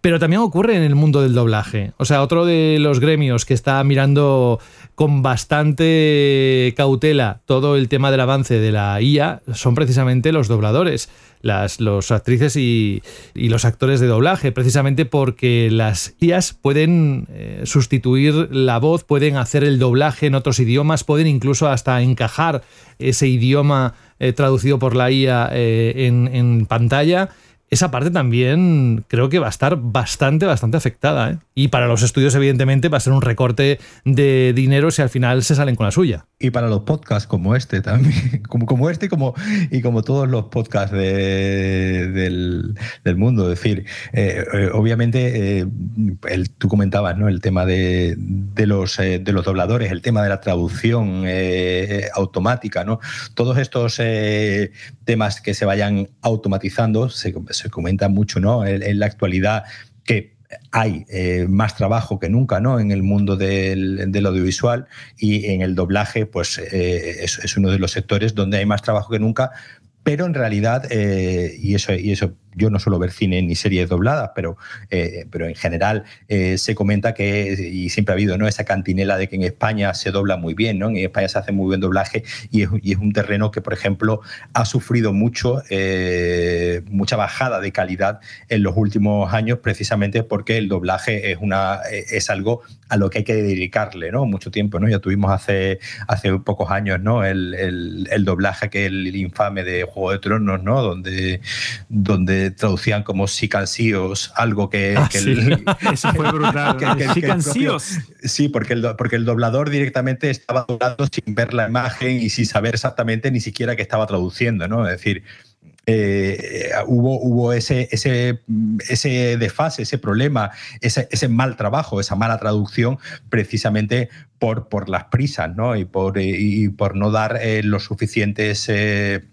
Pero también ocurre en el mundo del doblaje. O sea, otro de los gremios que está mirando con bastante cautela todo el tema del avance de la IA son precisamente los dobladores, las los actrices y, los actores de doblaje, precisamente porque las IAs pueden eh, sustituir la voz, pueden hacer el doblaje en otros idiomas, pueden incluso hasta encajar ese idioma eh, traducido por la IA eh, en, en pantalla esa parte también creo que va a estar bastante, bastante afectada. ¿eh? Y para los estudios, evidentemente, va a ser un recorte de dinero si al final se salen con la suya. Y para los podcasts como este también, como, como este y como, y como todos los podcasts del, mundo. Es decir, eh, eh, obviamente, el, tú comentabas ¿no? el tema de, los, de los dobladores, el tema de la traducción automática, ¿no? Todos estos temas que se vayan automatizando, se, se comenta mucho ¿no? en, la actualidad que hay eh, más trabajo que nunca ¿no? en el mundo del, audiovisual y en el doblaje pues eh, es, uno de los sectores donde hay más trabajo que nunca, pero en realidad, eh, y, eso, y eso yo no suelo ver cine ni series dobladas, pero, eh, pero en general eh, se comenta que, y siempre ha habido ¿no? esa cantinela de que en España se dobla muy bien, ¿no? en España se hace muy buen doblaje y es, y es un terreno que, por ejemplo, ha sufrido mucho, eh, mucha bajada de calidad en los últimos años, precisamente porque el doblaje es, una, es algo a lo que hay que dedicarle ¿no? mucho tiempo. ¿no? Ya tuvimos hace, hace pocos años ¿no? el, el, el doblaje que el, infame de Juego de Tronos, ¿no? donde, donde traducían como sicansíos, algo que... Ah, Eso fue brutal. sí, porque el, porque el doblador directamente estaba doblando sin ver la imagen y sin saber exactamente ni siquiera que estaba traduciendo, ¿no? Es decir... Eh, hubo, hubo ese, ese, desfase, ese problema, ese, ese, mal trabajo, esa mala traducción, precisamente por, por las prisas ¿no? y, por, y por no dar eh, los suficientes eh,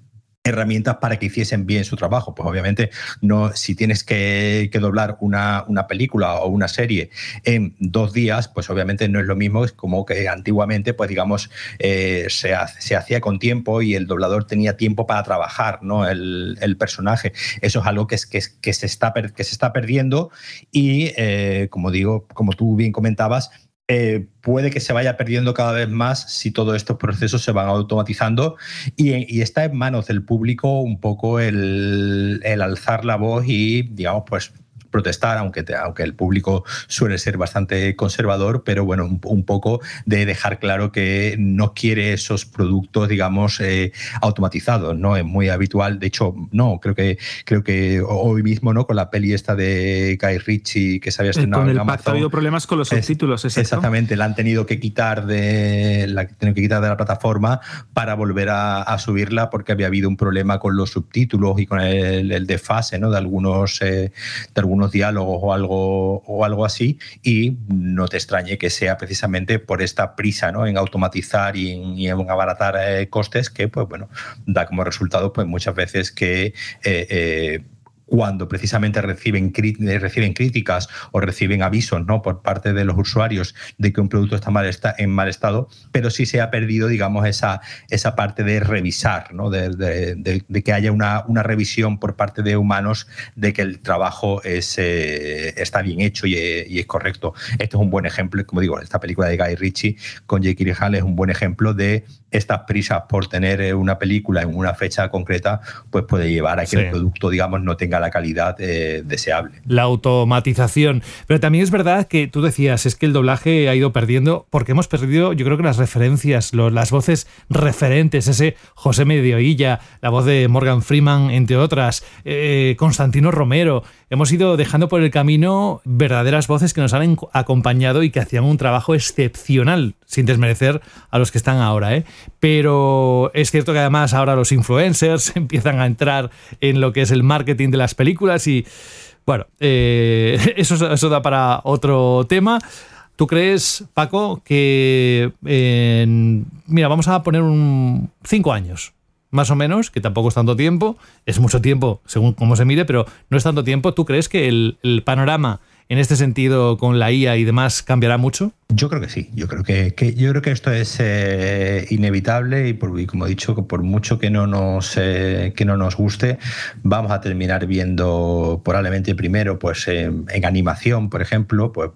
herramientas para que hiciesen bien su trabajo. Pues obviamente, no, si tienes que, doblar una, una, película o una serie en dos días, pues obviamente no es lo mismo como que antiguamente, pues digamos, eh, se, se, hacía con tiempo y el doblador tenía tiempo para trabajar ¿no? el, el personaje. Eso es algo que, es, que, que, se, está, que se está perdiendo y, eh, como digo, como tú bien comentabas, eh, puede que se vaya perdiendo cada vez más si todos estos procesos se van automatizando y, está en manos del público un poco el, alzar la voz y, digamos, pues protestar, aunque, aunque el público suele ser bastante conservador, pero bueno, un, poco de dejar claro que no quiere esos productos, digamos, eh, automatizados, ¿no? Es muy habitual, de hecho, no, creo que creo que hoy mismo, ¿no? Con la peli esta de Guy Ritchie que se había estrenado con el en Amazon. Ha habido problemas con los subtítulos, es, Exactamente, la han tenido que quitar de la, que quitar de la plataforma para volver a, subirla porque había habido un problema con los subtítulos y con el, el desfase, ¿no? De algunos, eh, de algunos diálogos o algo, o algo así. Y no te extrañe que sea precisamente por esta prisa, ¿no? En automatizar y en, abaratar eh, costes que, pues bueno, da como resultado, pues muchas veces que eh, cuando precisamente reciben, eh, reciben críticas o reciben avisos ¿no? por parte de los usuarios de que un producto está, mal está en mal estado, pero sí se ha perdido, digamos, esa, esa parte de revisar, ¿no? de, que haya una, una, revisión por parte de humanos de que el trabajo es, eh, está bien hecho y, es correcto. Este es un buen ejemplo, como digo, esta película de Guy Ritchie con Jake Gyllenhaal es un buen ejemplo de estas prisas por tener eh, una película en una fecha concreta, pues puede llevar a que el producto, digamos, no tenga la calidad eh, deseable. La automatización. Pero también es verdad que tú decías, es que el doblaje ha ido perdiendo, porque hemos perdido, yo creo que las referencias, las voces referentes, ese José Medioilla, la voz de Morgan Freeman, entre otras, eh, Constantino Romero. Hemos ido dejando por el camino verdaderas voces que nos han acompañado y que hacían un trabajo excepcional, sin desmerecer a los que están ahora. ¿eh? Pero es cierto que además ahora los influencers empiezan a entrar en lo que es el marketing de las películas y bueno, eh, eso, eso da para otro tema. ¿Tú crees, Paco, que mira, vamos a poner un cinco años, más o menos, que tampoco es tanto tiempo, es mucho tiempo según cómo se mire, pero no es tanto tiempo. ¿Tú crees que el, el panorama en este sentido con la IA y demás cambiará mucho? Yo creo que sí, yo creo que, yo creo que esto es eh, inevitable y, como he dicho, por mucho que no nos eh, que no nos guste, vamos a terminar viendo probablemente primero, pues en, animación, por ejemplo, pues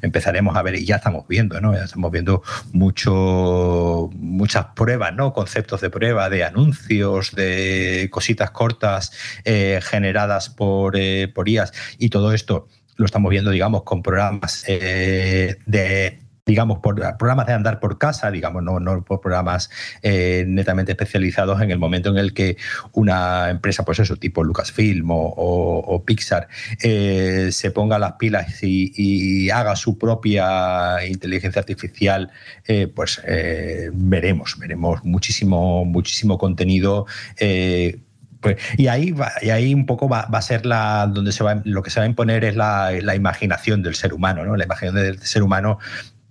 empezaremos a ver y ya estamos viendo, ¿no? Ya estamos viendo mucho muchas pruebas, ¿no? Conceptos de prueba, de anuncios, de cositas cortas eh, generadas por por IAS y todo esto lo estamos viendo, digamos, con programas eh, de digamos, por programas de andar por casa, digamos, no, no por programas eh, netamente especializados en el momento en el que una empresa, pues eso, tipo Lucasfilm o, Pixar, eh, se ponga las pilas y, haga su propia inteligencia artificial, pues veremos, veremos muchísimo, muchísimo contenido pues, y ahí y ahí un poco va, a ser la donde se va lo que se va a imponer es la, imaginación del ser humano, ¿no? La imaginación del ser humano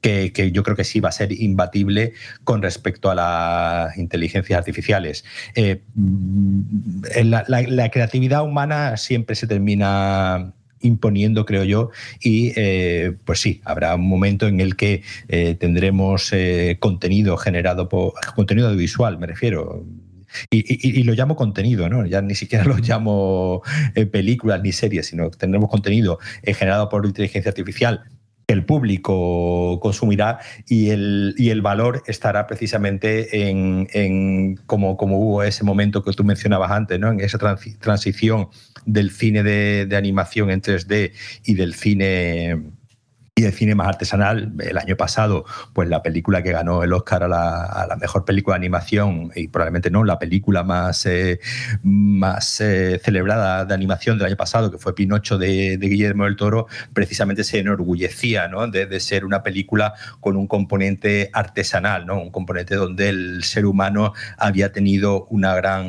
que, yo creo que sí va a ser imbatible con respecto a las inteligencias artificiales. Eh, mm, la, creatividad humana siempre se termina imponiendo, creo yo, y eh, pues sí, habrá un momento en el que eh, tendremos contenido generado por contenido audiovisual, me refiero, y, lo llamo contenido, ¿no? Ya ni siquiera lo llamo eh, películas ni series, sino que tendremos contenido eh, generado por inteligencia artificial que el público consumirá y el, y el valor estará precisamente en, como, como, hubo ese momento que tú mencionabas antes, ¿no? en esa transición del cine de, de animación en 3D y del cine y de cine más artesanal. El año pasado, pues la película que ganó el Oscar a la, mejor película de animación y probablemente no, la película más, eh, más eh, celebrada de animación del año pasado, que fue Pinocho de, Guillermo del Toro, precisamente se enorgullecía ¿no? de, ser una película con un componente artesanal, ¿no? un componente donde el ser humano había tenido una gran,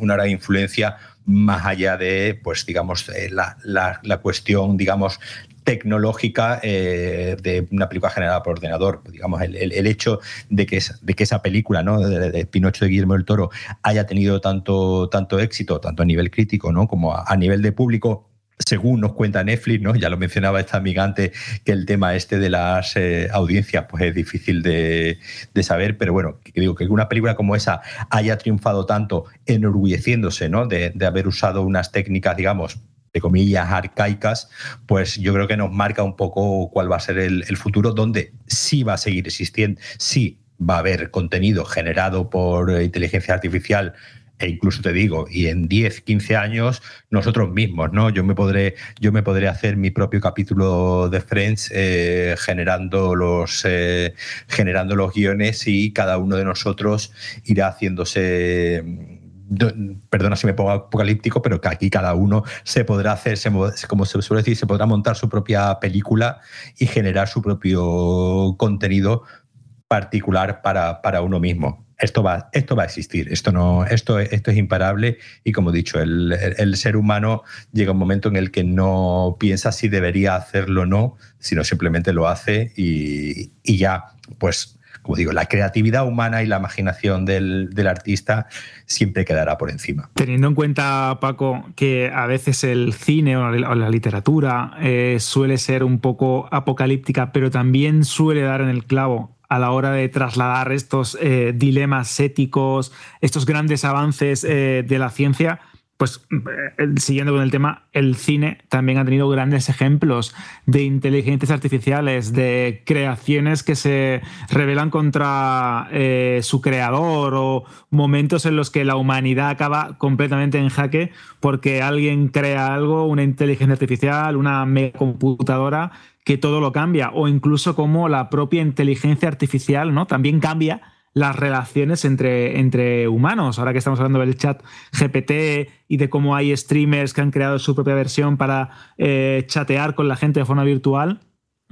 una gran influencia más allá de, pues, digamos, eh, la, la, la, cuestión, digamos, tecnológica eh, de una película generada por ordenador. Digamos, el, el, hecho de que, de que esa película ¿no? de, Pinocho de Guillermo del Toro haya tenido tanto, tanto éxito, tanto a nivel crítico ¿no? como a, nivel de público, según nos cuenta Netflix, ¿no? ya lo mencionaba esta amiga antes, que el tema este de las eh, audiencias pues es difícil de, de, saber, pero bueno, digo que una película como esa haya triunfado tanto enorgulleciéndose ¿no? de, de haber usado unas técnicas, digamos, de comillas, arcaicas, pues yo creo que nos marca un poco cuál va a ser el, futuro, donde sí va a seguir existiendo, sí va a haber contenido generado por inteligencia artificial e incluso te digo, y en 10, 15 años nosotros mismos, ¿no? Yo me podré, yo me podré hacer mi propio capítulo de Friends eh, generando, los, eh, generando los guiones y cada uno de nosotros irá haciéndose perdona si me pongo apocalíptico, pero que aquí cada uno se podrá hacer, como se suele decir, se podrá montar su propia película y generar su propio contenido particular para, para uno mismo. Esto va, esto va a existir, esto, no, esto, esto es imparable y como he dicho, el, el, ser humano llega un momento en el que no piensa si debería hacerlo o no, sino simplemente lo hace y, y ya, pues como digo, la creatividad humana y la imaginación del, artista siempre quedará por encima. Teniendo en cuenta, Paco, que a veces el cine o la, literatura eh, suele ser un poco apocalíptica, pero también suele dar en el clavo a la hora de trasladar estos eh, dilemas éticos, estos grandes avances eh, de la ciencia, pues eh, siguiendo con el tema, el cine también ha tenido grandes ejemplos de inteligencias artificiales, de creaciones que se rebelan contra eh, su creador o momentos en los que la humanidad acaba completamente en jaque porque alguien crea algo, una inteligencia artificial, una computadora que todo lo cambia o incluso como la propia inteligencia artificial ¿no? también cambia las relaciones entre, entre humanos. Ahora que estamos hablando del chat GPT y de cómo hay streamers que han creado su propia versión para eh, chatear con la gente de forma virtual,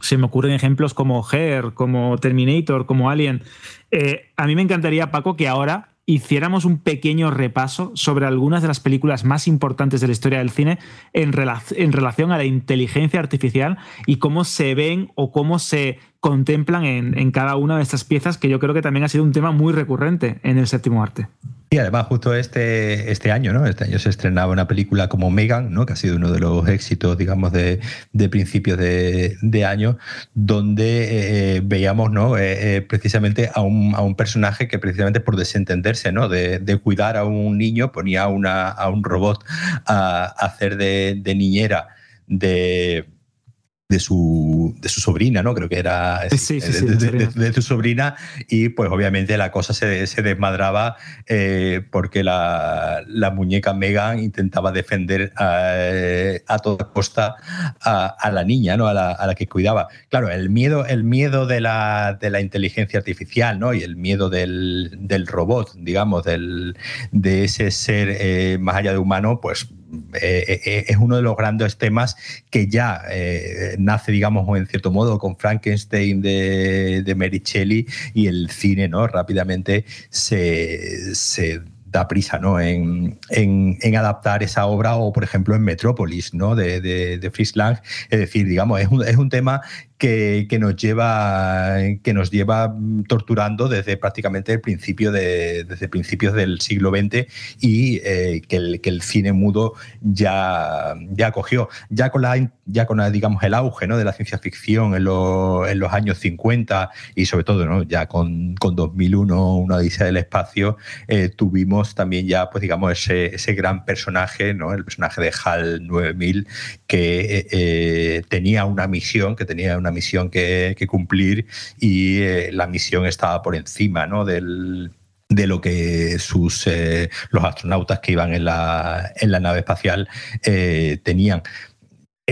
se me ocurren ejemplos como Her, como Terminator, como Alien. Eh, a mí me encantaría, Paco, que ahora hiciéramos un pequeño repaso sobre algunas de las películas más importantes de la historia del cine en, relación a la inteligencia artificial y cómo se ven o cómo se contemplan en, cada una de estas piezas, que yo creo que también ha sido un tema muy recurrente en el séptimo arte. Y además, justo este, este año, ¿no? Este año se estrenaba una película como Megan, ¿no? Que ha sido uno de los éxitos, digamos, de, de principios de, año, donde eh, veíamos, ¿no? Eh, eh, precisamente a un, a un, personaje que precisamente por desentenderse, ¿no? De, de, cuidar a un niño, ponía una, a un robot a, a hacer de niñera de de su, de su sobrina, ¿no? Creo que era de, su sobrina y pues obviamente la cosa se, se desmadraba eh, porque la, la, muñeca Megan intentaba defender a, toda costa a, la niña, ¿no? A la, a la, que cuidaba. Claro, el miedo, el miedo de, la, de la inteligencia artificial, ¿no? Y el miedo del, del robot, digamos, del, de ese ser eh, más allá de humano, pues eh, eh, eh, es uno de los grandes temas que ya nace, digamos, en cierto modo, con Frankenstein de, de y el cine, ¿no? Rápidamente se, se da prisa ¿no? En, en, adaptar esa obra o, por ejemplo, en Metrópolis ¿no? de, de, de Fritz Lang. Es decir, digamos, es un, es un tema que, nos lleva, que nos lleva torturando desde prácticamente el principio de, desde principios del siglo XX y eh, que, el, que, el, cine mudo ya, ya cogió. Ya con, la, ya con digamos, el auge ¿no? de la ciencia ficción en, en los años 50 y sobre todo ¿no? ya con, con 2001, una odisea del espacio, eh, tuvimos también ya pues, digamos, ese, ese gran personaje, ¿no? el personaje de HAL 9000, que eh, tenía una misión, que tenía una misión que, cumplir y eh, la misión estaba por encima ¿no? del, de lo que sus eh, los astronautas que iban en la, en la nave espacial eh, tenían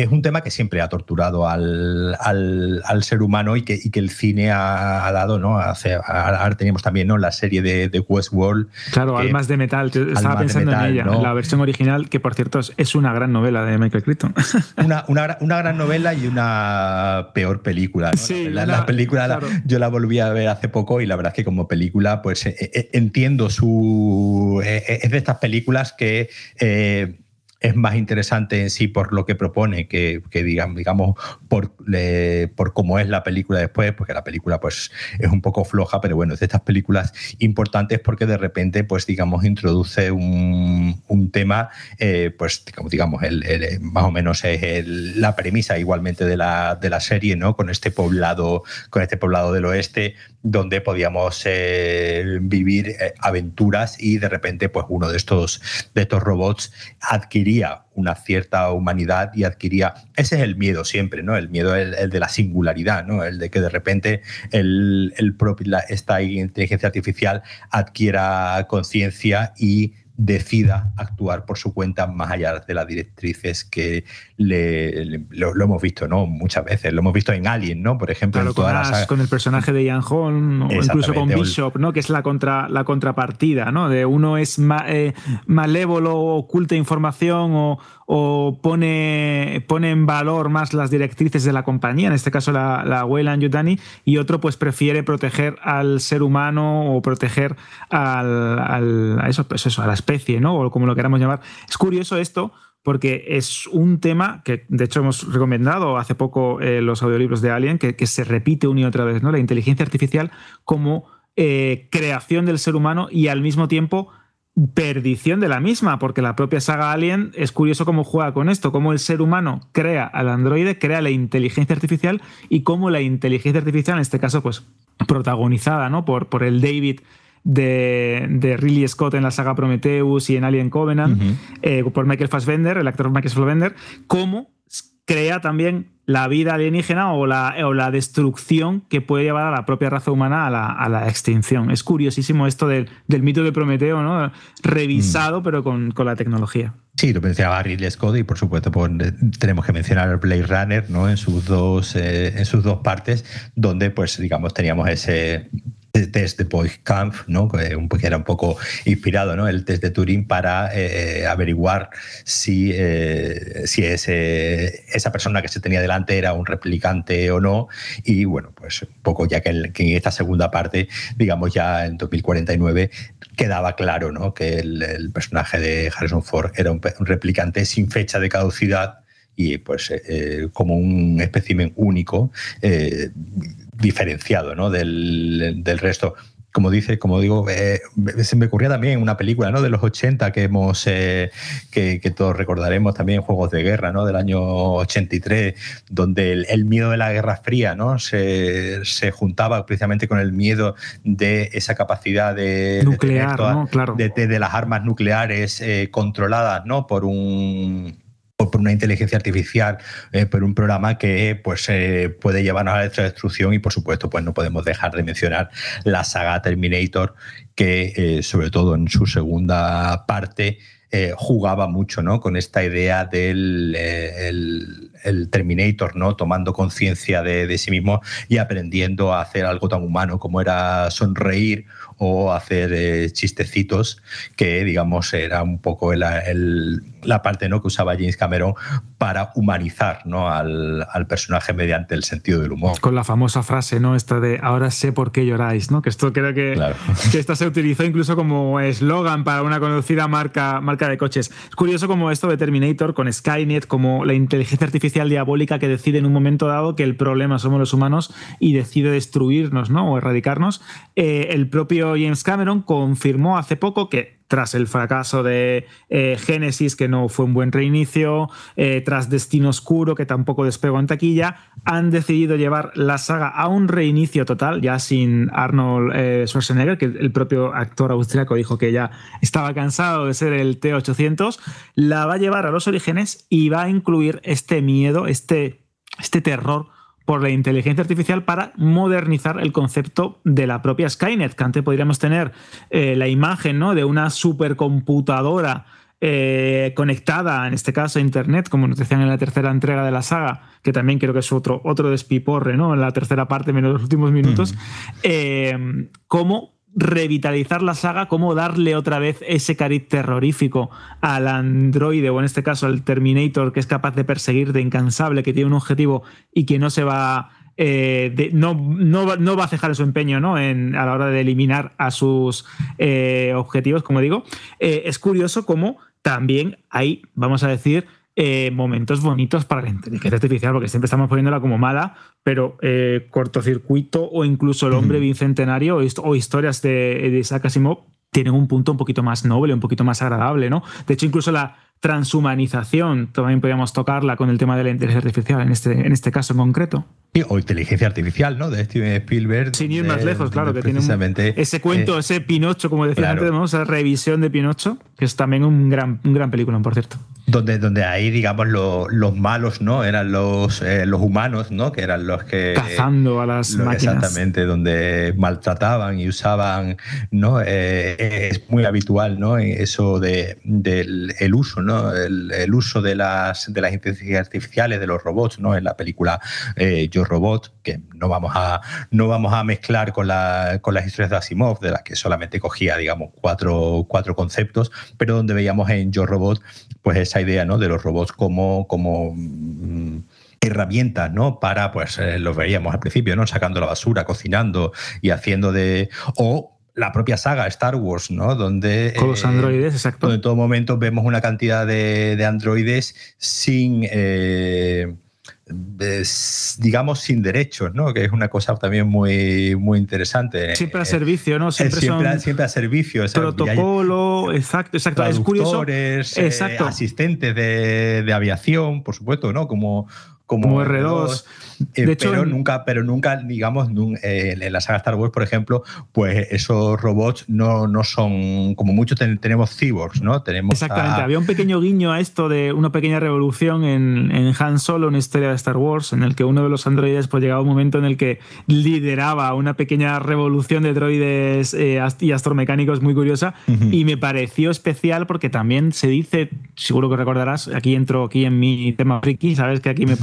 es un tema que siempre ha torturado al, al, ser humano y que, y que el cine ha, dado, ¿no? Hace, ahora tenemos también ¿no? la serie de, de Westworld. Claro, Almas de Metal. Estaba pensando en ella, la versión original, que por cierto es una gran novela de Michael Crichton. Una, una, una gran novela y una peor película. Sí, la, película yo la volví a ver hace poco y la verdad es que como película, pues eh, eh, entiendo su. Eh, es de estas películas que es más interesante en sí por lo que propone que, que digamos, digamos por, por cómo es la película después, porque la película pues es un poco floja, pero bueno, es de estas películas importantes porque de repente pues digamos introduce un, un tema, eh, pues digamos, el, más o menos es la premisa igualmente de la, de la serie, ¿no? Con este poblado, con este poblado del oeste donde podíamos eh, vivir eh, aventuras y de repente pues uno de estos, de estos robots una cierta humanidad y adquiría, ese es el miedo siempre, ¿no? El miedo el, el de la singularidad, ¿no? El de que de repente el, el propio, esta inteligencia artificial adquiera conciencia y decida actuar por su cuenta más allá de las directrices que le, le- lo, lo hemos visto, ¿no? Muchas veces. Lo hemos visto en Alien, ¿no? Por ejemplo, Claro, en con, toda la Ash, saga- con el personaje de Ian Holm, o incluso con Bishop, ¿no? que es la, contra, la contrapartida, ¿no? De uno es ma- eh, malévolo, oculta información o, o pone, pone en valor más las directrices de la compañía, en este caso la, la Weyland Yutani, y otro pues prefiere proteger al ser humano o proteger al, al- a, eso, pues a la especie, ¿no? O como lo queramos llamar. Es curioso esto porque es un tema que de hecho hemos recomendado hace poco eh, los audiolibros de Alien, que, que se repite una y otra vez, ¿no? La inteligencia artificial como eh, creación del ser humano y al mismo tiempo perdición de la misma, porque la propia saga Alien es curioso cómo juega con esto, cómo el ser humano crea al androide, crea la inteligencia artificial y cómo la inteligencia artificial, en este caso, pues protagonizada ¿no? por, por el David de, de Ridley Scott en la saga Prometheus y en Alien Covenant, eh, por Michael Fassbender, el actor Michael Fassbender, cómo crea también la vida alienígena o la, o la destrucción que puede llevar a la propia raza humana a la, a la extinción. Es curiosísimo esto del, del mito de Prometeo, ¿no? revisado pero con, con la tecnología. Sí, lo mencionaba Ridley Scott y por supuesto pues, tenemos que mencionar Blade Runner ¿no? en, sus dos, eh, en sus dos partes, donde pues digamos teníamos ese test de Boykampf, ¿no? que un- que era un poco inspirado, ¿no? el test de Turing para eh, averiguar si, eh, si ese- esa persona que se tenía delante era un replicante o no. Y bueno, pues un poco ya que, en esta segunda parte, digamos ya en 2049, quedaba claro ¿no? que el, personaje de Harrison Ford era un, replicante sin fecha de caducidad y pues eh, eh, como un espécimen único eh, diferenciado ¿no? del, del resto. Como dice, como digo, eh, se me ocurría también una película ¿no? de los 80 que hemos eh, que, que todos recordaremos también, Juegos de Guerra, ¿no? del año 83, donde el, el miedo de la Guerra Fría ¿no? se, se juntaba precisamente con el miedo de esa capacidad de, de Nuclear, toda- ¿no? Claro. de, de- de las armas nucleares eh, controladas ¿no? por un por una inteligencia artificial, eh, por un programa que pues eh, puede llevarnos a la destrucción y por supuesto pues no podemos dejar de mencionar la saga Terminator que eh, sobre todo en su segunda parte jugaba mucho ¿no? con esta idea del el, Terminator, ¿no? tomando conciencia de, de sí mismo y aprendiendo a hacer algo tan humano como era sonreír o hacer chistecitos, que digamos era un poco el- la parte ¿no? que usaba James Cameron para humanizar ¿no? al, al personaje mediante el sentido del humor. Con la famosa frase, ¿no? Esta de ahora sé por qué lloráis, ¿no? Que esto creo que, que esta se utilizó incluso como eslogan para una conocida marca, marca de coches. Es curioso como esto de Terminator con Skynet, como la inteligencia artificial diabólica que decide en un momento dado que el problema somos los humanos y decide destruirnos, ¿no? O erradicarnos. Eh, el propio James Cameron confirmó hace poco que tras el fracaso de eh, Génesis, que no fue un buen reinicio, eh, tras Destino Oscuro, que tampoco despegó en taquilla, han decidido llevar la saga a un reinicio total, ya sin Arnold eh, Schwarzenegger, que el propio actor austriaco dijo que ya estaba cansado de ser el T-800, la va a llevar a los orígenes y va a incluir este miedo, este, este terror por la inteligencia artificial para modernizar el concepto de la propia Skynet, que antes podríamos tener eh, la imagen ¿no? de una supercomputadora eh, conectada, en este caso a Internet, como nos decían en la tercera entrega de la saga, que también creo que es otro, otro despiporre, ¿no? En la tercera parte, menos los últimos minutos. Eh, cómo revitalizar la saga, cómo darle otra vez ese cariz terrorífico al androide, o en este caso al Terminator, que es capaz de perseguir de incansable, que tiene un objetivo y que no se va. eh, de- no, no, va- a cejar su empeño ¿no? en, a la hora de eliminar a sus eh, objetivos, como digo. Eh, es curioso cómo también hay, vamos a decir, eh, momentos bonitos para la inteligencia artificial, porque siempre estamos poniéndola como mala, pero eh, cortocircuito o incluso el hombre bicentenario o, hist- o historias de, de Isaac Asimov tienen un punto un poquito más noble, un poquito más agradable, ¿no? De hecho, incluso la transhumanización también podríamos tocarla con el tema de la inteligencia artificial en este, en este caso en concreto. Sí, O inteligencia artificial, ¿no? De Steven Spielberg. Sin ir más lejos, claro, que tiene un- ese cuento, eh, ese Pinocho, como decía claro. antes, ¿no? esa revisión de Pinocho, que es también un gran, un gran película, por cierto. Donde, donde ahí, digamos, lo- los malos, ¿no? Eran los, eh, los humanos, ¿no? Que eran los que... Cazando a las máquinas. Exactamente, donde maltrataban y usaban, ¿no? Eh, es muy habitual, ¿no? Eso de, del el uso, ¿no? El, el uso de las, de las inteligencias artificiales, de los robots, ¿no? En la película eh, Yo Robot, que no vamos a, no vamos a mezclar con, la, con las historias de Asimov, de las que solamente cogía, digamos, cuatro, cuatro conceptos, pero donde veíamos en Yo Robot, pues esa idea, ¿no? De los robots como, como mm, herramientas, ¿no? Para, pues, eh, los veíamos al principio, ¿no? Sacando la basura, cocinando y haciendo de... O la propia saga Star Wars, ¿no? Donde... Con los eh, androides, exacto. donde en todo momento vemos una cantidad de, de androides sin... eh, digamos sin derechos, ¿no? Que es una cosa también muy, muy interesante. Siempre a servicio, ¿no? Siempre, Eh, siempre, son siempre a servicio. o sea, protocolo, exacto, exacto. Es curioso. eh, Exacto. asistentes de, de aviación, por supuesto, ¿no? Como, como, Como R2. eh, De hecho, pero nunca, pero nunca, digamos, eh, en la saga Star Wars, por ejemplo, pues esos robots no, no son, como muchos ten- tenemos cyborgs, ¿no? Tenemos Exactamente, a- había un pequeño guiño a esto de una pequeña revolución en, en Han Solo, una historia de Star Wars, en el que uno de los androides pues llegaba un momento en el que lideraba una pequeña revolución de droides eh, y astromecánicos muy curiosa y me pareció especial porque también se dice, seguro que recordarás, aquí entro aquí en mi tema friki, sabes que aquí me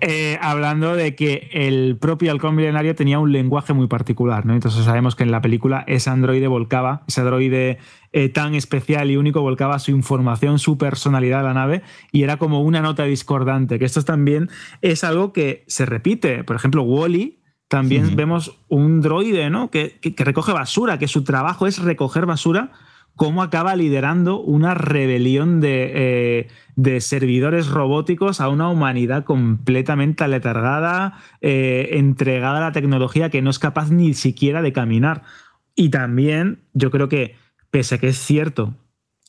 eh, hablando de que el propio halcón milenario tenía un lenguaje muy particular, ¿no? Entonces sabemos que en la película ese androide volcaba, ese androide eh, tan especial y único volcaba su información, su personalidad a la nave y era como una nota discordante, que esto también es algo que se repite. Por ejemplo, Wally también vemos un droide ¿no? que, que- que recoge basura, que su trabajo es recoger basura, cómo acaba liderando una rebelión de, eh, de servidores robóticos a una humanidad completamente aletargada, eh, entregada a la tecnología que no es capaz ni siquiera de caminar. Y también yo creo que, pese a que es cierto,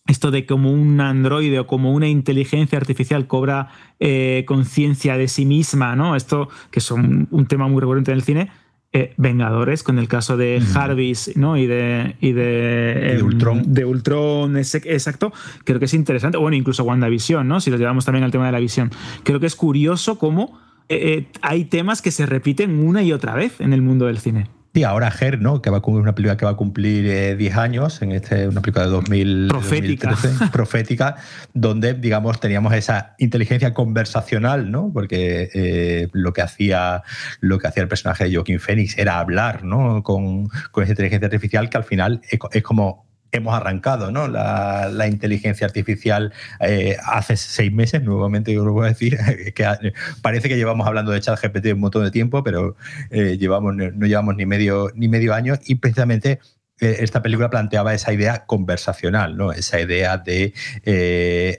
esto de como un androide o como una inteligencia artificial cobra eh, conciencia de sí misma, ¿no? Esto que es un, un tema muy recurrente en el cine. Eh, Vengadores, con el caso de Jarvis ¿no? y de, y de, Y de em, Ultron. de Ultron, ese- exacto, creo que es interesante. Bueno, incluso WandaVision, ¿no? Si lo llevamos también al tema de la visión. Creo que es curioso cómo eh, eh, hay temas que se repiten una y otra vez en el mundo del cine. Sí, ahora Her, ¿no? Que va a cumplir una película que va a cumplir eh, 10 años, en este, una película de 2000, Profética. 2013, profética, donde, digamos, teníamos esa inteligencia conversacional, ¿no? Porque eh, lo, que hacía, lo que hacía el personaje de Joaquín Phoenix era hablar, ¿no? Con, con esa inteligencia artificial que al final es como hemos arrancado, ¿no? La, inteligencia artificial eh, hace seis meses, nuevamente yo lo voy a decir, que parece que llevamos hablando de ChatGPT un montón de tiempo, pero eh, llevamos, no llevamos ni medio, ni medio año y precisamente eh, esta película planteaba esa idea conversacional, ¿no? Esa idea de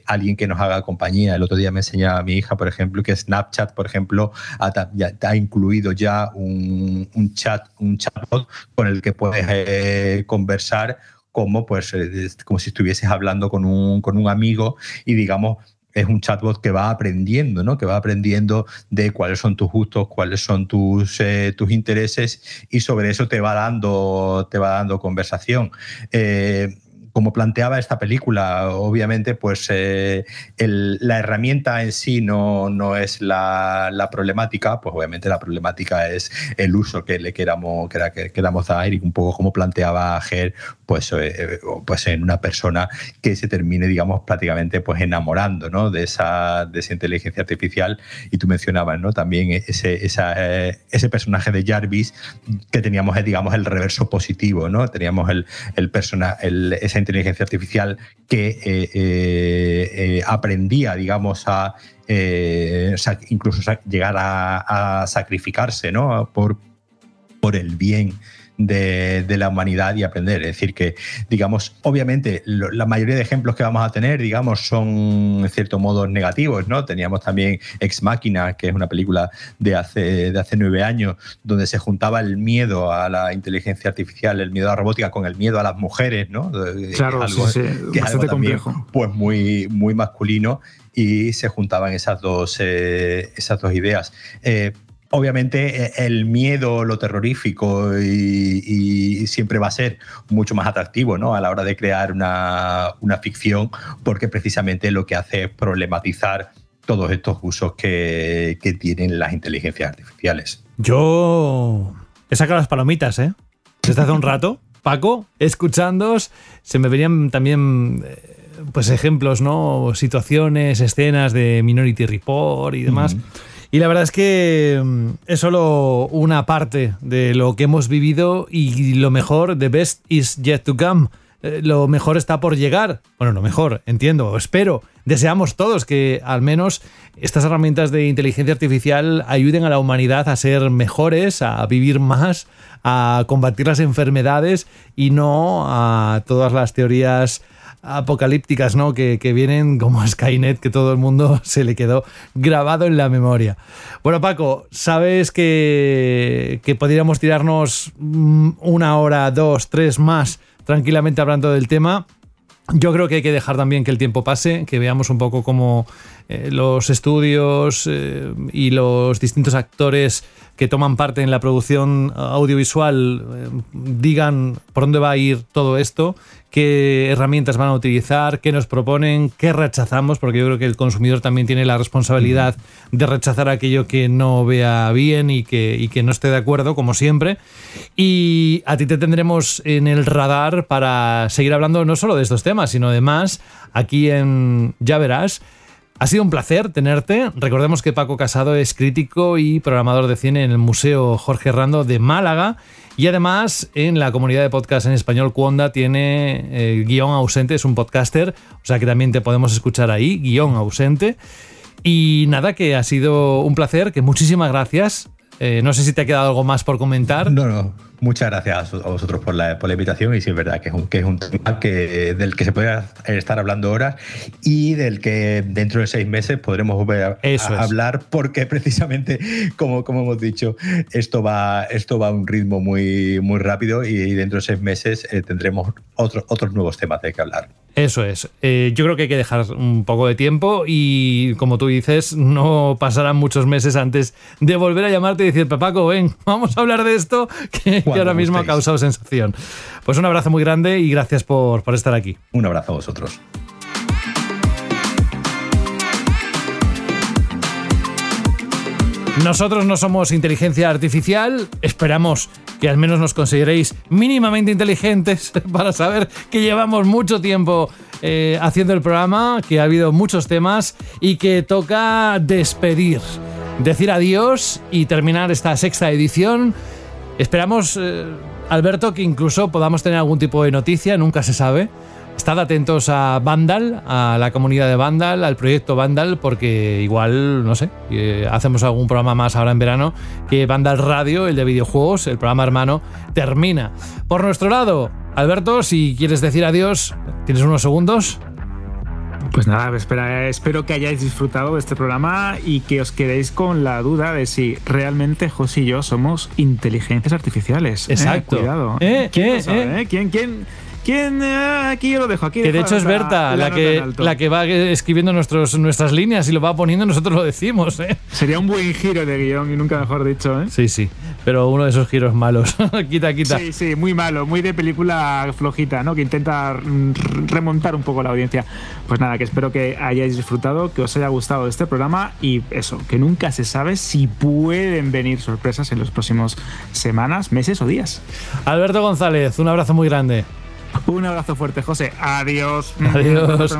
alguien que nos haga compañía. El otro día me enseñaba mi hija, por ejemplo, que Snapchat, por ejemplo, ha, incluido ya un, chat, un chatbot con el que puedes conversar como, pues, eh, como si estuvieses hablando con un, con un amigo y digamos es un chatbot que va aprendiendo, ¿no? Que va aprendiendo de cuáles son tus gustos, cuáles son tus, eh, tus intereses y sobre eso te va dando, te va dando conversación. Eh, como planteaba esta película, obviamente, pues eh, el- la herramienta en sí no, no es la, la problemática, pues obviamente la problemática es el uso que le queramos, que, que queramos dar y un poco como planteaba Ger, pues, eh, pues en una persona que se termine, digamos, prácticamente pues enamorando ¿no? de, esa, de esa inteligencia artificial. Y tú mencionabas ¿no? también ese, esa, eh, ese personaje de Jarvis que teníamos, eh, digamos, el reverso positivo, ¿no? Teníamos el, el persona, el- inteligencia artificial que eh, eh, eh, aprendía, digamos, a incluso llegar a, a sacrificarse, ¿no? Por, por el bien de, de la humanidad y aprender. Es decir, que, digamos, obviamente lo- la mayoría de ejemplos que vamos a tener, digamos, son en cierto modo negativos, ¿no? Teníamos también Ex Máquina, que es una película de hace, de hace nueve años, donde se juntaba el miedo a la inteligencia artificial, el miedo a la robótica con el miedo a las mujeres, ¿no? Claro, Es algo- sí, sí, que es algo también, complejo. Pues muy, muy masculino y se juntaban esas dos, eh, esas dos ideas. Eh, obviamente eh, el miedo, lo terrorífico y, y siempre va a ser mucho más atractivo ¿no? a la hora de crear una, una ficción porque precisamente lo que hace es problematizar todos estos usos que, que tienen las inteligencias artificiales. Yo he sacado las palomitas, ¿eh? Desde hace un rato, Paco, escuchándoos, se me venían también eh, pues ejemplos, ¿no? Situaciones, escenas de Minority Report y demás. Y la verdad es que mm, es solo una parte de lo que hemos vivido y lo mejor, the best is yet to come. Eh, Lo mejor está por llegar. Bueno, lo mejor, entiendo, espero. Deseamos todos que al menos estas herramientas de inteligencia artificial ayuden a la humanidad a ser mejores, a vivir más, a combatir las enfermedades y no a todas las teorías apocalípticas, ¿no? Que, que, vienen como Skynet, que todo el mundo se le quedó grabado en la memoria. Bueno, Paco, sabes que, que podríamos tirarnos mm, una hora, dos, tres más tranquilamente hablando del tema. Yo creo que hay que dejar también que el tiempo pase, que veamos un poco cómo eh, los estudios eh, y los distintos actores que toman parte en la producción audiovisual eh, digan por dónde va a ir todo esto, qué herramientas van a utilizar, qué nos proponen, qué rechazamos, porque yo creo que el consumidor también tiene la responsabilidad de rechazar aquello que no vea bien y que, y que no esté de acuerdo, como siempre. Y a ti te tendremos en el radar para seguir hablando no solo de estos temas, sino además aquí en Ya Verás. Ha sido un placer tenerte. Recordemos que Paco Casado es crítico y programador de cine en el Museo Jorge Rando de Málaga. Y además en la comunidad de podcast en español Cuonda tiene eh, guion ausente, es un podcaster, o sea que también te podemos escuchar ahí, guion ausente. Y nada, que ha sido un placer, que muchísimas gracias. Eh, no sé si te ha quedado algo más por comentar. No, no. Muchas gracias a vosotros por la, por la invitación y sí es verdad que es un, que es un tema que, del que se puede estar hablando horas y del que dentro de seis meses podremos volver a, hablar porque precisamente, como, como hemos dicho, esto va, esto va a un ritmo muy, muy rápido y dentro de seis meses eh, tendremos otro, otros nuevos temas de que hablar. Eso es. Eh, yo creo que hay que dejar un poco de tiempo y, como tú dices, no pasarán muchos meses antes de volver a llamarte y decir, Paco, ven, vamos a hablar de esto que, que ahora mismo ha causado sensación. Pues un abrazo muy grande y gracias por, por estar aquí. Un abrazo a vosotros. Nosotros no somos inteligencia artificial, esperamos que al menos nos consideréis mínimamente inteligentes para saber que llevamos mucho tiempo eh, haciendo el programa, que ha habido muchos temas y que toca despedir, decir adiós y terminar esta sexta edición. Esperamos, eh, Alberto, que incluso podamos tener algún tipo de noticia, nunca se sabe. Estad atentos a Vandal, a la comunidad de Vandal, al proyecto Vandal, porque igual, no sé, eh, hacemos algún programa más ahora en verano, que Vandal Radio, el de videojuegos, el programa hermano, termina. Por nuestro lado, Alberto, si quieres decir adiós, tienes unos segundos. Pues nada, espera, espero que hayáis disfrutado de este programa y que os quedéis con la duda de si realmente José y yo somos inteligencias artificiales. Exacto. Eh, cuidado. Eh, ¿Quién, sabe? ¿Quién, quién, quién? eh, aquí yo lo dejo. Aquí Que de hecho es la- Berta la, que, la que va escribiendo nuestros, nuestras líneas y lo va poniendo, nosotros lo decimos. ¿eh? Sería un buen giro de guion y nunca mejor dicho, ¿eh? Sí, sí, pero uno de esos giros malos. quita, quita. Sí, sí, muy malo, muy de película flojita, ¿no? Que intenta remontar un poco la audiencia. Pues nada, que espero que hayáis disfrutado, que os haya gustado este programa y eso, que nunca se sabe si pueden venir sorpresas en los próximos semanas, meses o días. Alberto González, un abrazo muy grande. Un abrazo fuerte, José. Adiós. Adiós.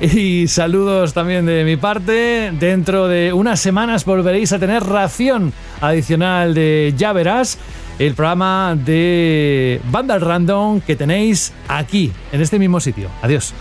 Y saludos también de mi parte. Dentro de unas semanas volveréis a tener ración adicional de Ya Verás, el programa de Vandal Random que tenéis aquí, en este mismo sitio. Adiós.